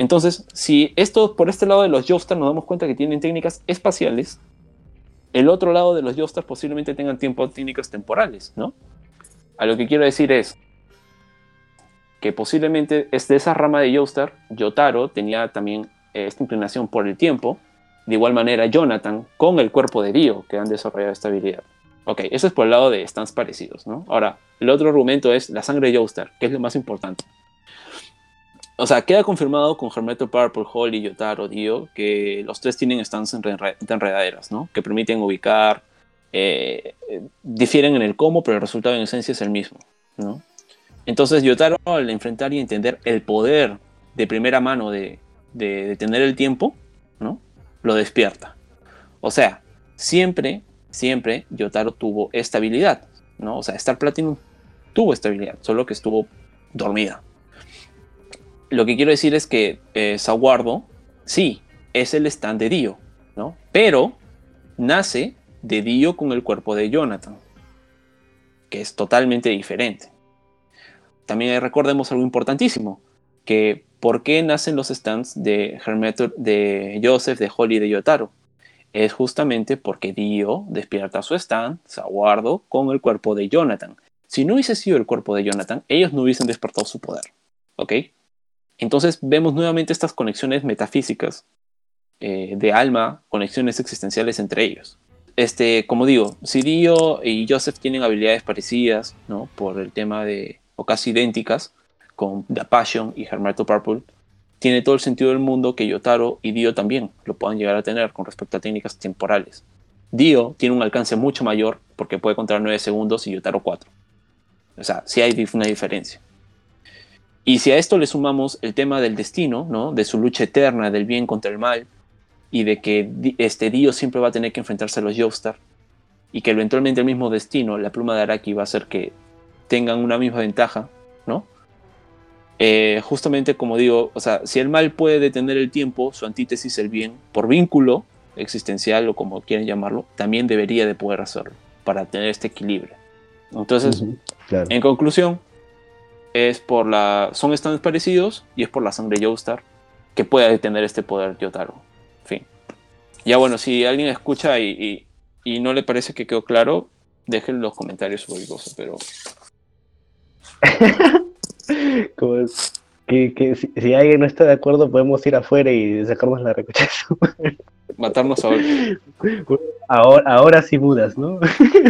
S3: Entonces, si esto por este lado de los Joestar nos damos cuenta que tienen técnicas espaciales, el otro lado de los Joestar posiblemente tengan tiempo técnicas temporales, ¿no? A lo que quiero decir es que posiblemente es de esa rama de Joestar, Yotaro tenía también eh, esta inclinación por el tiempo, de igual manera Jonathan con el cuerpo de Dio que han desarrollado esta habilidad. Ok, eso es por el lado de stands parecidos, ¿no? Ahora, el otro argumento es la sangre de que es lo más importante. O sea, queda confirmado con Hermeto Purple, Holly, Yotaro, Dio, que los tres tienen stands enre- de enredaderas, ¿no? Que permiten ubicar, eh, difieren en el cómo, pero el resultado en esencia es el mismo, ¿no? Entonces Yotaro al enfrentar y entender el poder de primera mano de, de, de tener el tiempo, ¿no? Lo despierta. O sea, siempre, siempre Yotaro tuvo estabilidad, ¿no? O sea, Star Platinum tuvo estabilidad, solo que estuvo dormida. Lo que quiero decir es que eh, Saguardo, sí, es el stand de Dio, ¿no? Pero nace de Dio con el cuerpo de Jonathan, que es totalmente diferente. También recordemos algo importantísimo, que ¿por qué nacen los stands de Hermeto, de Joseph, de Holly de Yotaro? Es justamente porque Dio despierta su stand, Saguardo, con el cuerpo de Jonathan. Si no hubiese sido el cuerpo de Jonathan, ellos no hubiesen despertado su poder. ¿Ok? Entonces vemos nuevamente estas conexiones metafísicas eh, de alma, conexiones existenciales entre ellos. Este, como digo, si Dio y Joseph tienen habilidades parecidas, ¿no? Por el tema de, o casi idénticas, con The Passion y Hermeto Purple, tiene todo el sentido del mundo que Yotaro y Dio también lo puedan llegar a tener con respecto a técnicas temporales. Dio tiene un alcance mucho mayor porque puede contar 9 segundos y Yotaro 4. O sea, sí hay una diferencia. Y si a esto le sumamos el tema del destino, ¿no? de su lucha eterna del bien contra el mal, y de que este Dio siempre va a tener que enfrentarse a los Joestar, y que eventualmente el mismo destino, la pluma de Araki, va a hacer que tengan una misma ventaja, ¿no? Eh, justamente como digo, o sea, si el mal puede detener el tiempo, su antítesis, el bien, por vínculo existencial o como quieren llamarlo, también debería de poder hacerlo para tener este equilibrio. Entonces,
S2: claro.
S3: en conclusión, es por la. son stands parecidos y es por la sangre Joestar que puede detener este poder Yotaro. Fin. Ya bueno, si alguien escucha y, y- y no le parece que quedó claro, dejen los comentarios sobre cosa, pero.
S2: Como es- que, que si, si alguien no está de acuerdo, podemos ir afuera y sacarnos la recocha.
S3: Matarnos ahora.
S2: ahora, ahora sí mudas, ¿no?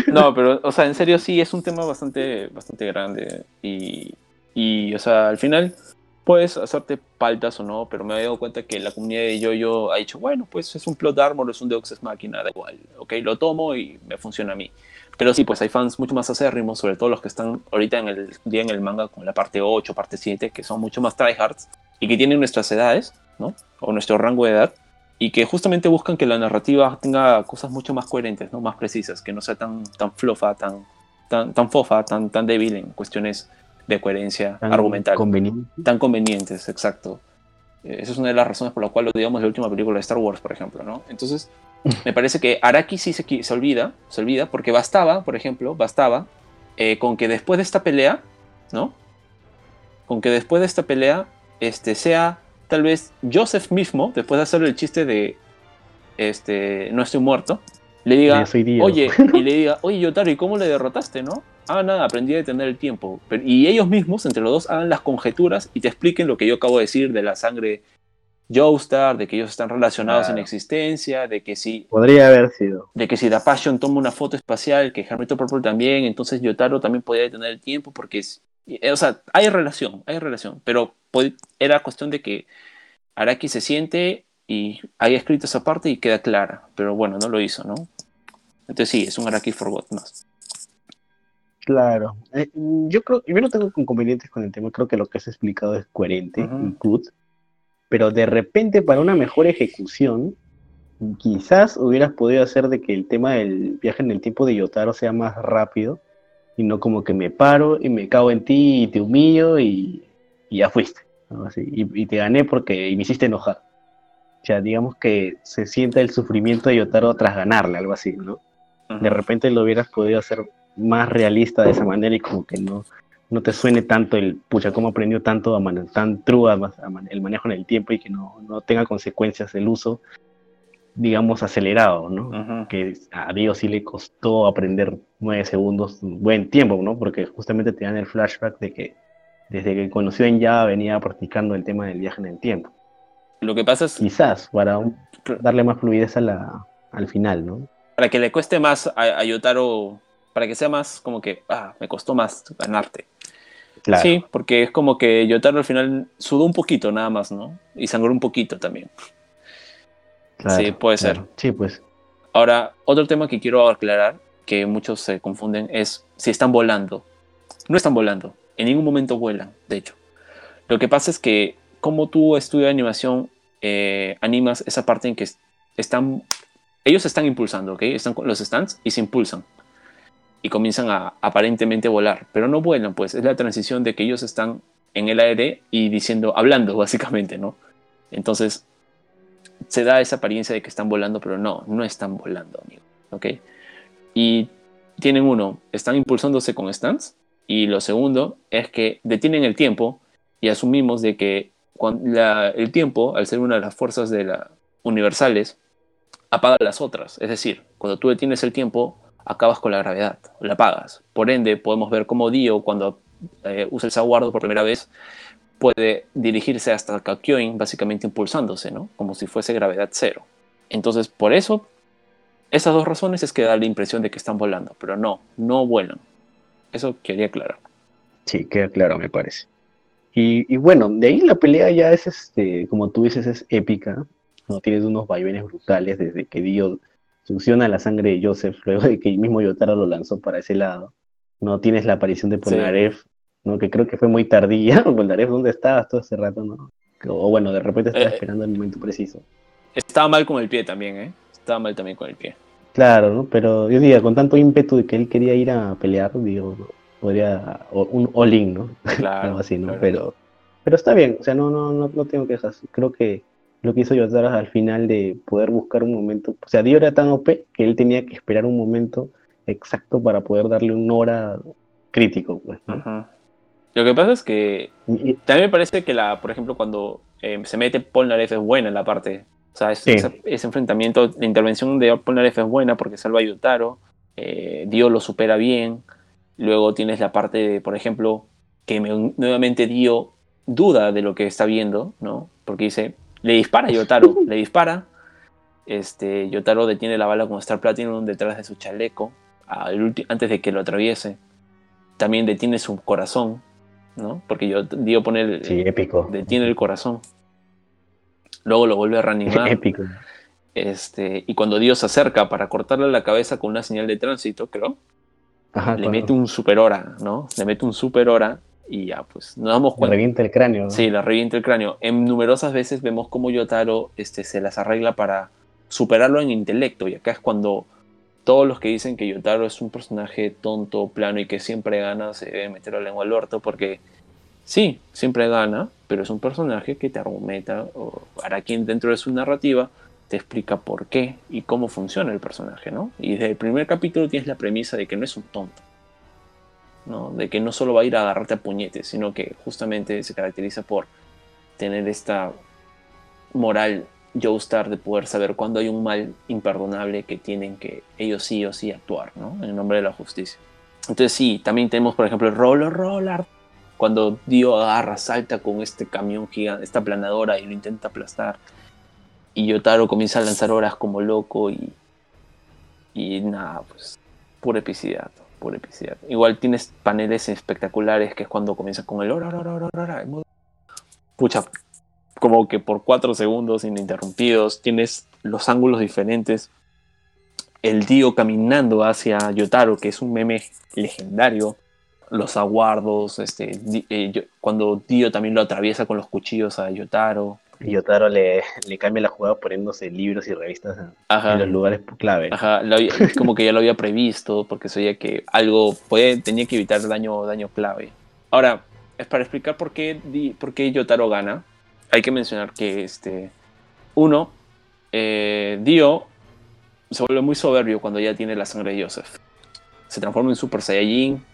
S3: No, pero, o sea, en serio sí es un tema bastante, bastante grande. Y, y, o sea, al final puedes hacerte paltas o no, pero me he dado cuenta que la comunidad de Yoyo ha dicho, bueno, pues es un plot armor, es un Deus Ex Machina, da igual. Ok, lo tomo y me funciona a mí. Pero sí, pues hay fans mucho más acérrimos, sobre todo los que están ahorita en el día en el manga con la parte 8, parte 7, que son mucho más tryhards y que tienen nuestras edades, ¿no? O nuestro rango de edad y que justamente buscan que la narrativa tenga cosas mucho más coherentes, ¿no? más precisas, que no sea tan, tan flofa, tan, tan, tan fofa, tan, tan débil en cuestiones de coherencia
S2: Tan
S3: argumental,
S2: Conveniente.
S3: tan convenientes, exacto. Eh, Esa es una de las razones por la cual odiamos la última película de Star Wars, por ejemplo, ¿no? Entonces, me parece que Araki sí se, se olvida, se olvida, porque bastaba, por ejemplo, bastaba eh, con que después de esta pelea, ¿no? Con que después de esta pelea, este, sea tal vez Joseph mismo, después de hacer el chiste de, este, no estoy muerto, le diga, oye, y le diga, oye, Yotaro, ¿y cómo le derrotaste, no? Ah, nada, aprendí a detener el tiempo. Pero- y ellos mismos, entre los dos, hagan las conjeturas y te expliquen lo que yo acabo de decir de la sangre Joestar, de que ellos están relacionados en existencia, de que si
S2: Podría haber sido.
S3: de que si Da Passion toma una foto espacial, que Hermito Purple también, entonces Yotaro también podía tener el tiempo, porque es, o sea, hay relación, hay relación, pero era cuestión de que Araki se siente y haya escrito esa parte y queda clara, pero bueno, no lo hizo, ¿no? Entonces sí, es un Araki Forgot más.
S2: Claro. Eh, yo creo, yo no tengo inconvenientes con el tema, creo que lo que has explicado es coherente
S3: Ujú.
S2: y good, pero de repente para una mejor ejecución, quizás hubieras podido hacer de que el tema del viaje en el tiempo de Yotaro sea más rápido y no como que me paro y me cago en ti y te humillo y, y ya fuiste, algo así, y, y te gané porque y me hiciste enojar. O sea, digamos que se sienta el sufrimiento de Yotaro tras ganarle, algo así, ¿no? De repente lo hubieras podido hacer más realista de esa manera y como que no, no te suene tanto el, pucha, cómo aprendió tanto a man- tan true a man- el manejo en el tiempo y que no, no tenga consecuencias el uso, digamos, acelerado, ¿no? Que a Dios sí le costó aprender nueve segundos, un buen tiempo, ¿no? Porque justamente te dan el flashback de que desde que conoció en Java venía practicando el tema del viaje en el tiempo.
S3: Lo que pasa es
S2: Quizás para un- darle más fluidez a la, al final, ¿no?
S3: para que le cueste más a, a Yotaro, para que sea más como que, ah, me costó más ganarte.
S2: Claro.
S3: Sí, porque es como que Yotaro al final sudó un poquito nada más, ¿no? Y sangró un poquito también.
S2: claro,
S3: sí, puede ser.
S2: Sí, pues.
S3: Ahora, otro tema que quiero aclarar, que muchos se confunden, es si están volando. No están volando, en ningún momento vuelan, de hecho. Lo que pasa es que, como tú estudio de animación, eh, animas esa parte en que es- están, ellos están impulsando, ¿ok? Están con los stands y se impulsan. Y comienzan a aparentemente volar, pero no vuelan, pues es la transición de que ellos están en el aire y diciendo, hablando básicamente, ¿no? Entonces, se da esa apariencia de que están volando, pero no, no están volando, amigo. ¿Ok? Y tienen uno, están impulsándose con stands. Y lo segundo es que detienen el tiempo y asumimos de que cuan- la- el tiempo, al ser una de las fuerzas de la, universales, apaga las otras. Es decir, cuando tú detienes el tiempo, acabas con la gravedad, la apagas. Por ende, podemos ver cómo Dio, cuando eh, usa el Saguardo por primera vez, puede dirigirse hasta Kakyoin, básicamente impulsándose, ¿no? Como si fuese gravedad cero. Entonces, por eso, esas dos razones es que da la impresión de que están volando, pero no, no vuelan. Eso quería aclarar.
S2: Sí, queda claro, me parece. Y, y bueno, de ahí la pelea ya es, este, como tú dices, es épica. No tienes unos vaivenes brutales desde que Dio succiona la sangre de Joseph, luego de que el mismo Yotaro lo lanzó para ese lado. No tienes la aparición de Polnareff, ¿no? que creo que fue muy tardía. Polnareff, ¿dónde estabas todo ese rato? ¿no? O bueno, de repente estaba
S3: Eh,
S2: esperando el momento preciso.
S3: Estaba mal con el pie también, ¿eh? Estaba mal también con el pie.
S2: Claro, ¿no? Pero yo diría, con tanto ímpetu de que él quería ir a pelear, digo, podría, o- un all-in, ¿no?
S3: Claro.
S2: algo así, ¿no?
S3: claro.
S2: Pero, pero está bien, o sea, no, no, no, no tengo quejas. Creo que lo que hizo Yotaro al final de poder buscar un momento, o sea, Dio era tan OP que él tenía que esperar un momento exacto para poder darle un hora crítico, pues, ¿no?
S3: Ujú. Lo que pasa es que también me parece que, la, por ejemplo, cuando eh, se mete Polnareff es buena en la parte. O sea, es-
S2: Sí.
S3: ese, ese enfrentamiento, la intervención de Polnareff es buena porque salva a Yotaro. eh, Dio lo supera bien. Luego tienes la parte, de, por ejemplo, que me- nuevamente Dio duda de lo que está viendo, ¿no? Porque dice, le dispara a Yotaro, le dispara. Este, Yotaro detiene la bala con Star Platinum detrás de su chaleco al antes de que lo atraviese. También detiene su corazón, ¿no? Porque yo Dio pone el,
S2: sí, épico.
S3: detiene el corazón. Luego lo vuelve a reanimar.
S2: épico.
S3: este, y cuando Dios se acerca para cortarle la cabeza con una señal de tránsito, creo,
S2: Ajá,
S3: le mete un super hora, ¿no? Le mete un super hora y ya, pues nos damos
S2: le
S3: cuenta.
S2: revienta el cráneo. ¿no?
S3: Sí, la revienta el cráneo. En numerosas veces vemos cómo Yotaro este, se las arregla para superarlo en intelecto. Y acá es cuando todos los que dicen que Yotaro es un personaje tonto, plano y que siempre gana, se deben meter la lengua al orto porque sí, siempre gana, pero es un personaje que te argumenta o para quien dentro de su narrativa te explica por qué y cómo funciona el personaje, ¿no? Y desde el primer capítulo tienes la premisa de que no es un tonto. ¿no? De que no solo va a ir a agarrarte a puñetes, sino que justamente se caracteriza por tener esta moral Joestar de poder saber cuándo hay un mal imperdonable que tienen que ellos sí o sí actuar, ¿no? En nombre de la justicia. Entonces sí, también tenemos por ejemplo el Roller Roller, cuando Dio agarra, salta con este camión gigante, esta planadora y lo intenta aplastar. Y Yotaro comienza a lanzar horas como loco y. Y nada, pues. Pura epicidad, pura epicidad. Igual tienes paneles espectaculares que es cuando comienza con el hora, Pucha, como que por cuatro segundos ininterrumpidos. Tienes los ángulos diferentes. El Dio caminando hacia Yotaro, que es un meme legendario los aguardos, este, eh, cuando Dio también lo atraviesa con los cuchillos a Yotaro.
S2: Y Yotaro le, le cambia la jugada poniéndose libros y revistas en, los lugares clave.
S3: Ajá, como que ya lo había previsto, porque sabía que algo puede, tenía que evitar daño, daño clave. Ahora, es para explicar por qué, por qué Yotaro gana, hay que mencionar que, este, uno, eh, Dio se vuelve muy soberbio cuando ya tiene la sangre de Joseph. Se transforma en Super Saiyajin,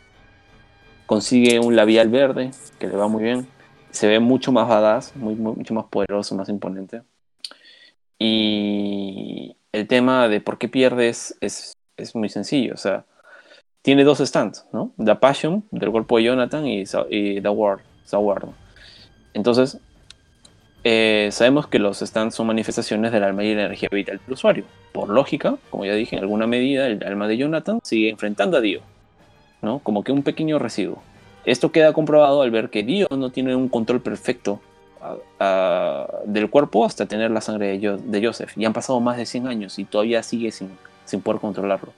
S3: consigue un labial verde, que le va muy bien. Se ve mucho más badass, mucho más poderoso, más imponente. Y el tema de por qué pierdes es, muy sencillo. O sea, tiene dos stands, ¿no? The Passion, del cuerpo de Jonathan, y, The Word, Entonces, eh, sabemos que los stands son manifestaciones del alma y la energía vital del usuario. Por lógica, como ya dije, en alguna medida el alma de Jonathan sigue enfrentando a Dio como que un pequeño residuo. Esto queda comprobado al ver que Dio no tiene un control perfecto del cuerpo hasta tener la sangre de, Joseph. Y han pasado más de 100 años y todavía sigue sin, sin poder controlarlo.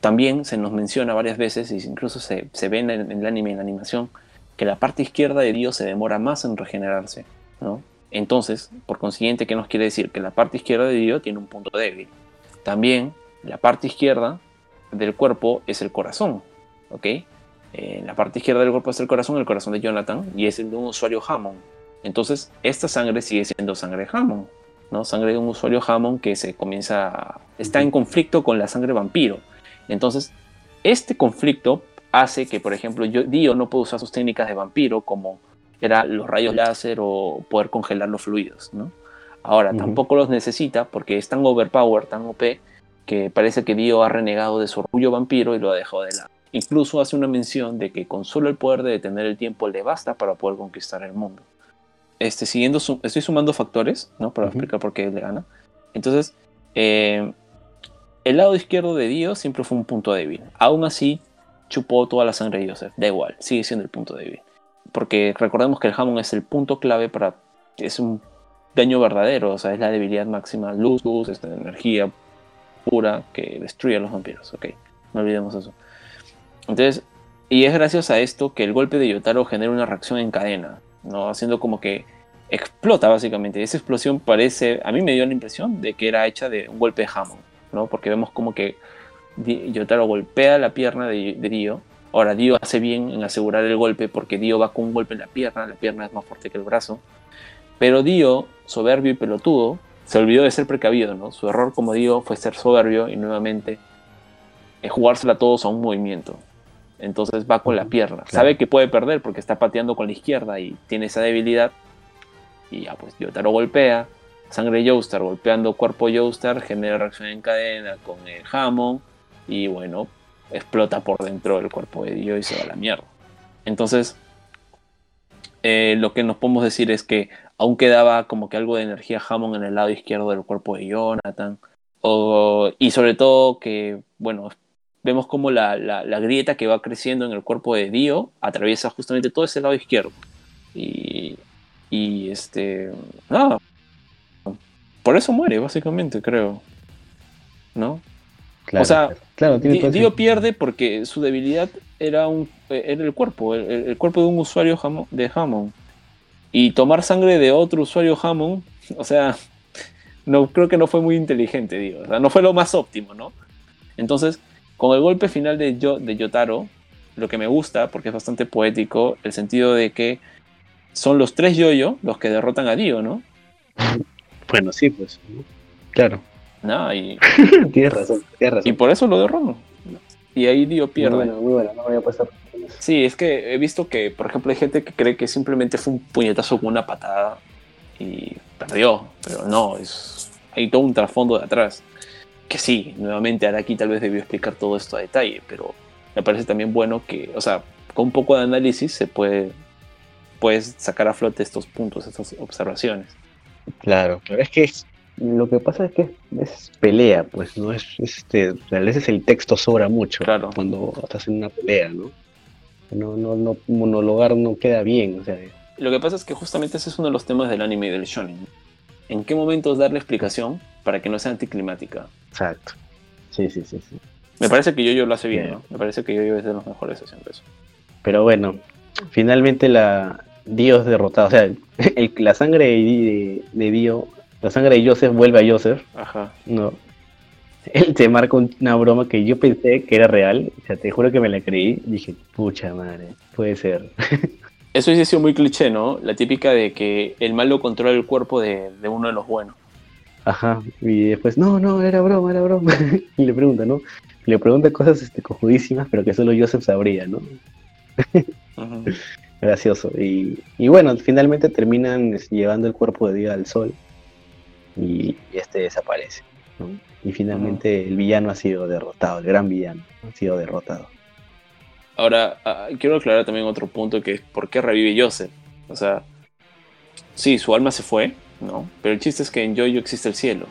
S3: También se nos menciona varias veces, y incluso se, se ve en el, anime, en la animación, que la parte izquierda de Dio se demora más en regenerarse. ¿no? Entonces, por consiguiente, ¿qué nos quiere decir? Que la parte izquierda de Dio tiene un punto débil. También la parte izquierda del cuerpo es el corazón, ¿ok? En la parte izquierda del cuerpo es el corazón, el corazón de Jonathan, y es el de un usuario Hammond. Entonces, esta sangre sigue siendo sangre Hammond, ¿no? Sangre de un usuario Hammond que se comienza, está en conflicto con la sangre vampiro. Entonces, este conflicto hace que, por ejemplo, yo, Dio no pueda usar sus técnicas de vampiro como era los rayos láser o poder congelar los fluidos, ¿no? Ahora, tampoco los necesita porque es tan overpower, tan OP, que parece que Dio ha renegado de su orgullo vampiro y lo ha dejado de lado. Incluso hace una mención de que con solo el poder de detener el tiempo le basta para poder conquistar el mundo. Este, siguiendo estoy sumando factores, ¿no? Para explicar por qué le gana. Entonces, eh, el lado izquierdo de Dios siempre fue un punto débil. Aún así, chupó toda la sangre de Joseph. Da igual, sigue siendo el punto débil. Porque recordemos que el Hammond es el punto clave para. Es un daño verdadero, o sea, es la debilidad máxima. Luz, luz, esta energía pura que destruye a los vampiros. Ok, no olvidemos eso. Entonces, y es gracias a esto que el golpe de Yotaro genera una reacción en cadena, ¿no? Haciendo como que explota básicamente. Esa explosión parece, a mí me dio la impresión de que era hecha de un golpe de Hammond, ¿no? Porque vemos como que Yotaro golpea la pierna de, Dio. Ahora Dio hace bien en asegurar el golpe porque Dio va con un golpe en la pierna, la pierna es más fuerte que el brazo. Pero Dio, soberbio y pelotudo, se olvidó de ser precavido, ¿no? Su error como Dio fue ser soberbio y nuevamente eh, jugársela a todos a un movimiento. Entonces va con la pierna. Sabe que puede perder porque está pateando con la izquierda y tiene esa debilidad. Y ya, pues Yotaro golpea. Sangre Joestar golpeando cuerpo Joestar genera reacción en cadena con el Hammond. Y bueno, explota por dentro del cuerpo de Dio y se va a la mierda. Entonces, eh, lo que nos podemos decir es que aún quedaba como que algo de energía Hammond en el lado izquierdo del cuerpo de Jonathan. y sobre todo que, bueno, vemos como la, grieta que va creciendo en el cuerpo de Dio atraviesa justamente todo ese lado izquierdo. Y, y este. Nada. Por eso muere, básicamente, creo. ¿No? o sea, Dio pierde porque su debilidad era, un, era el cuerpo, el, cuerpo de un usuario de Hammond. Y tomar sangre de otro usuario Hammond, o sea, no creo que no fue muy inteligente, digo. no fue lo más óptimo, ¿no? Entonces, con el golpe final de, Yo, de Yotaro, lo que me gusta, porque es bastante poético, el sentido de que son los tres Yoyo los que derrotan a Dio, ¿no?
S2: Bueno, sí, pues. Claro.
S3: No, y...
S2: tienes razón, tienes razón.
S3: Y por eso lo derrotan. Y ahí Dio pierde.
S2: Muy bueno, muy bueno, no voy a pasar.
S3: Sí, es que he visto que, por ejemplo, hay gente que cree que simplemente fue un puñetazo con una patada y perdió, pero no, es, hay todo un trasfondo de atrás que sí, nuevamente Araki tal vez debió explicar todo esto a detalle, pero me parece también bueno que, o sea, con un poco de análisis se puede puedes sacar a flote estos puntos, estas observaciones.
S2: Claro, pero es que es- lo que pasa es que es pelea, pues, no es este, a veces el texto sobra mucho
S3: Claro.
S2: cuando estás en una pelea, ¿no? No, no, no, monologar no queda bien, o sea,
S3: Lo que pasa es que justamente ese es uno de los temas del anime y del shonen. ¿En qué momentos darle explicación para que no sea anticlimática?
S2: Exacto. Sí, sí, sí, sí.
S3: Me parece que Yo-Yo lo hace bien,
S2: Bien.
S3: ¿no? Me parece que Yo-Yo es de los mejores haciendo eso.
S2: Pero bueno, finalmente la Dio es derrotado, o sea, el- la sangre de, de, de Dio, la sangre de Joseph vuelve a Joseph,
S3: Ajá.
S2: no. Él te marca un- una broma que yo pensé que era real, o sea, te juro que me la creí, dije, pucha madre, puede ser.
S3: Eso hubiese sido muy cliché, ¿no? La típica de que el malo controla el cuerpo de, de uno de los buenos.
S2: Ajá, y después, no, no, era broma, era broma. y le pregunta, ¿no? Y le pregunta cosas este, cojudísimas, pero que solo Joseph sabría, ¿no? Gracioso. Y, y bueno, finalmente terminan este, llevando el cuerpo de Dio al sol y este desaparece, ¿no? Y finalmente el villano ha sido derrotado, el gran villano ha sido derrotado.
S3: Ahora, ah, quiero aclarar también otro punto que es por qué revive Joseph. O sea, sí, su alma se fue, ¿no? Pero el chiste es que en Jojo existe el cielo.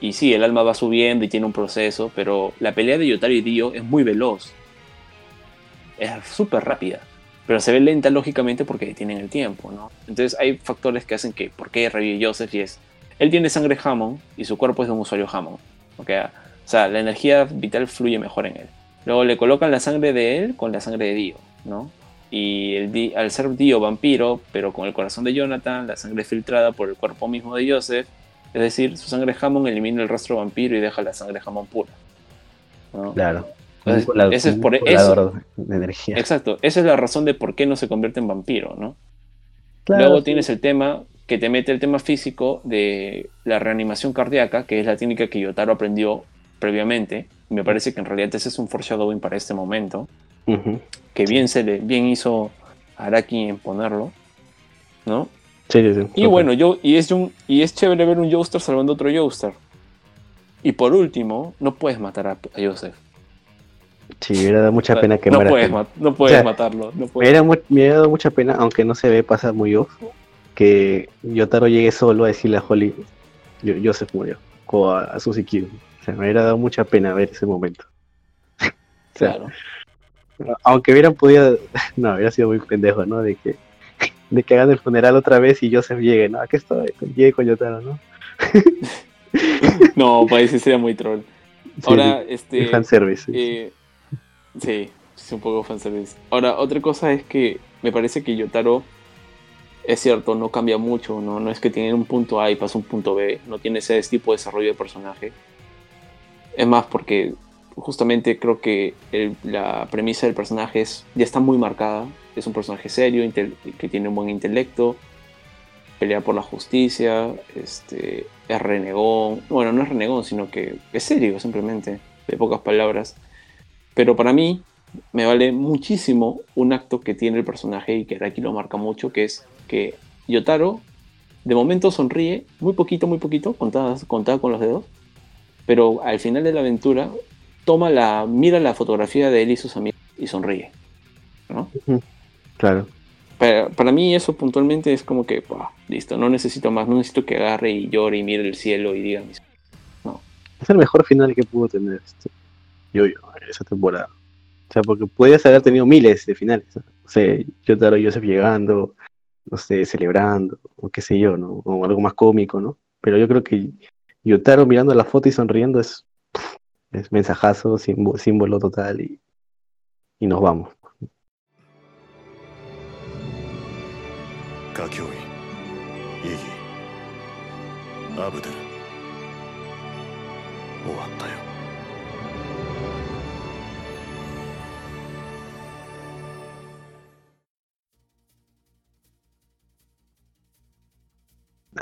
S3: Y sí, el alma va subiendo y tiene un proceso, pero la pelea de Yotaro y Dio es muy veloz. Es súper rápida. Pero se ve lenta lógicamente porque tienen el tiempo, ¿no? Entonces hay factores que hacen que por qué revive Joseph y es... Él tiene sangre Hammond y su cuerpo es de un usuario Hammond. ¿ok? O sea, la energía vital fluye mejor en él. Luego le colocan la sangre de él con la sangre de Dio, ¿no? Y el al ser Dio vampiro, pero con el corazón de Jonathan, la sangre filtrada por el cuerpo mismo de Joseph, es decir, su sangre Hammond elimina el rastro vampiro y deja la sangre Hammond pura. ¿no?
S2: Claro.
S3: Entonces,
S2: Un
S3: ese es
S2: un
S3: por eso.
S2: colador de energía.
S3: Exacto, esa es la razón de por qué no se convierte en vampiro, ¿no?
S2: Claro,
S3: Luego
S2: sí.
S3: tienes el tema que te mete el tema físico de la reanimación cardíaca, que es la técnica que Yotaro aprendió previamente. Me parece que en realidad ese es un foreshadowing para este momento. Que bien se le bien hizo Araki en ponerlo, ¿no?
S2: Sí, sí, sí.
S3: Y bueno, yo y es un y es chévere ver un Joestar salvando a otro Joestar. Y por último, no puedes matar a, a Joseph.
S2: Sí, me hubiera dado mucha pena que
S3: no puedes, ma- no puedes
S2: O sea,
S3: matarlo, no
S2: Me hubiera, mu- me hubiera dado mucha pena, aunque no se ve, pasa muy off, que Yotaro llegue solo a decirle a Holly, "Yo- Joseph murió, o a, a Suzy Q. Sea, me hubiera dado mucha pena ver ese momento. O sea,
S3: Claro.
S2: Aunque hubieran podido, no, hubiera sido muy pendejo, ¿no? De que, de que hagan el funeral otra vez y Joseph llegue, ¿no? Aquí estoy, llegue con Yotaro, ¿no?
S3: No, parece sería muy troll.
S2: Sí,
S3: Ahora,
S2: sí,
S3: este
S2: fanservice, sí.
S3: eh, sí, es un poco fanservice. Ahora, otra cosa es que me parece que Yotaro es cierto, no cambia mucho, ¿no? No es que tiene un punto A y pasa un punto B, no tiene ese tipo de desarrollo de personaje. Es más, porque justamente creo que el- la premisa del personaje es, ya está muy marcada. Es un personaje serio, intel- que tiene un buen intelecto, pelea por la justicia, este, es renegón. Bueno, no es renegón, sino que es serio, simplemente, de pocas palabras. Pero para mí, me vale muchísimo un acto que tiene el personaje y que Araki lo marca mucho, que es que Yotaro de momento sonríe, muy poquito, muy poquito, contada, contada con los dedos, pero al final de la aventura toma la, mira la fotografía de él y sus amigos y sonríe. ¿no?
S2: Claro.
S3: Para, para mí eso puntualmente es como que, "Buah, listo, no necesito más, no necesito que agarre y llore y mire el cielo y diga mis...
S2: Es el mejor final que pudo tener este yo, yo esa temporada. O sea, porque podías haber tenido miles de finales. ¿no? O sea, Yotaro y Joseph llegando, no sé, celebrando, o qué sé yo, ¿no? O algo más cómico, ¿no? Pero yo creo que Yotaro mirando la foto y sonriendo es, es mensajazo, símbolo, símbolo total y, y nos vamos.
S1: Iggy,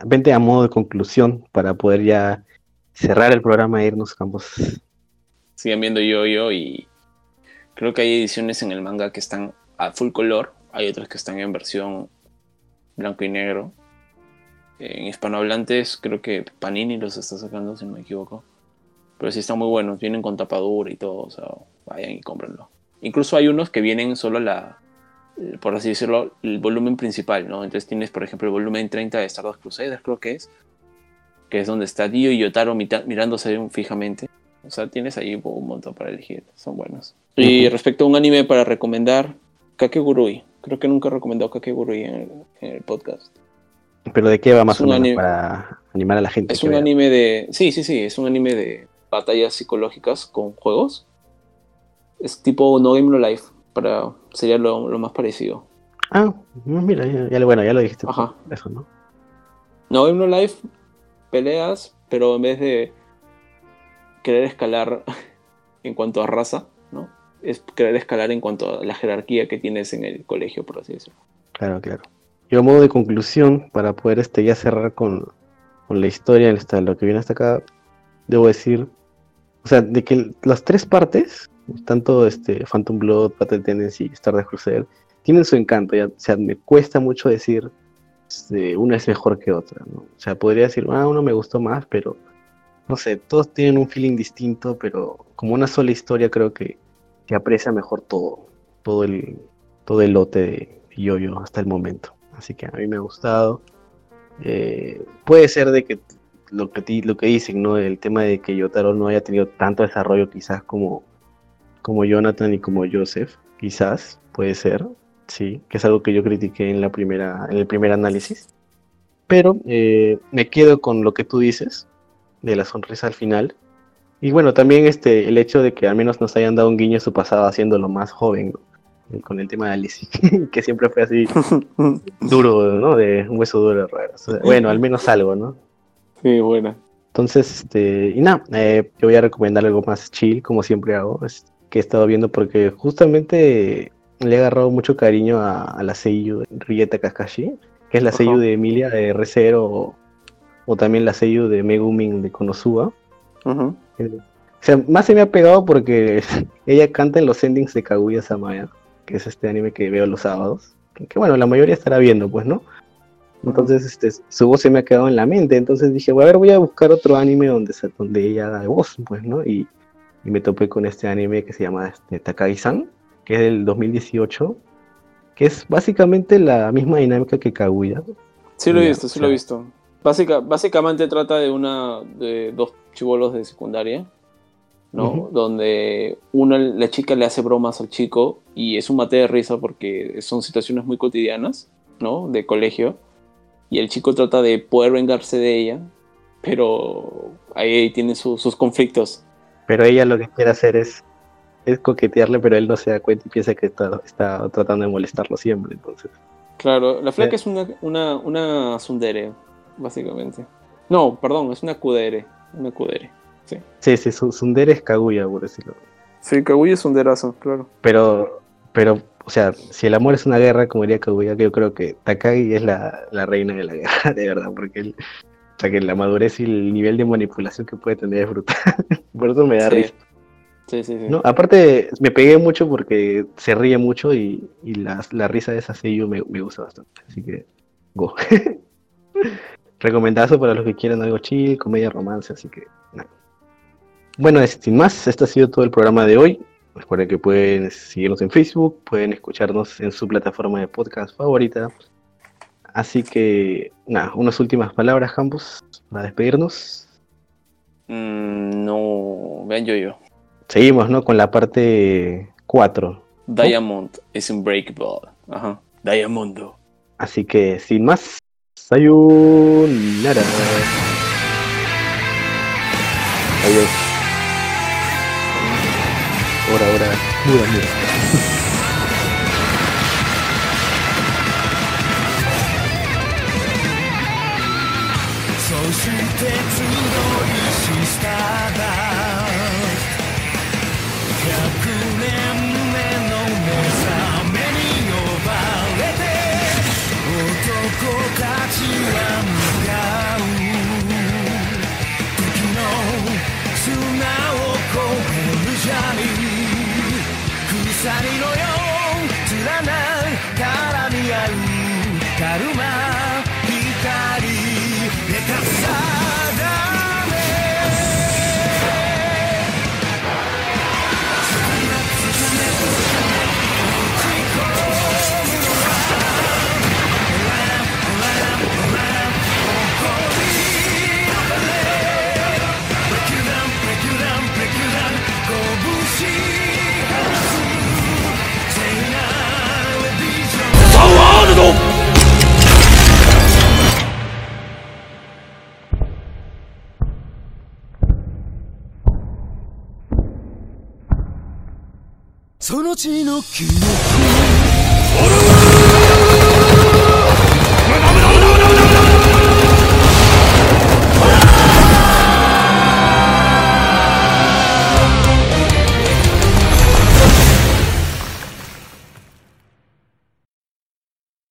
S2: Vente a modo de conclusión para poder ya cerrar el programa e irnos a ambos.
S3: Sigan viendo yo-yo y creo que hay ediciones en el manga que están a full color, hay otras que están en versión blanco y negro. En hispanohablantes creo que Panini los está sacando, si no me equivoco. Pero sí están muy buenos, vienen con tapadura y todo, o sea, vayan y cómprenlo. Incluso hay unos que vienen solo la, por así decirlo, el volumen principal, ¿no? Entonces tienes, por ejemplo, el volumen 30 de Stardust Crusaders, creo que es, que es donde está Dio y Yotaro mirándose fijamente. O sea, tienes ahí un montón para elegir, son buenos. Y respecto a un anime para recomendar, Kakegurui. Creo que nunca he recomendado Kakegurui en el, podcast.
S2: ¿Pero de qué va más o menos para animar a la gente?
S3: Es un anime de... Sí, sí, sí, es un anime de batallas psicológicas con juegos. Es tipo No Game No Life, para, sería lo, más parecido.
S2: Ah, mira, ya, bueno, ya lo dijiste.
S3: Ajá. Eso, ¿no? No Game No Life, peleas, pero en vez de querer escalar en cuanto a raza, ¿no? Es querer escalar en cuanto a la jerarquía que tienes en el colegio, por así decirlo.
S2: Claro, claro. Yo a modo de conclusión, para poder este, ya cerrar con, la historia, hasta lo que viene hasta acá, debo decir, o sea, de que las tres partes, tanto este Phantom Blood, Battle Tendency y Stardust Crusader, tienen su encanto. O sea, me cuesta mucho decir este, una es mejor que otra. O sea, podría decir, ah, uno me gustó más, pero no sé, todos tienen un feeling distinto, pero como una sola historia creo que se aprecia mejor todo, todo el, todo el lote de yo-yo hasta el momento. Así que a mí me ha gustado. Eh, puede ser de que lo que, lo que dicen, ¿no? El tema de que Yotaro no haya tenido tanto desarrollo quizás como, como Jonathan y como Joseph, quizás, puede ser, sí, que es algo que yo critiqué en, la primera, en el primer análisis. Pero eh, me quedo con lo que tú dices, de la sonrisa al final. Y bueno, también este, el hecho de que al menos nos hayan dado un guiño a su pasado haciéndolo más joven, con el tema de Alice, que siempre fue así duro, ¿no? De un hueso duro, raro. bueno, al menos algo, ¿no?
S3: Sí, bueno.
S2: Entonces, este, y nada, eh, yo voy a recomendar algo más chill, como siempre hago, es, que he estado viendo porque justamente le he agarrado mucho cariño a, la seiyuu Rieta Kakashi, que es la seiyuu de Emilia de R0 o también la seiyuu de Megumin de Konosuba. O sea, más se me ha pegado porque ella canta en los endings de Kaguya Samaya, que es este anime que veo los sábados. Que, bueno, la mayoría estará viendo, pues, ¿no? Entonces, este, su voz se me ha quedado en la mente. Entonces dije, a ver, voy a buscar otro anime donde, donde ella de voz, pues, ¿no? Y, me topé con este anime que se llama este, Takagi-san, que es del 2018, que es básicamente la misma dinámica que Kaguya.
S3: Sí lo he visto, sí lo he visto básicamente trata de una de dos chivolos de secundaria, ¿no? Donde una, la chica le hace bromas al chico y es un mate de risa porque son situaciones muy cotidianas, ¿no? De colegio. Y el chico trata de poder vengarse de ella, pero ahí tiene sus conflictos.
S2: Pero ella lo que quiere hacer es, es coquetearle, pero él no se da cuenta y piensa que está, está tratando de molestarlo siempre, entonces.
S3: Claro, la flaca eh. es una, una, una sundere, básicamente. No, perdón, es una Kudere. Una Kudere. Sí,
S2: sí, sí Sundere es Kaguya, por decirlo.
S3: Sí, Kaguya es un derazo, claro.
S2: Pero, pero, o sea, si el amor es una guerra, como diría Kaguya, yo creo que Takagi es la, reina de la guerra, de verdad, porque él, sea, que la madurez y el nivel de manipulación que puede tener es brutal. por eso me da risa.
S3: Sí, sí, sí.
S2: ¿No? Aparte, me pegué mucho porque se ríe mucho y, y la, la, risa de esa sello me, me gusta bastante. Así que, go. Recomendazo para los que quieran algo chill, comedia, romance, así que nada. Bueno, sin más, este ha sido todo el programa de hoy. Recuerden que pueden seguirnos en Facebook, pueden escucharnos en su plataforma de podcast favorita. Así que, nada, unas últimas palabras, Campos, para despedirnos.
S3: Mm, no, vean yo yo.
S2: Seguimos, ¿no? Con la parte 4.
S3: Diamond es unbreakable. Ajá. Diamondo.
S2: Así que, sin más, Sayonara. Adiós. Ahora, ahora. Mira, mira. して集いしスターダ100年目の目覚めに呼ばれて男たちは向かう時の砂を越えるジャーニー。鎖のよ
S1: その地の記憶。俺は